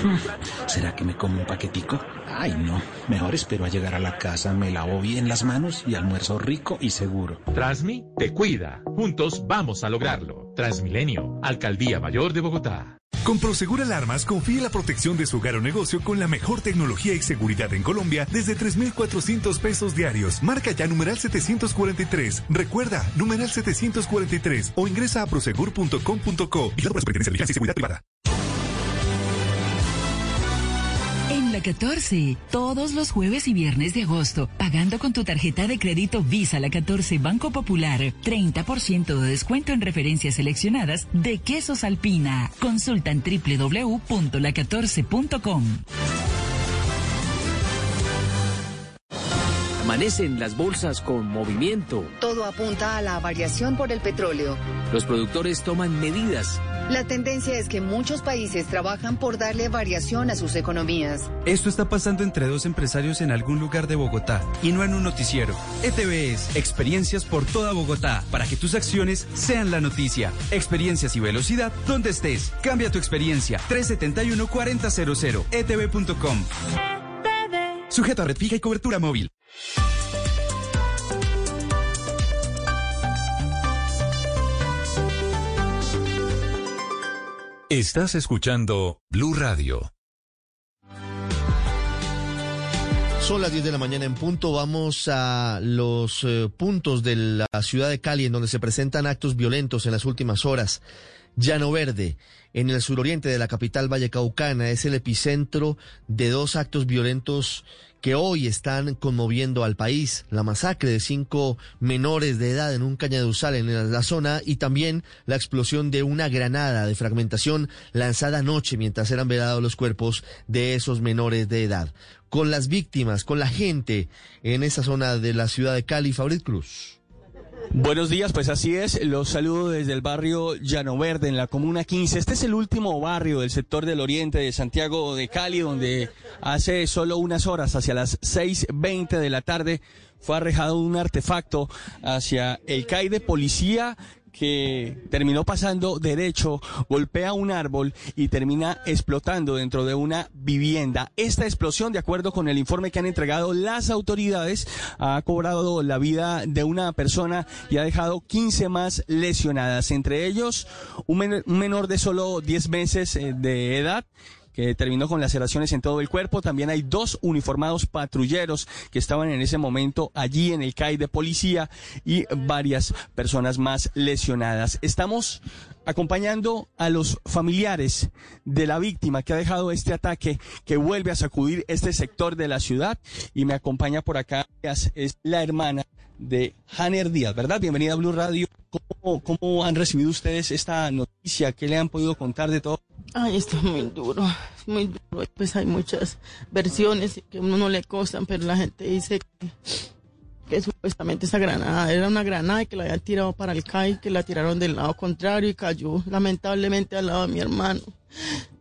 (laughs) ¿Será que me como un paquetico? Ay, no. Mejor espero a llegar a la casa, me lavo bien las manos y almuerzo rico y seguro. Transmi te cuida. Juntos vamos a lograrlo. Transmilenio, Alcaldía Mayor de Bogotá. Con Prosegur Alarmas confíe la protección de su hogar o negocio con la mejor tecnología y seguridad en Colombia desde 3,400 pesos diarios. Marca ya numeral 743. Recuerda, numeral 743 o ingresa a prosegur.com.co y la Superintendencia de Vigilancia y Seguridad Privada. En la 14, todos los jueves y viernes de agosto, pagando con tu tarjeta de crédito Visa La 14 Banco Popular, 30% de descuento en referencias seleccionadas de quesos alpina. Consulta en www.la14.com. Amanecen las bolsas con movimiento. Todo apunta a la variación por el petróleo. Los productores toman medidas. La tendencia es que muchos países trabajan por darle variación a sus economías. Esto está pasando entre dos empresarios en algún lugar de Bogotá y no en un noticiero. ETVS, experiencias por toda Bogotá, para que tus acciones sean la noticia. Experiencias y velocidad donde estés. Cambia tu experiencia. 371-4000, etv.com. Sujeto a red fija y cobertura móvil. Estás escuchando Blue Radio. Son las 10 de la mañana en punto. Vamos a los eh, puntos de la ciudad de Cali en donde se presentan actos violentos en las últimas horas. Llano Verde, en el suroriente de la capital vallecaucana, es el epicentro de dos actos violentos que hoy están conmoviendo al país. La masacre de cinco menores de edad en un cañaduzal en la zona y también la explosión de una granada de fragmentación lanzada anoche mientras eran velados los cuerpos de esos menores de edad. Con las víctimas, con la gente en esa zona de la ciudad de Cali, Fabrit Cruz. Buenos días, pues así es, los saludo desde el barrio Llano Verde, en la Comuna 15. Este es el último barrio del sector del oriente de Santiago de Cali, donde hace solo unas horas, hacia las 6.20 de la tarde, fue arrejado un artefacto hacia el CAI de policía que terminó pasando derecho, golpea un árbol y termina explotando dentro de una vivienda. Esta explosión, de acuerdo con el informe que han entregado las autoridades, ha cobrado la vida de una persona y ha dejado 15 más lesionadas, entre ellos un, menor de solo 10 meses eh, de edad que terminó con laceraciones en todo el cuerpo. También hay dos uniformados patrulleros que estaban en ese momento allí en el CAI de policía y varias personas más lesionadas. Estamos acompañando a los familiares de la víctima que ha dejado este ataque que vuelve a sacudir este sector de la ciudad y me acompaña por acá es la hermana de Hanner Díaz, ¿verdad? Bienvenida a Blue Radio. ¿Cómo, ¿Cómo han recibido ustedes esta noticia? ¿Qué le han podido contar de todo? Ay, esto es muy duro, muy duro. Pues hay muchas versiones que a uno no le costan, pero la gente dice que, supuestamente esa granada era una granada y que la habían tirado para el CAI, que la tiraron del lado contrario y cayó lamentablemente al lado de mi hermano.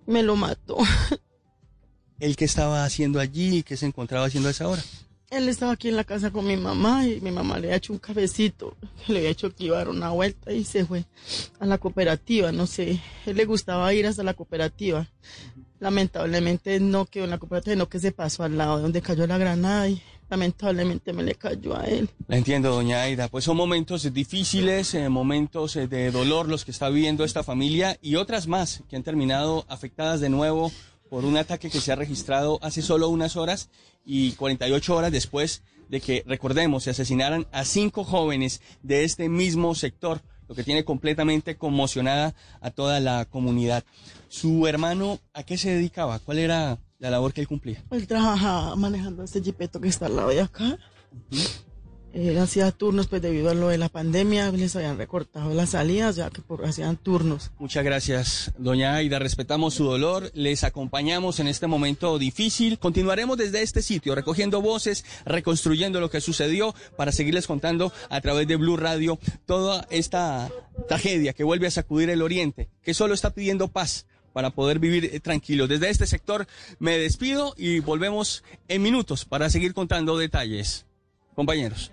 Me lo mató. ¿El que estaba haciendo allí? ¿Qué se encontraba haciendo a esa hora? Él estaba aquí en la casa con mi mamá y mi mamá le había hecho un cafecito, (laughs) le había hecho que iba a dar una vuelta y se fue a la cooperativa, no sé, él le gustaba ir hasta la cooperativa. Lamentablemente no quedó en la cooperativa, sino que se pasó al lado donde cayó la granada y lamentablemente me le cayó a él. La entiendo, doña Aida. Pues son momentos difíciles, eh, momentos eh, de dolor los que está viviendo esta familia y otras más que han terminado afectadas de nuevo por un ataque que se ha registrado hace solo unas horas y 48 horas después de que, recordemos, se asesinaran a cinco jóvenes de este mismo sector, lo que tiene completamente conmocionada a toda la comunidad. ¿Su hermano a qué se dedicaba? ¿Cuál era la labor que él cumplía? Él trabajaba manejando este jipeto que está al lado de acá. Hacía turnos, pues debido a lo de la pandemia, les habían recortado las salidas, ya que por, hacían turnos. Muchas gracias, doña Aida. Respetamos su dolor, les acompañamos en este momento difícil. Continuaremos desde este sitio, recogiendo voces, reconstruyendo lo que sucedió, para seguirles contando a través de Blue Radio toda esta tragedia que vuelve a sacudir el Oriente, que solo está pidiendo paz para poder vivir eh, tranquilos. Desde este sector me despido y volvemos en minutos para seguir contando detalles. Compañeros.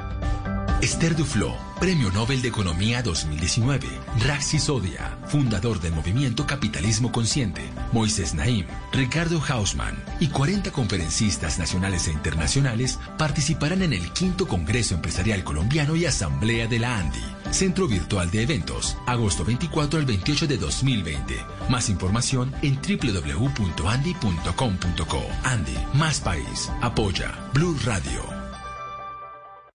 Esther Duflo, Premio Nobel de Economía 2019. Raxi Sodia, fundador del movimiento Capitalismo Consciente. Moisés Naim, Ricardo Hausman y 40 conferencistas nacionales e internacionales participarán en el quinto Congreso Empresarial Colombiano y Asamblea de la ANDI. Centro Virtual de Eventos, agosto 24 al 28 de 2020. Más información en www.andy.com.co. Andy, más país. Apoya Blue Radio.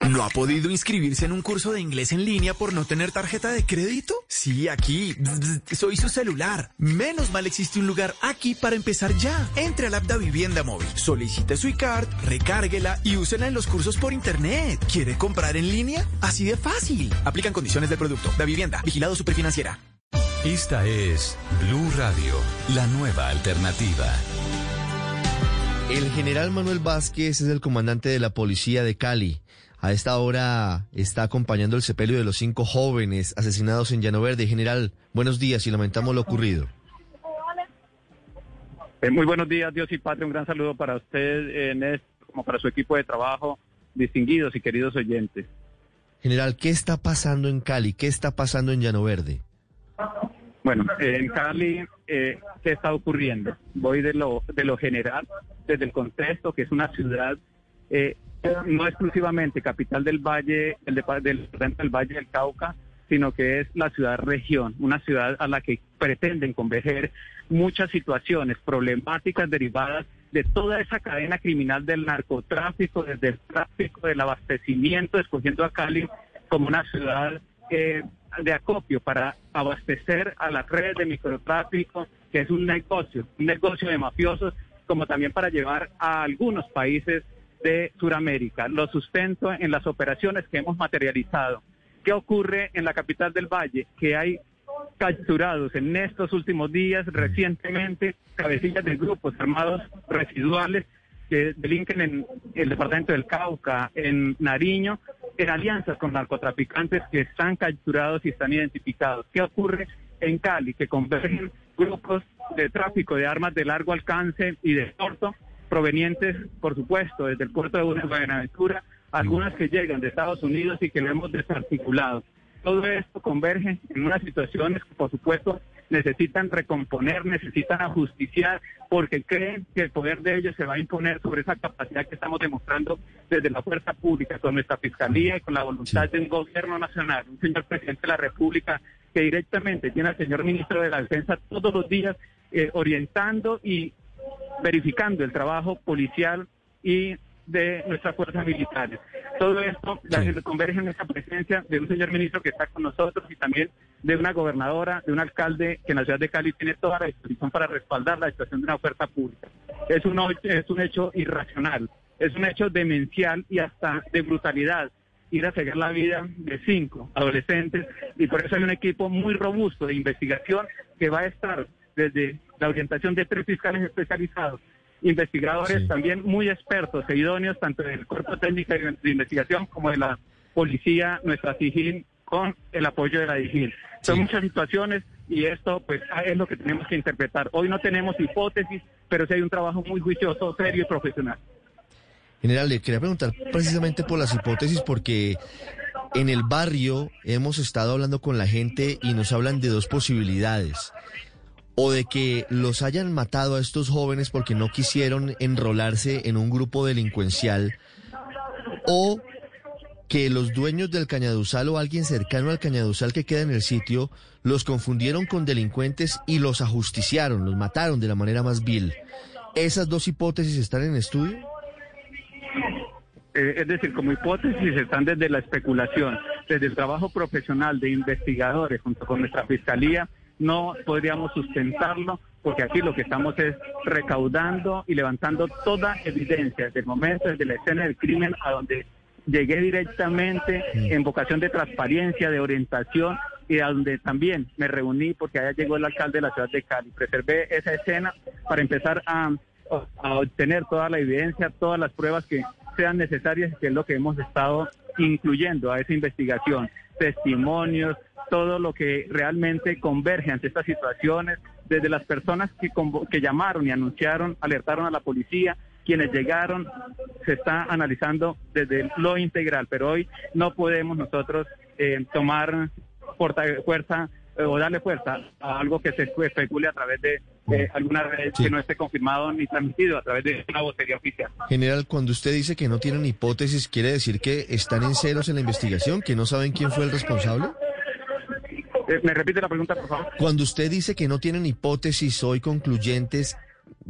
¿No ha podido inscribirse en un curso de inglés en línea por no tener tarjeta de crédito? Sí, aquí. Soy su celular. Menos mal existe un lugar aquí para empezar ya. Entre al app de Vivienda Móvil, solicite su iCard, recárguela y úsela en los cursos por internet. ¿Quiere comprar en línea? Así de fácil. Aplican condiciones del producto. Da Vivienda, vigilado superfinanciera. Esta es Blue Radio, la nueva alternativa. El general Manuel Vázquez es el comandante de la policía de Cali. A esta hora está acompañando el sepelio de los cinco jóvenes asesinados en Llano Verde. General, buenos días y lamentamos lo ocurrido. Eh, muy buenos días, Dios y Patria. Un gran saludo para usted, en como para su equipo de trabajo, distinguidos y queridos oyentes. General, ¿qué está pasando en Cali? ¿Qué está pasando en Llano Verde? Bueno, en Cali, eh, ¿qué está ocurriendo? Voy de lo, de lo general, desde el contexto, que es una ciudad eh, no exclusivamente capital del Valle, el del, del Valle del Cauca, sino que es la ciudad región, una ciudad a la que pretenden converger muchas situaciones problemáticas derivadas de toda esa cadena criminal del narcotráfico, desde el tráfico, del abastecimiento, escogiendo a Cali como una ciudad eh, de acopio para abastecer a las redes de microtráfico, que es un negocio, un negocio de mafiosos, como también para llevar a algunos países de Sudamérica. Lo sustento en las operaciones que hemos materializado. ¿Qué ocurre en la capital del Valle? Que hay capturados en estos últimos días, recientemente, cabecillas de grupos armados residuales que delinquen en el departamento del Cauca, en Nariño, en alianzas con narcotraficantes que están capturados y están identificados. ¿Qué ocurre en Cali? Que convergen grupos de tráfico de armas de largo alcance y de corto, provenientes, por supuesto, desde el puerto de Buenaventura, algunas que llegan de Estados Unidos y que lo hemos desarticulado. Todo esto converge en unas situaciones que, por supuesto, necesitan recomponer, necesitan ajusticiar, porque creen que el poder de ellos se va a imponer sobre esa capacidad que estamos demostrando desde la fuerza pública, con nuestra fiscalía y con la voluntad de un gobierno nacional, un señor presidente de la República que directamente tiene al señor ministro de la Defensa todos los días eh, orientando y verificando el trabajo policial y de nuestras fuerzas militares. Todo esto sí. converge en esa presencia de un señor ministro que está con nosotros y también de una gobernadora, de un alcalde que en la ciudad de Cali tiene toda la disposición para respaldar la situación de una oferta pública. Es un, es un hecho irracional, es un hecho demencial y hasta de brutalidad ir a seguir la vida de cinco adolescentes y por eso hay un equipo muy robusto de investigación que va a estar desde la orientación de tres fiscales especializados investigadores también muy expertos e idóneos, tanto del Cuerpo Técnico de Investigación como de la Policía, nuestra SIGIN, con el apoyo de la DIGIN. Son muchas situaciones y esto pues es lo que tenemos que interpretar. Hoy no tenemos hipótesis, pero sí hay un trabajo muy juicioso, serio y profesional. General, le quería preguntar precisamente por las hipótesis, porque en el barrio hemos estado hablando con la gente y nos hablan de dos posibilidades o de que los hayan matado a estos jóvenes porque no quisieron enrolarse en un grupo delincuencial, o que los dueños del cañaduzal o alguien cercano al cañaduzal que queda en el sitio los confundieron con delincuentes y los ajusticiaron, los mataron de la manera más vil. ¿Esas dos hipótesis están en estudio? Eh, es decir, como hipótesis están desde la especulación, desde el trabajo profesional de investigadores junto con nuestra fiscalía no podríamos sustentarlo porque aquí lo que estamos es recaudando y levantando toda evidencia desde el momento, desde la escena del crimen a donde llegué directamente en vocación de transparencia, de orientación y a donde también me reuní porque allá llegó el alcalde de la ciudad de Cali. Preservé esa escena para empezar a, a obtener toda la evidencia, todas las pruebas que sean necesarias, que es lo que hemos estado incluyendo a esa investigación. Testimonios, todo lo que realmente converge ante estas situaciones, desde las personas que, que llamaron y anunciaron, alertaron a la policía, quienes llegaron, se está analizando desde lo integral, pero hoy no podemos nosotros eh, tomar fuerza o darle fuerza a algo que se especule a través de alguna red que no esté confirmado ni transmitido a través de una vocería oficial. General, cuando usted dice que no tienen hipótesis, ¿quiere decir que están en ceros en la investigación, que no saben quién fue el responsable? Eh, ¿Me repite la pregunta, por favor? Cuando usted dice que no tienen hipótesis hoy concluyentes,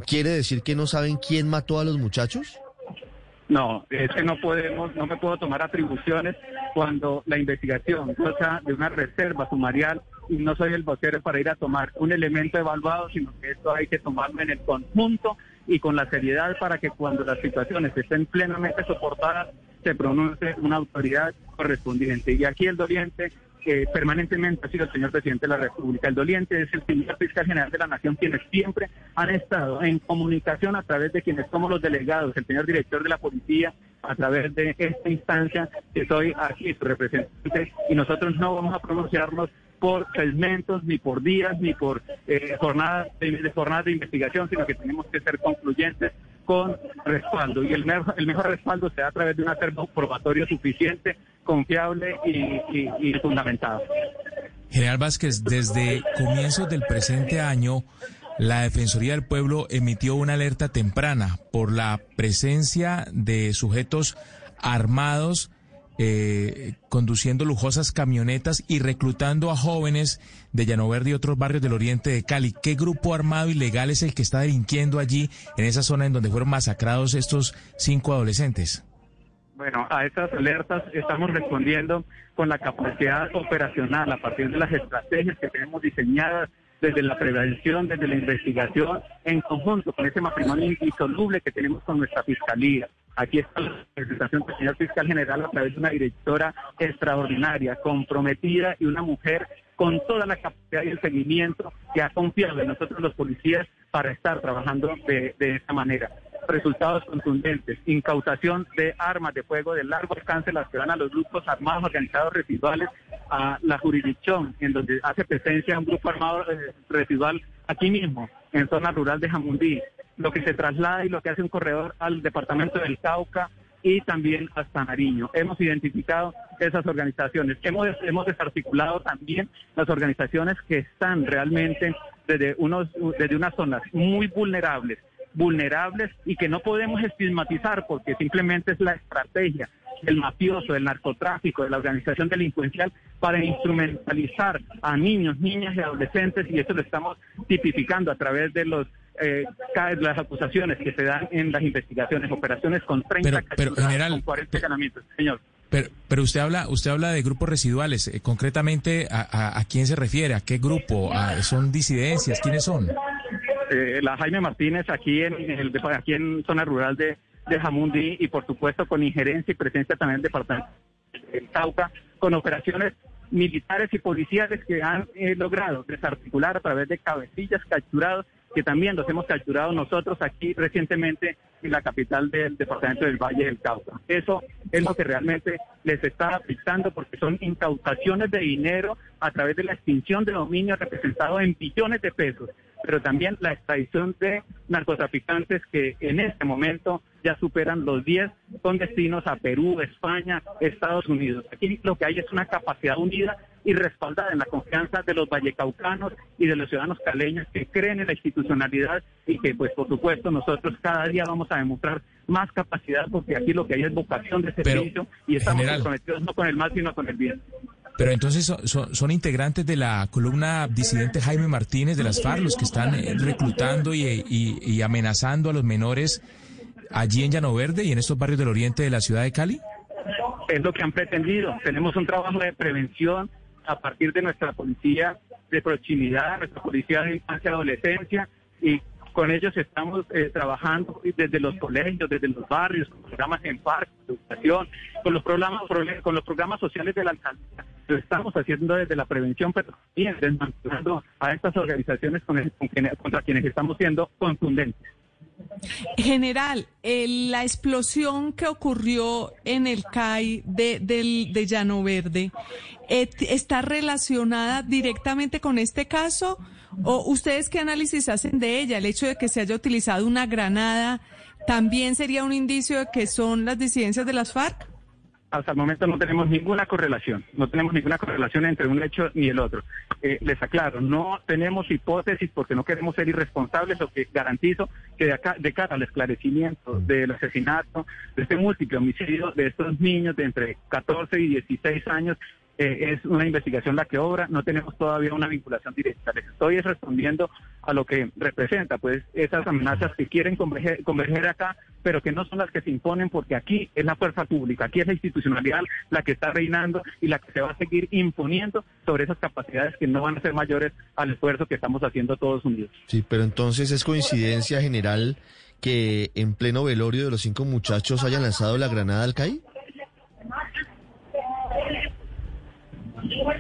¿quiere decir que no saben quién mató a los muchachos? No, es que no podemos, no me puedo tomar atribuciones cuando la investigación cosa de una reserva sumarial no soy el vocero para ir a tomar un elemento evaluado, sino que esto hay que tomarlo en el conjunto y con la seriedad para que cuando las situaciones estén plenamente soportadas se pronuncie una autoridad correspondiente. Y aquí el doliente permanentemente ha sido el señor presidente de la República. El doliente es el señor fiscal general de la Nación, quienes siempre han estado en comunicación a través de quienes somos los delegados, el señor director de la policía, a través de esta instancia que soy aquí su representante, y nosotros no vamos a pronunciarnos por segmentos, ni por días, ni por eh, jornadas, de, jornadas de investigación, sino que tenemos que ser concluyentes con respaldo. Y el mejor, el mejor respaldo se da a través de un acervo probatorio suficiente confiable y, y, y fundamentado. General Vázquez, desde comienzos del presente año, la Defensoría del Pueblo emitió una alerta temprana por la presencia de sujetos armados eh, conduciendo lujosas camionetas y reclutando a jóvenes de Llanoverde y otros barrios del oriente de Cali. ¿Qué grupo armado ilegal es el que está delinquiendo allí, en esa zona en donde fueron masacrados estos cinco adolescentes? Bueno, a esas alertas estamos respondiendo con la capacidad operacional a partir de las estrategias que tenemos diseñadas desde la prevención, desde la investigación, en conjunto con ese matrimonio indisoluble que tenemos con nuestra fiscalía. Aquí está la representación del señor fiscal general a través de una directora extraordinaria, comprometida y una mujer con toda la capacidad y el seguimiento que ha confiado en nosotros los policías para estar trabajando de, de esta manera. Resultados contundentes, incautación de armas de fuego de largo alcance, las que van a los grupos armados organizados residuales, a la jurisdicción, en donde hace presencia un grupo armado eh, residual aquí mismo, en zona rural de Jamundí, lo que se traslada y lo que hace un corredor al departamento del Cauca y también hasta Nariño. Hemos identificado esas organizaciones. Hemos, hemos desarticulado también las organizaciones que están realmente desde, unos, desde unas zonas muy vulnerables vulnerables y que no podemos estigmatizar porque simplemente es la estrategia del mafioso, del narcotráfico, de la organización delincuencial para instrumentalizar a niños, niñas y adolescentes y eso lo estamos tipificando a través de los eh, las acusaciones que se dan en las investigaciones, operaciones con 30 pero, general, con 40 ganamientos. Señor. Pero, pero usted habla usted habla de grupos residuales. Eh, concretamente, a, a, quién se refiere? ¿A qué grupo? ¿Son disidencias? ¿Quiénes son? Eh, la Jaime Martínez aquí en, el, aquí en zona rural de, de Jamundí y por supuesto con injerencia y presencia también del departamento de Cauca, con operaciones militares y policiales que han eh, logrado desarticular a través de cabecillas capturados que también los hemos capturado nosotros aquí recientemente en la capital del departamento del Valle del Cauca. Eso es lo que realmente les está afectando porque son incautaciones de dinero a través de la extinción de dominio representado en billones de pesos, pero también la extradición de narcotraficantes que en este momento ya superan los 10 con destinos a Perú, España, Estados Unidos. Aquí lo que hay es una capacidad unida y respaldada en la confianza de los vallecaucanos y de los ciudadanos caleños que creen en la institucionalidad y que, pues, por supuesto, nosotros cada día vamos a demostrar más capacidad porque aquí lo que hay es vocación de servicio y estamos comprometidos no con el mal, sino con el bien. Pero entonces son, integrantes de la columna disidente Jaime Martínez de las FARC los que están eh, reclutando y, y, y amenazando a los menores allí en Llano Verde y en estos barrios del oriente de la ciudad de Cali? Es lo que han pretendido. Tenemos un trabajo de prevención a partir de nuestra policía de proximidad, nuestra policía de infancia y adolescencia, y con ellos estamos eh, trabajando desde los colegios, desde los barrios, con programas en parques, educación, con los programas con los programas sociales de la alcaldía. Lo estamos haciendo desde la prevención, pero también desmantelando a estas organizaciones contra quienes estamos siendo contundentes. General, la explosión que ocurrió en el CAI de, de Llano Verde, ¿está relacionada directamente con este caso? ¿O ustedes qué análisis hacen de ella? El hecho de que se haya utilizado una granada, ¿también sería un indicio de que son las disidencias de las FARC? hasta el momento no tenemos ninguna correlación, no tenemos ninguna correlación entre un hecho ni el otro. Eh, les aclaro, no tenemos hipótesis porque no queremos ser irresponsables, lo que garantizo que de, acá, de cara al esclarecimiento del asesinato, de este múltiple homicidio de estos niños de entre 14 y 16 años, eh, es una investigación la que obra, no tenemos todavía una vinculación directa. Les estoy respondiendo a lo que representa, pues, esas amenazas que quieren converger, converger, acá, pero que no son las que se imponen, porque aquí es la fuerza pública, aquí es la institucionalidad la que está reinando y la que se va a seguir imponiendo sobre esas capacidades que no van a ser mayores al esfuerzo que estamos haciendo todos unidos. Sí, pero entonces es coincidencia general que en pleno velorio de los cinco muchachos hayan lanzado la granada al CAI.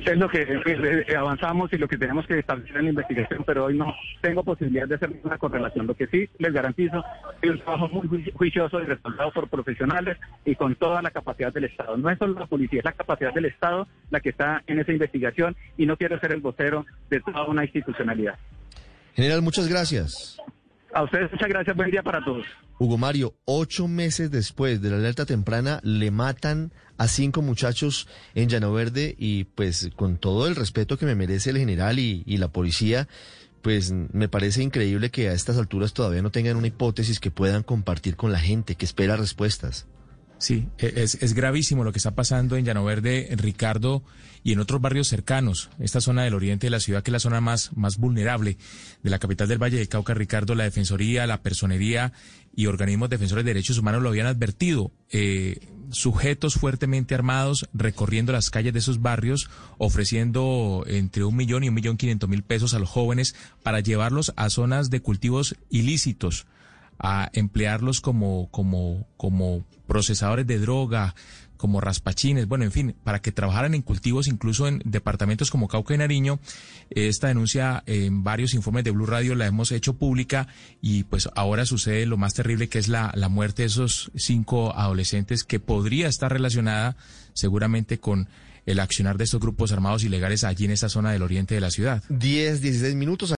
Es lo que avanzamos y lo que tenemos que establecer en la investigación, pero hoy no tengo posibilidad de hacer ninguna correlación. Lo que sí les garantizo es un trabajo muy juicioso y respaldado por profesionales y con toda la capacidad del Estado. No es solo la policía, es la capacidad del Estado la que está en esa investigación y no quiero ser el vocero de toda una institucionalidad. General, muchas gracias. A ustedes muchas gracias, buen día para todos. Hugo Mario, ocho meses después de la alerta temprana, le matan a cinco muchachos en Llano Verde y pues con todo el respeto que me merece el general y, y la policía, pues me parece increíble que a estas alturas todavía no tengan una hipótesis que puedan compartir con la gente que espera respuestas. Sí, e, es, es, gravísimo lo que está pasando en Llano Verde, Ricardo, y en otros barrios cercanos. Esta zona del oriente de la ciudad, que es la zona más, más vulnerable de la capital del Valle de Cauca, Ricardo, la Defensoría, la Personería y organismos defensores de derechos humanos lo habían advertido. Eh, sujetos fuertemente armados recorriendo las calles de esos barrios, ofreciendo entre un millón y un millón quinientos mil pesos a los jóvenes para llevarlos a zonas de cultivos ilícitos a emplearlos como, como, como procesadores de droga, como raspachines, bueno, en fin, para que trabajaran en cultivos, incluso en departamentos como Cauca y Nariño. Esta denuncia en varios informes de Blue Radio la hemos hecho pública y pues ahora sucede lo más terrible que es la, la muerte de esos cinco adolescentes que podría estar relacionada seguramente con el accionar de estos grupos armados ilegales allí en esa zona del oriente de la ciudad. 10, 16 minutos.